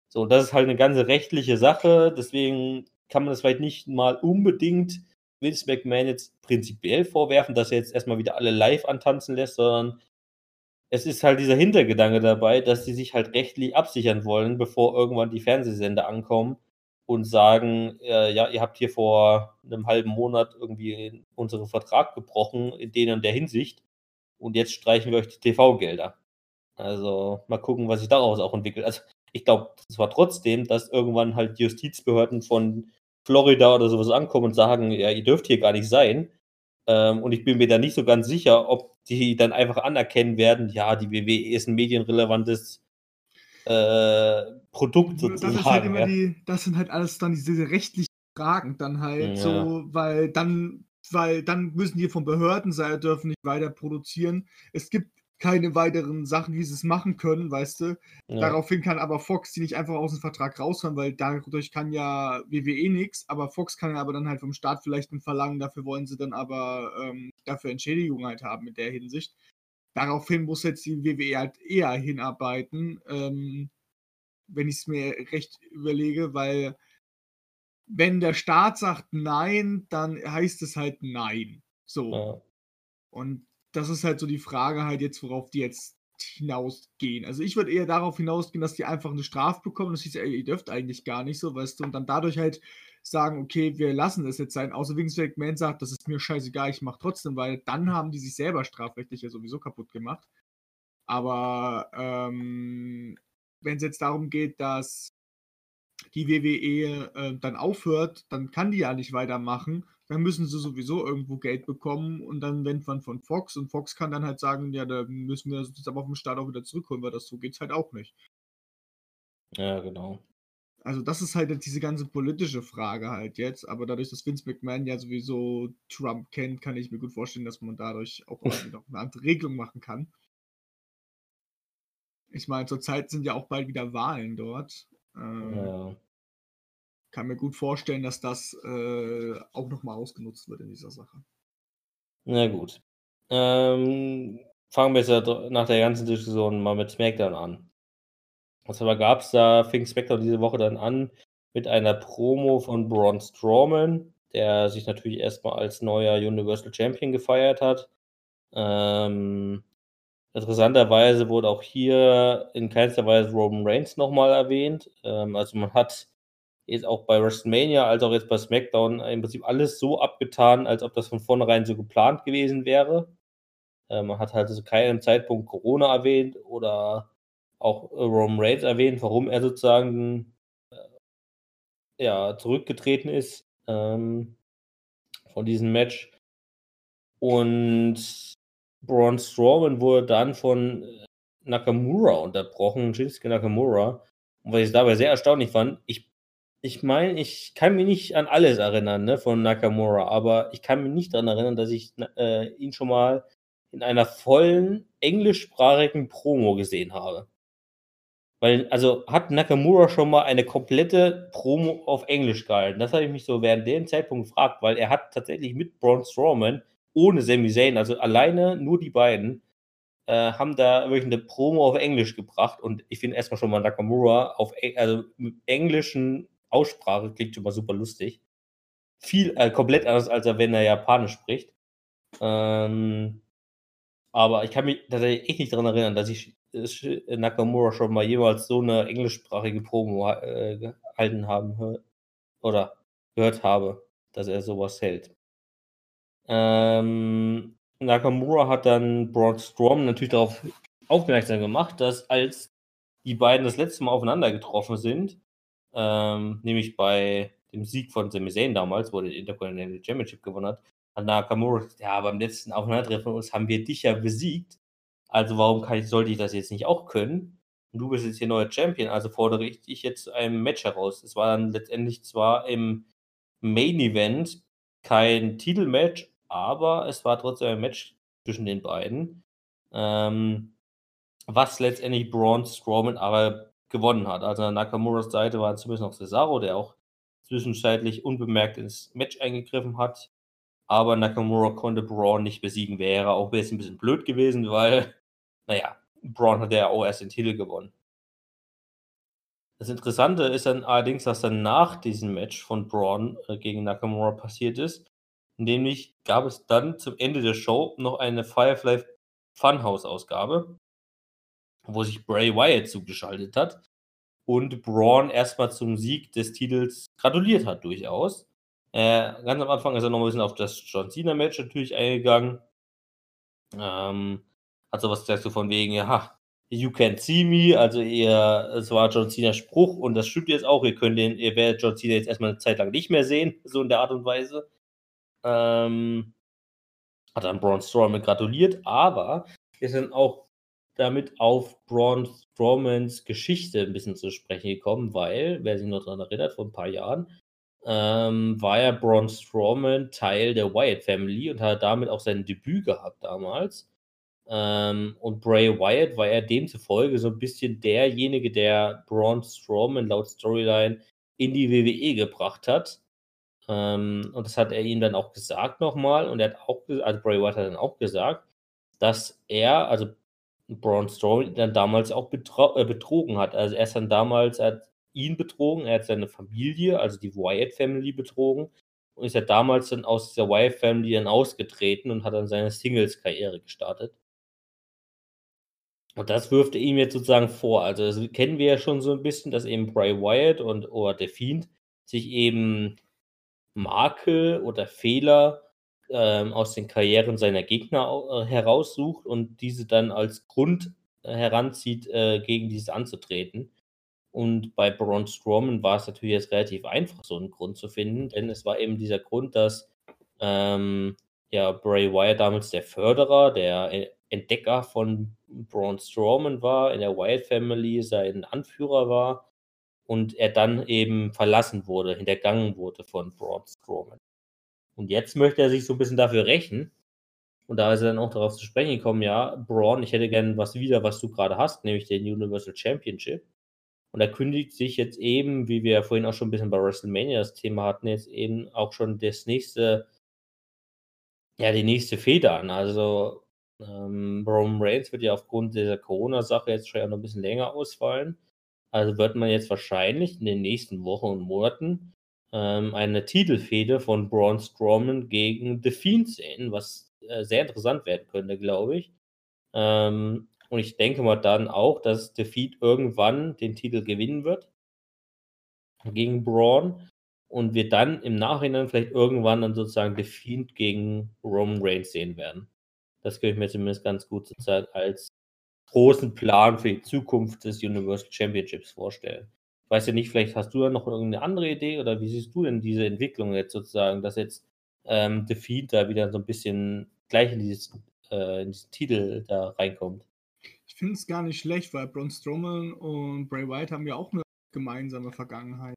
So, das ist halt eine ganze rechtliche Sache, deswegen kann man das vielleicht nicht mal unbedingt Vince McMahon jetzt prinzipiell vorwerfen, dass er jetzt erstmal wieder alle live antanzen lässt, sondern es ist halt dieser Hintergedanke dabei, dass sie sich halt rechtlich absichern wollen, bevor irgendwann die Fernsehsender ankommen und sagen, äh, ja, ihr habt hier vor einem halben Monat irgendwie unseren Vertrag gebrochen in denen und der Hinsicht und jetzt streichen wir euch die TV-Gelder. Also mal gucken, was sich daraus auch entwickelt. Also ich glaube zwar trotzdem, dass irgendwann halt Justizbehörden von Florida oder sowas ankommen und sagen, ja, ihr dürft hier gar nicht sein. Ähm, und ich bin mir da nicht so ganz sicher, ob die dann einfach anerkennen werden, ja, die WWE ist ein medienrelevantes äh, Produkt sozusagen. Das, halt ja. die, das, sind halt alles dann diese rechtlichen Fragen dann halt ja. so, weil dann, weil dann müssen die von Behördenseite dürfen nicht weiter produzieren. Es gibt keine weiteren Sachen, wie sie es machen können, weißt du. Ja. Daraufhin kann aber Fox die nicht einfach aus dem Vertrag raushauen, weil dadurch kann ja WWE nichts, aber Fox kann ja aber dann halt vom Staat vielleicht ein Verlangen, dafür wollen sie dann aber ähm, dafür Entschädigung halt haben in der Hinsicht. Daraufhin muss jetzt die WWE halt eher hinarbeiten, ähm, wenn ich es mir recht überlege, weil wenn der Staat sagt nein, dann heißt es halt nein. So. Ja. Und das ist halt so die Frage halt jetzt, worauf die jetzt hinausgehen. Also ich würde eher darauf hinausgehen, dass die einfach eine Strafe bekommen. Das hieß, ey, ihr dürft eigentlich gar nicht so, weißt du, und dann dadurch halt sagen, okay, wir lassen es jetzt sein, außer Vince McMahon sagt, das ist mir scheißegal, ich mache trotzdem, weil dann haben die sich selber strafrechtlich ja sowieso kaputt gemacht. Aber ähm, wenn es jetzt darum geht, dass die WWE äh, dann aufhört, dann kann die ja nicht weitermachen. Dann müssen sie sowieso irgendwo Geld bekommen und dann wenn man von Fox und Fox kann dann halt sagen, ja, da müssen wir uns jetzt aber auf dem Start auch wieder zurückholen, weil das so geht's halt auch nicht. Ja, genau. Also das ist halt diese ganze politische Frage halt jetzt, aber dadurch, dass Vince McMahon ja sowieso Trump kennt, kann ich mir gut vorstellen, dass man dadurch auch noch eine andere Regelung machen kann. Ich meine, zurzeit sind ja auch bald wieder Wahlen dort. Ähm, Ja. Kann mir gut vorstellen, dass das äh, auch nochmal ausgenutzt wird in dieser Sache. Na gut. Ähm, fangen wir jetzt nach der ganzen Diskussion mal mit SmackDown an. Was aber gab es da, fing SmackDown diese Woche dann an mit einer Promo von Braun Strowman, der sich natürlich erstmal als neuer Universal Champion gefeiert hat. Ähm, interessanterweise wurde auch hier in keinster Weise Roman Reigns nochmal erwähnt. Ähm, also man hat jetzt auch bei WrestleMania als auch jetzt bei SmackDown im Prinzip alles so abgetan, als ob das von vornherein so geplant gewesen wäre. Äh, man hat halt zu keinem Zeitpunkt Corona erwähnt oder auch äh, Roman Reigns erwähnt, warum er sozusagen äh, ja, zurückgetreten ist ähm, von diesem Match. Und Braun Strowman wurde dann von Nakamura unterbrochen, Shinsuke Nakamura. Und was ich dabei sehr erstaunlich fand, ich ich meine, ich kann mich nicht an alles erinnern, ne, von Nakamura, aber ich kann mich nicht daran erinnern, dass ich äh, ihn schon mal in einer vollen englischsprachigen Promo gesehen habe. Weil, also hat Nakamura schon mal eine komplette Promo auf Englisch gehalten. Das habe ich mich so während dem Zeitpunkt gefragt, weil er hat tatsächlich mit Braun Strowman ohne Sami Zayn, also alleine nur die beiden, äh, haben da wirklich eine Promo auf Englisch gebracht. Und ich finde erstmal schon mal Nakamura auf Eng also mit englischen Aussprache klingt schon mal super lustig. Viel, äh, komplett anders, als er, wenn er Japanisch spricht. Ähm, aber ich kann mich tatsächlich echt nicht daran erinnern, dass ich äh, Nakamura schon mal jemals so eine englischsprachige Promo äh, gehalten haben oder gehört habe, dass er sowas hält. Ähm, Nakamura hat dann Braun Strowman natürlich darauf aufmerksam gemacht, dass als die beiden das letzte Mal aufeinander getroffen sind, ähm, nämlich bei dem Sieg von Sami Zayn damals, wo er den Intercontinental Championship gewonnen hat, hat Nakamura gesagt, ja, beim letzten Aufeinandertreffen uns haben wir dich ja besiegt, also warum ich, sollte ich das jetzt nicht auch können? Und du bist jetzt hier neuer Champion, also fordere ich dich jetzt zu einem Match heraus. Es war dann letztendlich zwar im Main Event kein Titelmatch, aber es war trotzdem ein Match zwischen den beiden, ähm, was letztendlich Braun Strowman aber gewonnen hat. Also an Nakamuras Seite war zumindest noch Cesaro, der auch zwischenzeitlich unbemerkt ins Match eingegriffen hat. Aber Nakamura konnte Braun nicht besiegen. Wäre auch bisschen, ein bisschen blöd gewesen, weil, naja, Braun hat ja auch erst den Titel gewonnen. Das Interessante ist dann allerdings, dass dann nach diesem Match von Braun äh, gegen Nakamura passiert ist. Nämlich gab es dann zum Ende der Show noch eine Firefly Funhouse-Ausgabe, wo sich Bray Wyatt zugeschaltet hat und Braun erstmal zum Sieg des Titels gratuliert hat, durchaus. Äh, ganz am Anfang ist er noch ein bisschen auf das John Cena-Match natürlich eingegangen. Ähm, hat sowas gesagt, so von wegen, ja, you can't see me, also ihr, es war John Cenas Spruch und das stimmt jetzt auch, ihr könnt den, ihr werdet John Cena jetzt erstmal eine Zeit lang nicht mehr sehen, so in der Art und Weise. Ähm, hat dann Braun Strowman gratuliert, aber ist dann auch damit auf Braun Strowmans Geschichte ein bisschen zu sprechen gekommen, weil, wer sich noch daran erinnert, vor ein paar Jahren, ähm, war ja Braun Strowman Teil der Wyatt Family und hat damit auch sein Debüt gehabt damals. Ähm, und Bray Wyatt war ja demzufolge so ein bisschen derjenige, der Braun Strowman laut Storyline in die WWE gebracht hat. Ähm, und das hat er ihm dann auch gesagt nochmal. Und er hat auch, also Bray Wyatt hat dann auch gesagt, dass er, also Braun Strowman, dann damals auch äh, betrogen hat. Also er ist dann damals, er hat ihn betrogen, er hat seine Familie, also die Wyatt Family betrogen und ist ja damals dann aus der Wyatt Family dann ausgetreten und hat dann seine Singles-Karriere gestartet. Und das wirft er ihm jetzt sozusagen vor. Also, das kennen wir ja schon so ein bisschen, dass eben Bray Wyatt und oder The Fiend sich eben Makel oder Fehler, ähm, aus den Karrieren seiner Gegner äh, heraussucht und diese dann als Grund äh, heranzieht, äh, gegen dieses anzutreten. Und bei Braun Strowman war es natürlich jetzt relativ einfach, so einen Grund zu finden, denn es war eben dieser Grund, dass, ähm, ja, Bray Wyatt damals der Förderer, der E Entdecker von Braun Strowman war, in der Wyatt Family sein Anführer war und er dann eben verlassen wurde, hintergangen wurde von Braun Strowman. Und jetzt möchte er sich so ein bisschen dafür rächen. Und da ist er dann auch darauf zu sprechen gekommen, ja, Braun, ich hätte gerne was wieder, was du gerade hast, nämlich den Universal Championship. Und er kündigt sich jetzt eben, wie wir vorhin auch schon ein bisschen bei WrestleMania das Thema hatten, jetzt eben auch schon das nächste, ja, die nächste Feder an. Also ähm, Reigns wird ja aufgrund dieser Corona-Sache jetzt schon noch ein bisschen länger ausfallen. Also wird man jetzt wahrscheinlich in den nächsten Wochen und Monaten ähm, eine Titelfehde von Braun Strowman gegen The Fiend sehen, was äh, sehr interessant werden könnte, glaube ich. Ähm, und ich denke mal dann auch, dass The Fiend irgendwann den Titel gewinnen wird gegen Braun und wir dann im Nachhinein vielleicht irgendwann dann sozusagen The Fiend gegen Roman Reigns sehen werden. Das könnte ich mir zumindest ganz gut sozusagen als großen Plan für die Zukunft des Universal Championships vorstellen. Weiß ja nicht, vielleicht hast du da noch irgendeine andere Idee oder wie siehst du denn diese Entwicklung jetzt sozusagen, dass jetzt ähm, The Fiend da wieder so ein bisschen gleich in, dieses, äh, in diesen Titel da reinkommt? Ich finde es gar nicht schlecht, weil Braun Strowman und Bray Wyatt haben ja auch eine gemeinsame Vergangenheit.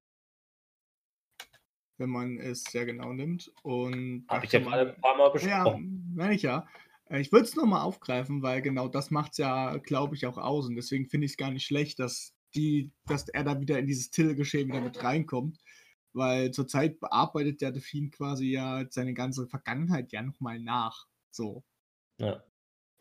Wenn man es sehr genau nimmt. Und Habe ich ja gerade ein paar Mal besprochen. Ja, meine ich ja. Äh, ich würde es nochmal aufgreifen, weil genau das macht es ja, glaube ich, auch aus. Und deswegen finde ich es gar nicht schlecht, dass, die, dass er da wieder in dieses Titelgeschehen wieder mit reinkommt. Weil zurzeit bearbeitet der Delfin quasi ja seine ganze Vergangenheit ja nochmal nach. So. Ja.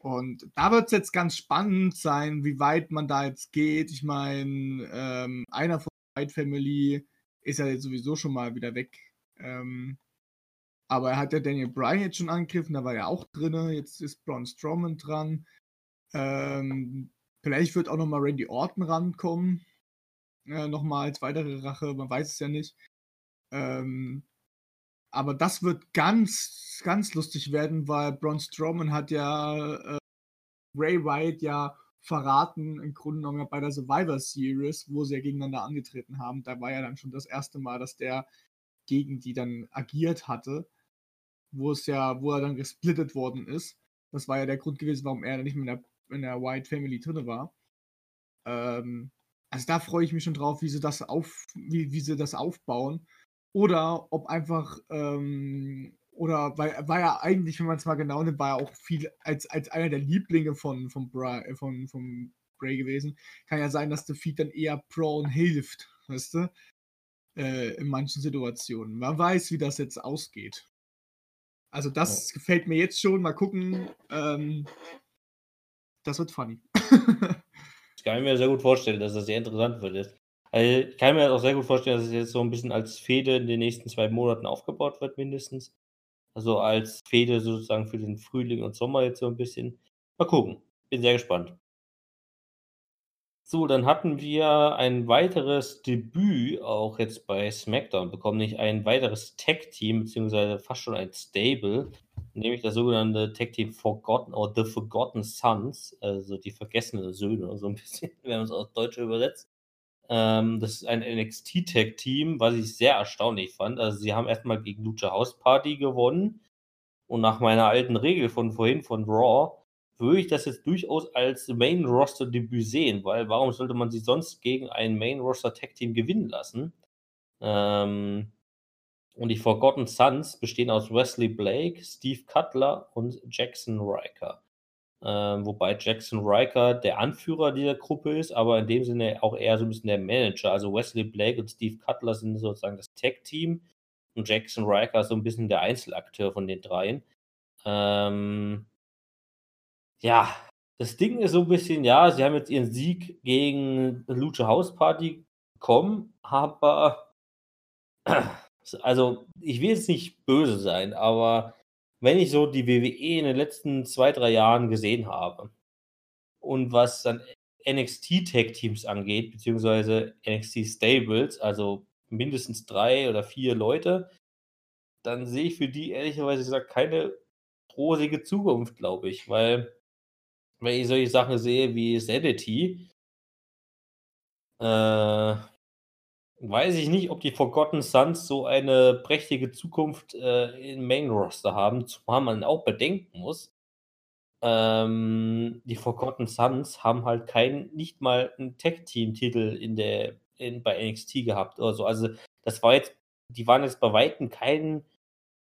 Und da wird es jetzt ganz spannend sein, wie weit man da jetzt geht. Ich meine, ähm, einer von der White Family ist ja jetzt sowieso schon mal wieder weg. Ähm, aber er hat ja Daniel Bryan jetzt schon angegriffen, da war er auch drin. Jetzt ist Braun Strowman dran. Ähm, vielleicht wird auch nochmal Randy Orton rankommen. Äh, nochmal als weitere Rache, man weiß es ja nicht. Ähm, aber das wird ganz, ganz lustig werden, weil Braun Strowman hat ja äh, Ray Wyatt ja verraten, im Grunde genommen bei der Survivor Series, wo sie ja gegeneinander angetreten haben. Da war ja dann schon das erste Mal, dass der gegen die dann agiert hatte, wo es ja, wo er dann gesplittet worden ist. Das war ja der Grund gewesen, warum er nicht mehr in der, in der White Family drin war. Ähm, also da freue ich mich schon drauf, wie sie das auf, wie, wie sie das aufbauen. Oder ob einfach, ähm, oder weil war ja eigentlich, wenn man es mal genau nimmt, war ja auch viel als, als einer der Lieblinge von, von, Bra, von, von Bray gewesen. Kann ja sein, dass der Feed dann eher Braun hilft, weißt du? Äh, in manchen Situationen. Man weiß, wie das jetzt ausgeht. Also das ja. gefällt mir jetzt schon. Mal gucken. Ähm, das wird funny. ich kann mir sehr gut vorstellen, dass das sehr interessant wird. Jetzt. Also ich kann mir auch sehr gut vorstellen, dass es jetzt so ein bisschen als Fehde in den nächsten zwei Monaten aufgebaut wird, mindestens. Also als Fehde sozusagen für den Frühling und Sommer jetzt so ein bisschen. Mal gucken. Bin sehr gespannt. So, dann hatten wir ein weiteres Debüt auch jetzt bei SmackDown bekommen, nicht ein weiteres Tag-Team, beziehungsweise fast schon ein Stable, nämlich das sogenannte Tag-Team Forgotten oder The Forgotten Sons, also die vergessenen Söhne, so ein bisschen, wenn man es aus Deutsch übersetzt. Ähm, das ist ein NXT-Tag-Team, was ich sehr erstaunlich fand. Also, sie haben erstmal gegen Lucha House Party gewonnen. Und nach meiner alten Regel von vorhin von Raw würde ich das jetzt durchaus als Main-Roster-Debüt sehen, weil warum sollte man sie sonst gegen ein Main-Roster-Tag-Team gewinnen lassen? Ähm, und die Forgotten Sons bestehen aus Wesley Blake, Steve Cutler und Jackson Riker. Ähm, wobei Jackson Riker der Anführer dieser Gruppe ist, aber in dem Sinne auch eher so ein bisschen der Manager. Also Wesley Blake und Steve Cutler sind sozusagen das Tag-Team und Jackson Riker ist so ein bisschen der Einzelakteur von den dreien. Ähm, ja, das Ding ist so ein bisschen, ja, sie haben jetzt ihren Sieg gegen Lucha House Party bekommen, aber also ich will jetzt nicht böse sein, aber wenn ich so die WWE in den letzten zwei, drei Jahren gesehen habe und was dann NXT Tag Teams angeht, beziehungsweise NXT Stables, also mindestens drei oder vier Leute, dann sehe ich für die ehrlicherweise gesagt keine rosige Zukunft, glaube ich, weil wenn ich solche Sachen sehe wie Sanity, äh, weiß ich nicht, ob die Forgotten Sons so eine prächtige Zukunft äh, im Main Roster haben, zumal man auch bedenken muss, ähm, die Forgotten Sons haben halt kein, nicht mal einen Tag-Team-Titel in der, in, bei NXT gehabt oder so. Also, das war jetzt, die waren jetzt bei Weitem kein,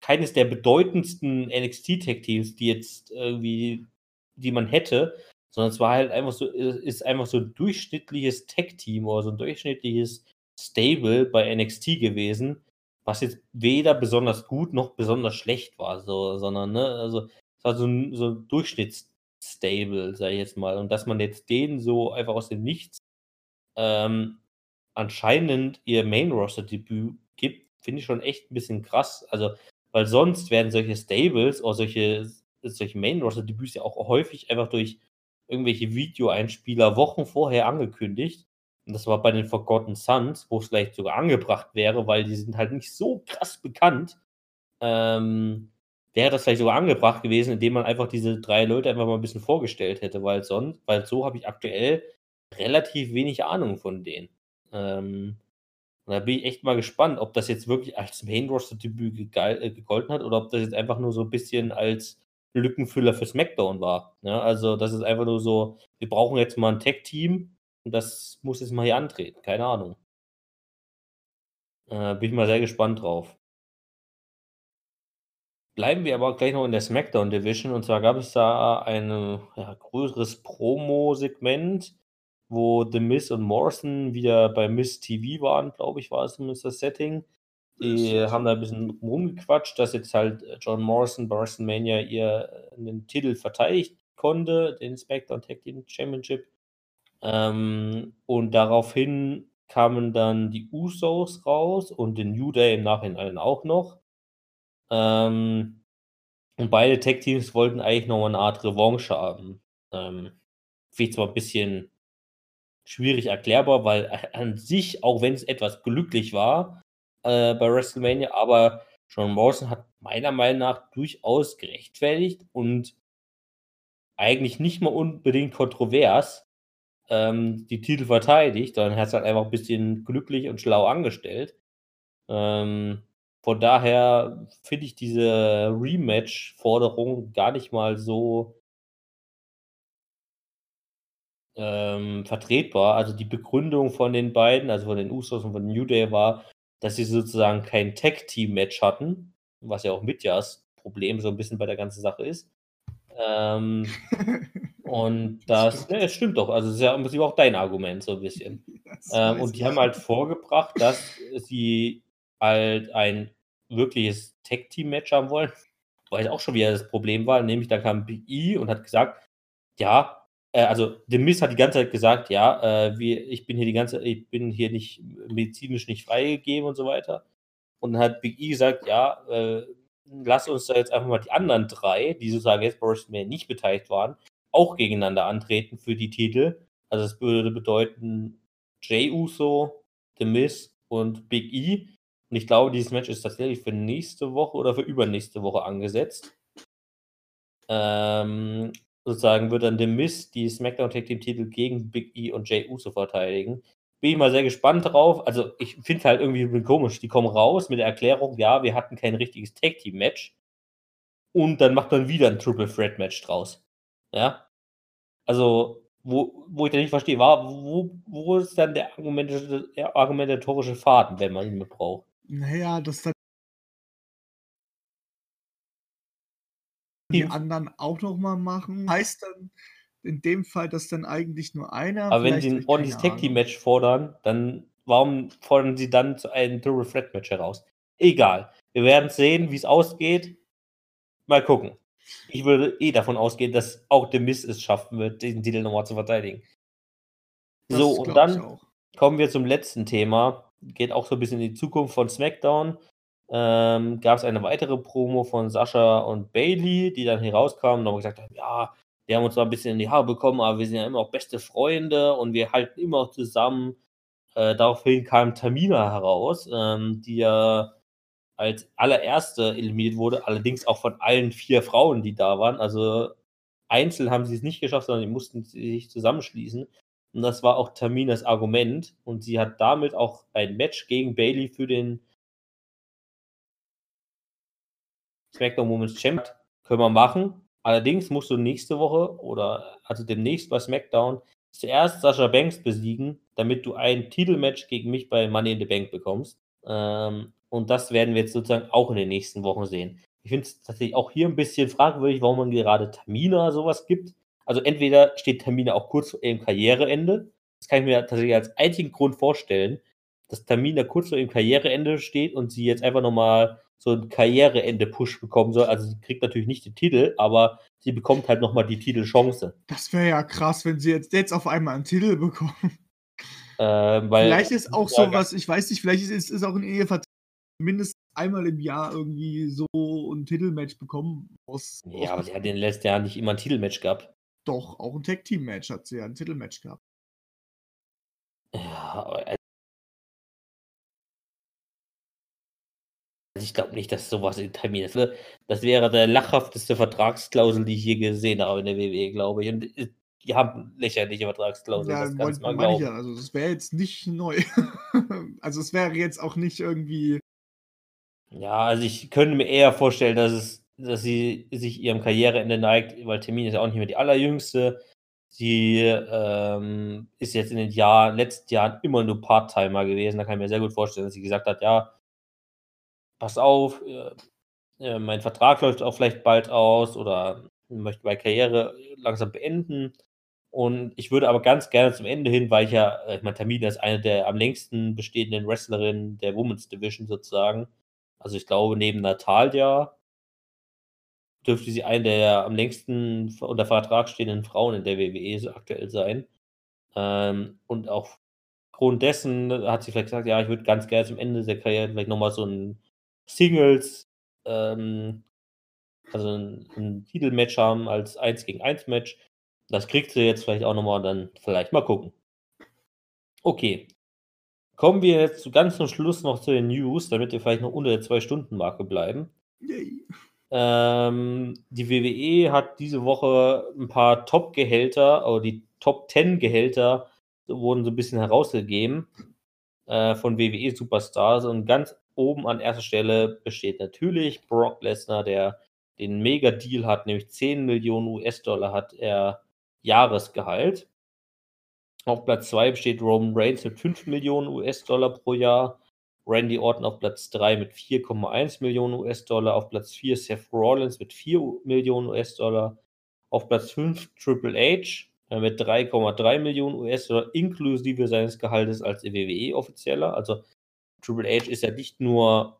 keines der bedeutendsten NXT-Tag-Teams, die jetzt irgendwie, die man hätte, sondern es war halt einfach so, ist einfach so ein durchschnittliches Tag-Team oder so ein durchschnittliches Stable bei NXT gewesen, was jetzt weder besonders gut noch besonders schlecht war, so, sondern, ne, also war so ein, so ein Durchschnittsstable, sage ich jetzt mal. Und dass man jetzt denen so einfach aus dem Nichts ähm, anscheinend ihr Main-Roster-Debüt gibt, finde ich schon echt ein bisschen krass. Also, weil sonst werden solche Stables oder solche, solche Main-Roster-Debüts ja auch häufig einfach durch irgendwelche Videoeinspieler Wochen vorher angekündigt. Und das war bei den Forgotten Sons, wo es vielleicht sogar angebracht wäre, weil die sind halt nicht so krass bekannt. Ähm, wäre das vielleicht sogar angebracht gewesen, indem man einfach diese drei Leute einfach mal ein bisschen vorgestellt hätte, weil sonst, weil so habe ich aktuell relativ wenig Ahnung von denen. Ähm, und da bin ich echt mal gespannt, ob das jetzt wirklich als Main Roster Debüt äh, gegolten hat oder ob das jetzt einfach nur so ein bisschen als Lückenfüller für SmackDown war. Ja, ne? also das ist einfach nur so, wir brauchen jetzt mal ein Tech-Team und das muss jetzt mal hier antreten. Keine Ahnung. Äh, bin ich mal sehr gespannt drauf. Bleiben wir aber gleich noch in der SmackDown Division. Und zwar gab es da ein ja, größeres Promo-Segment, wo The Miz und Morrison wieder bei Miss TV waren, glaube ich, war es zumindest das Setting. Die haben da ein bisschen rumgequatscht, dass jetzt halt John Morrison bei WrestleMania ihr den Titel verteidigt konnte, den SmackDown Tag Team Championship. Ähm, und daraufhin kamen dann die Usos raus und den New Day im Nachhinein auch noch. Ähm, und beide Tech-Teams wollten eigentlich noch eine Art Revanche haben. Ähm, ich zwar ein bisschen schwierig erklärbar, weil an sich, auch wenn es etwas glücklich war äh, bei WrestleMania, aber John Morrison hat meiner Meinung nach durchaus gerechtfertigt und eigentlich nicht mal unbedingt kontrovers ähm, die Titel verteidigt, sondern hat es halt einfach ein bisschen glücklich und schlau angestellt. Ähm, von daher finde ich diese Rematch-Forderung gar nicht mal so ähm, vertretbar. Also die Begründung von den beiden, also von den Usos und von New Day, war, dass sie sozusagen kein Tag-Team-Match hatten, was ja auch Mitjas Problem so ein bisschen bei der ganzen Sache ist. Ähm, und das, ne, das stimmt doch. Also, das ist ja im Prinzip auch dein Argument, so ein bisschen. Ähm, und die haben halt vorgebracht, dass sie halt ein wirkliches Tag-Team-Match haben wollen, weil auch schon wieder das Problem war, nämlich da kam Big E und hat gesagt, ja, äh, also The Miz hat die ganze Zeit gesagt, ja, äh, wir, ich bin hier die ganze, ich bin hier nicht medizinisch nicht freigegeben und so weiter. Und dann hat Big E gesagt, ja, äh, lass uns da jetzt einfach mal die anderen drei, die sozusagen jetzt bei WrestleMania nicht beteiligt waren, auch gegeneinander antreten für die Titel. Also das würde bedeuten Jay Uso, The Miz und Big E. Und ich glaube, dieses Match ist tatsächlich für nächste Woche oder für übernächste Woche angesetzt. Ähm, sozusagen wird dann The Miz die SmackDown Tag Team Titel gegen Big E und Jay Uso verteidigen. Bin ich mal sehr gespannt drauf. Also, ich finde halt irgendwie komisch. Die kommen raus mit der Erklärung, ja, wir hatten kein richtiges Tag Team Match. Und dann macht man wieder ein Triple Threat Match draus. Ja. Also, wo, wo ich da nicht verstehe, war, wo, wo ist dann der argumentatorische Faden, wenn man ihn mit braucht? Naja, dass dann die anderen auch noch mal machen. Heißt dann in dem Fall, dass dann eigentlich nur einer Aber wenn sie ein ordentliches Tag Team Match fordern, dann warum fordern sie dann zu einem Double Threat Match heraus? Egal. Wir werden sehen, wie es ausgeht. Mal gucken. Ich würde eh davon ausgehen, dass auch The Miz es schaffen wird, diesen Titel nochmal zu verteidigen. Das so, und dann kommen wir zum letzten Thema geht auch so ein bisschen in die Zukunft von SmackDown. Ähm, Gab es eine weitere Promo von Sascha und Bailey, die dann hier rauskamen und gesagt haben, ja, die haben uns zwar ein bisschen in die Haare bekommen, aber wir sind ja immer auch beste Freunde und wir halten immer auch zusammen. Äh, daraufhin kam Tamina heraus, ähm, die ja als allererste eliminiert wurde, allerdings auch von allen vier Frauen, die da waren. Also einzeln haben sie es nicht geschafft, sondern die mussten sich zusammenschließen. Und das war auch Taminas Argument. Und sie hat damit auch ein Match gegen Bailey für den SmackDown Women's Champ können wir machen. Allerdings musst du nächste Woche oder also demnächst bei SmackDown zuerst Sascha Banks besiegen, damit du ein Titelmatch gegen mich bei Money in the Bank bekommst. Ähm, und das werden wir jetzt sozusagen auch in den nächsten Wochen sehen. Ich finde es tatsächlich auch hier ein bisschen fragwürdig, warum man gerade Tamina sowas gibt. Also entweder steht Tamina auch kurz vor ihrem Karriereende. Das kann ich mir tatsächlich als einzigen Grund vorstellen, dass Tamina kurz vor ihrem Karriereende steht und sie jetzt einfach nochmal so ein Karriereende-Push bekommen soll. Also sie kriegt natürlich nicht den Titel, aber sie bekommt halt nochmal die Titelchance. Das wäre ja krass, wenn sie jetzt, jetzt auf einmal einen Titel bekommen. Ähm, vielleicht ist auch ja, sowas, ich weiß nicht, vielleicht ist es auch in Ehevertrag mindestens einmal im Jahr irgendwie so ein Titelmatch bekommen. Aus, ja, aber sie hat in den letzten Jahren nicht immer ein Titelmatch gehabt. Doch, auch ein Tag-Team-Match hat sie ja, ein Titelmatch gehabt. Ja, also ich glaube nicht, dass sowas in Termin ist. Das wäre der lachhafteste Vertragsklausel, die ich je gesehen habe in der WWE, glaube ich. Und äh, die haben lächerliche Vertragsklausel. Ja, das kannst mal glauben. Ja. Also das wäre jetzt nicht neu. also es wäre jetzt auch nicht irgendwie. Ja, also ich könnte mir eher vorstellen, dass es, dass sie sich ihrem Karriereende neigt, weil Termin ist ja auch nicht mehr die allerjüngste. Sie ähm, ist jetzt in den Jahren, letzten Jahren immer nur Part-Timer gewesen. Da kann ich mir sehr gut vorstellen, dass sie gesagt hat, ja, pass auf, äh, äh, mein Vertrag läuft auch vielleicht bald aus oder möchte meine Karriere langsam beenden. Und ich würde aber ganz gerne zum Ende hin, weil ich ja, äh, ich meine, Tamina ist eine der am längsten bestehenden Wrestlerinnen der Women's Division sozusagen. Also ich glaube, neben Natalia dürfte sie eine der am längsten unter Vertrag stehenden Frauen in der WWE aktuell sein. Ähm, und aufgrund dessen hat sie vielleicht gesagt, ja, ich würde ganz gerne zum Ende der Karriere vielleicht nochmal so ein Singles, ähm, also ein, ein Titelmatch haben als 1 gegen 1 Match. Das kriegt sie jetzt vielleicht auch nochmal dann vielleicht mal gucken. Okay. Kommen wir jetzt zu ganz zum Schluss noch zu den News, damit wir vielleicht noch unter der 2-Stunden-Marke bleiben. Ähm, die WWE hat diese Woche ein paar Top-Gehälter, oder die Top 10 Gehälter wurden so ein bisschen herausgegeben äh, von WWE-Superstars und ganz oben an erster Stelle besteht natürlich Brock Lesnar, der den Mega-Deal hat, nämlich 10 Millionen US-Dollar hat er Jahresgehalt. Auf Platz 2 besteht Roman Reigns mit 5 Millionen US-Dollar pro Jahr. Randy Orton auf Platz 3 mit 4,1 Millionen US-Dollar. Auf Platz 4 Seth Rollins mit 4 Millionen US-Dollar. Auf Platz 5 Triple H äh, mit 3,3 Millionen US-Dollar inklusive seines Gehaltes als WWE-Offizieller. Also Triple H ist ja nicht nur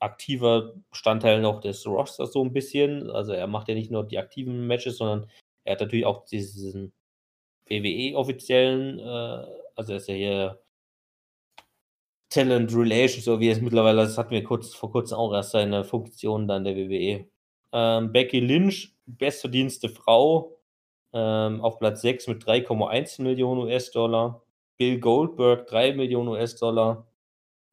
aktiver Bestandteil noch des Rosters so ein bisschen. Also er macht ja nicht nur die aktiven Matches, sondern er hat natürlich auch diesen WWE-offiziellen, äh, also er ist ja hier Talent Relations, so wie es mittlerweile, das hatten wir kurz vor kurzem auch erst seine Funktion dann der WWE. Ähm, Becky Lynch, bestverdienste Frau, ähm, auf Platz 6 mit 3,1 Millionen US-Dollar. Bill Goldberg 3 Millionen US-Dollar.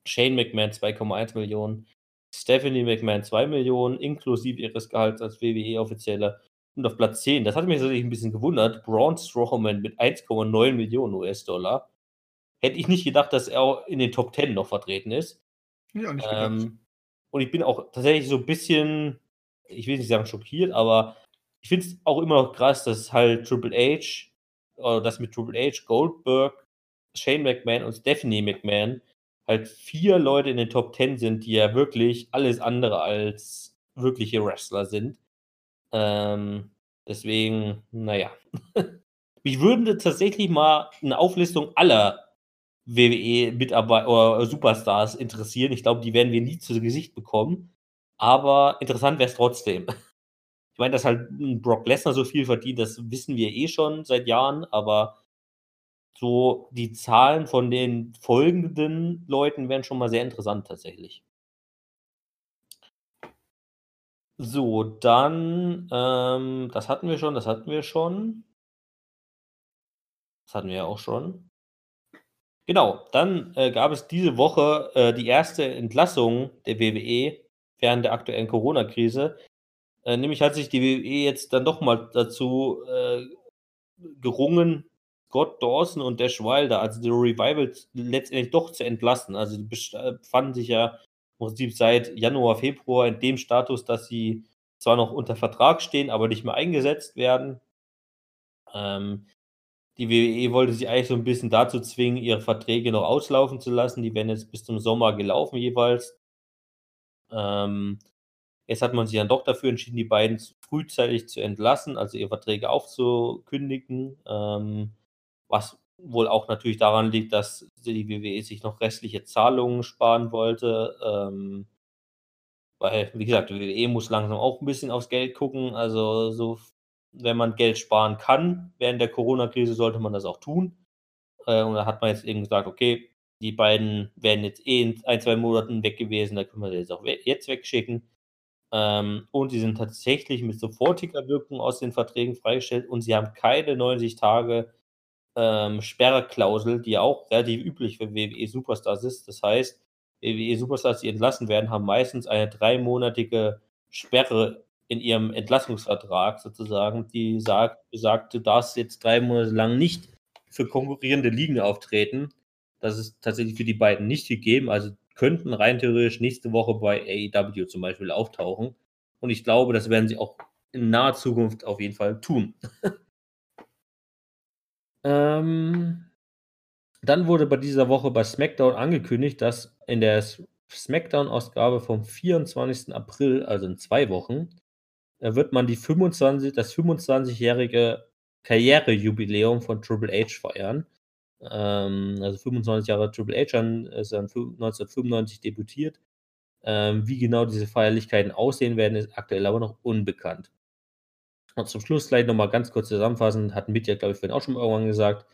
Shane McMahon 2,1 Millionen, Stephanie McMahon 2 Millionen, inklusive ihres Gehalts als WWE-Offizieller. Und auf Platz 10, das hat mich tatsächlich ein bisschen gewundert, Braun Strowman mit 1,9 Millionen US-Dollar. Hätte ich nicht gedacht, dass er auch in den Top 10 noch vertreten ist. Ja, nicht ähm, und ich bin auch tatsächlich so ein bisschen, ich will nicht sagen schockiert, aber ich finde es auch immer noch krass, dass halt Triple H, oder das mit Triple H, Goldberg, Shane McMahon und Stephanie McMahon halt vier Leute in den Top 10 sind, die ja wirklich alles andere als wirkliche Wrestler sind. Ähm, deswegen, naja. Mich würde tatsächlich mal eine Auflistung aller WWE-Mitarbeiter oder Superstars interessieren. Ich glaube, die werden wir nie zu Gesicht bekommen. Aber interessant wäre es trotzdem. Ich meine, dass halt Brock Lesnar so viel verdient, das wissen wir eh schon seit Jahren, aber so die Zahlen von den folgenden Leuten wären schon mal sehr interessant tatsächlich. So, dann, ähm, das hatten wir schon, das hatten wir schon. Das hatten wir ja auch schon. Genau, dann äh, gab es diese Woche äh, die erste Entlassung der WWE während der aktuellen Corona-Krise. Äh, nämlich hat sich die WWE jetzt dann doch mal dazu äh, gerungen, Scott Dawson und Dash Wilder, also die Revival, letztendlich doch zu entlassen. Also die befanden sich ja im Prinzip seit Januar, Februar in dem Status, dass sie zwar noch unter Vertrag stehen, aber nicht mehr eingesetzt werden. Ähm, die WWE wollte sich eigentlich so ein bisschen dazu zwingen, ihre Verträge noch auslaufen zu lassen. Die werden jetzt bis zum Sommer gelaufen jeweils. Ähm, jetzt hat man sich dann doch dafür entschieden, die beiden frühzeitig zu entlassen, also ihre Verträge aufzukündigen. Ähm, was wohl auch natürlich daran liegt, dass die WWE sich noch restliche Zahlungen sparen wollte. Ähm, weil, wie gesagt, die WWE muss langsam auch ein bisschen aufs Geld gucken. Also so wenn man Geld sparen kann während der Corona-Krise, sollte man das auch tun. Äh, und da hat man jetzt eben gesagt, okay, die beiden werden jetzt eh in ein, zwei Monaten weg gewesen, da können wir sie jetzt auch we jetzt wegschicken. Ähm, und die sind tatsächlich mit sofortiger Wirkung aus den Verträgen freigestellt und sie haben keine 90 Tage ähm, Sperrklausel, die ja auch relativ üblich für WWE Superstars ist. Das heißt, WWE Superstars, die entlassen werden, haben meistens eine dreimonatige Sperre in ihrem Entlassungsvertrag sozusagen, die sagt, besagt, du darfst jetzt drei Monate lang nicht für konkurrierende Ligen auftreten. Das ist tatsächlich für die beiden nicht gegeben. Also könnten rein theoretisch nächste Woche bei AEW zum Beispiel auftauchen. Und ich glaube, das werden sie auch in naher Zukunft auf jeden Fall tun. ähm, dann wurde bei dieser Woche bei SmackDown angekündigt, dass in der SmackDown-Ausgabe vom 24. April, also in zwei Wochen, wird man die 25, das 25-jährige Karrierejubiläum von Triple H feiern. Ähm, also 25 Jahre Triple H ist dann 1995 debütiert. Ähm, wie genau diese Feierlichkeiten aussehen werden, ist aktuell aber noch unbekannt. Und zum Schluss gleich nochmal ganz kurz zusammenfassend, hat Mitya, glaube ich, vorhin auch schon irgendwann gesagt.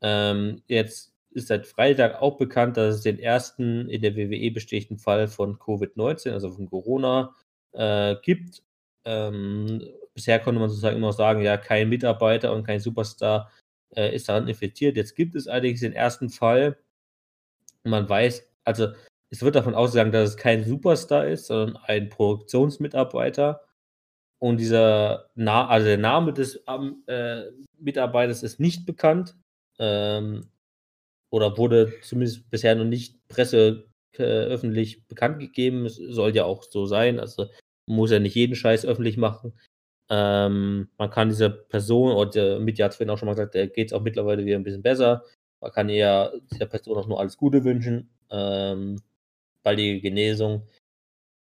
Ähm, jetzt ist seit Freitag auch bekannt, dass es den ersten in der WWE bestätigten Fall von Covid-19, also von Corona, äh, gibt. Ähm, bisher konnte man sozusagen immer sagen, ja, kein Mitarbeiter und kein Superstar äh, ist daran infiziert. Jetzt gibt es allerdings den ersten Fall. Man weiß, also es wird davon ausgegangen, dass es kein Superstar ist, sondern ein Produktionsmitarbeiter. Und dieser Na also der Name des ähm, äh, Mitarbeiters ist nicht bekannt. Ähm, oder wurde zumindest bisher noch nicht Presse äh, öffentlich bekannt gegeben. Es soll ja auch so sein. Also muss ja nicht jeden Scheiß öffentlich machen. Ähm, man kann dieser Person, oder mit hat es auch schon mal gesagt, der geht es auch mittlerweile wieder ein bisschen besser. Man kann eher dieser Person auch nur alles Gute wünschen. Ähm, baldige Genesung.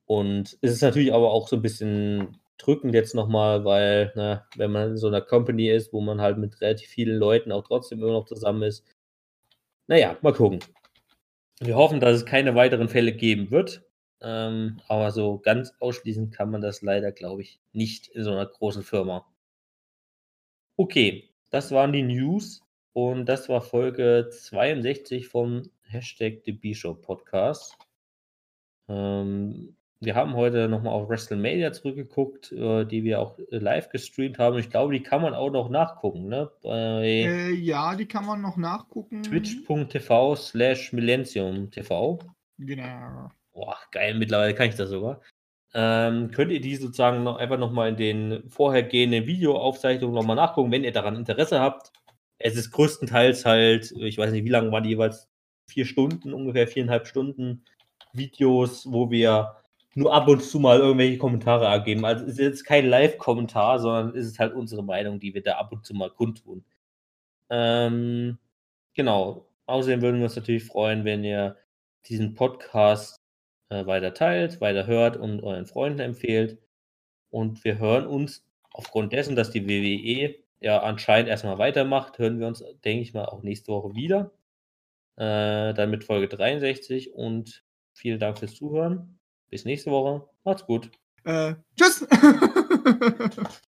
Und es ist natürlich aber auch so ein bisschen drückend jetzt nochmal, weil, ne, wenn man in so einer Company ist, wo man halt mit relativ vielen Leuten auch trotzdem immer noch zusammen ist. Naja, mal gucken. Wir hoffen, dass es keine weiteren Fälle geben wird. Ähm, aber so ganz ausschließen kann man das leider, glaube ich, nicht in so einer großen Firma. Okay, das waren die News und das war Folge 62 vom Hashtag TheBShow Podcast. Ähm, wir haben heute nochmal auf WrestleMania zurückgeguckt, äh, die wir auch äh, live gestreamt haben. Ich glaube, die kann man auch noch nachgucken, ne? Äh, ja, die kann man noch nachgucken. Twitch.tv slash Millennium TV. Genau. Boah, geil, mittlerweile kann ich das sogar. Ähm, könnt ihr die sozusagen noch einfach nochmal in den vorhergehenden Videoaufzeichnungen nochmal nachgucken, wenn ihr daran Interesse habt. Es ist größtenteils halt, ich weiß nicht, wie lange waren die jeweils? Vier Stunden, ungefähr viereinhalb Stunden Videos, wo wir nur ab und zu mal irgendwelche Kommentare ergeben. Also es ist jetzt kein Live-Kommentar, sondern es ist halt unsere Meinung, die wir da ab und zu mal kundtun. Ähm, genau. Außerdem würden wir uns natürlich freuen, wenn ihr diesen Podcast äh, weiter teilt, weiter hört und euren Freunden empfehlt. Und wir hören uns aufgrund dessen, dass die WWE ja anscheinend erstmal weitermacht, hören wir uns, denke ich mal, auch nächste Woche wieder. Äh, dann mit Folge 63 und vielen Dank fürs Zuhören. Bis nächste Woche. Macht's gut. Äh, tschüss.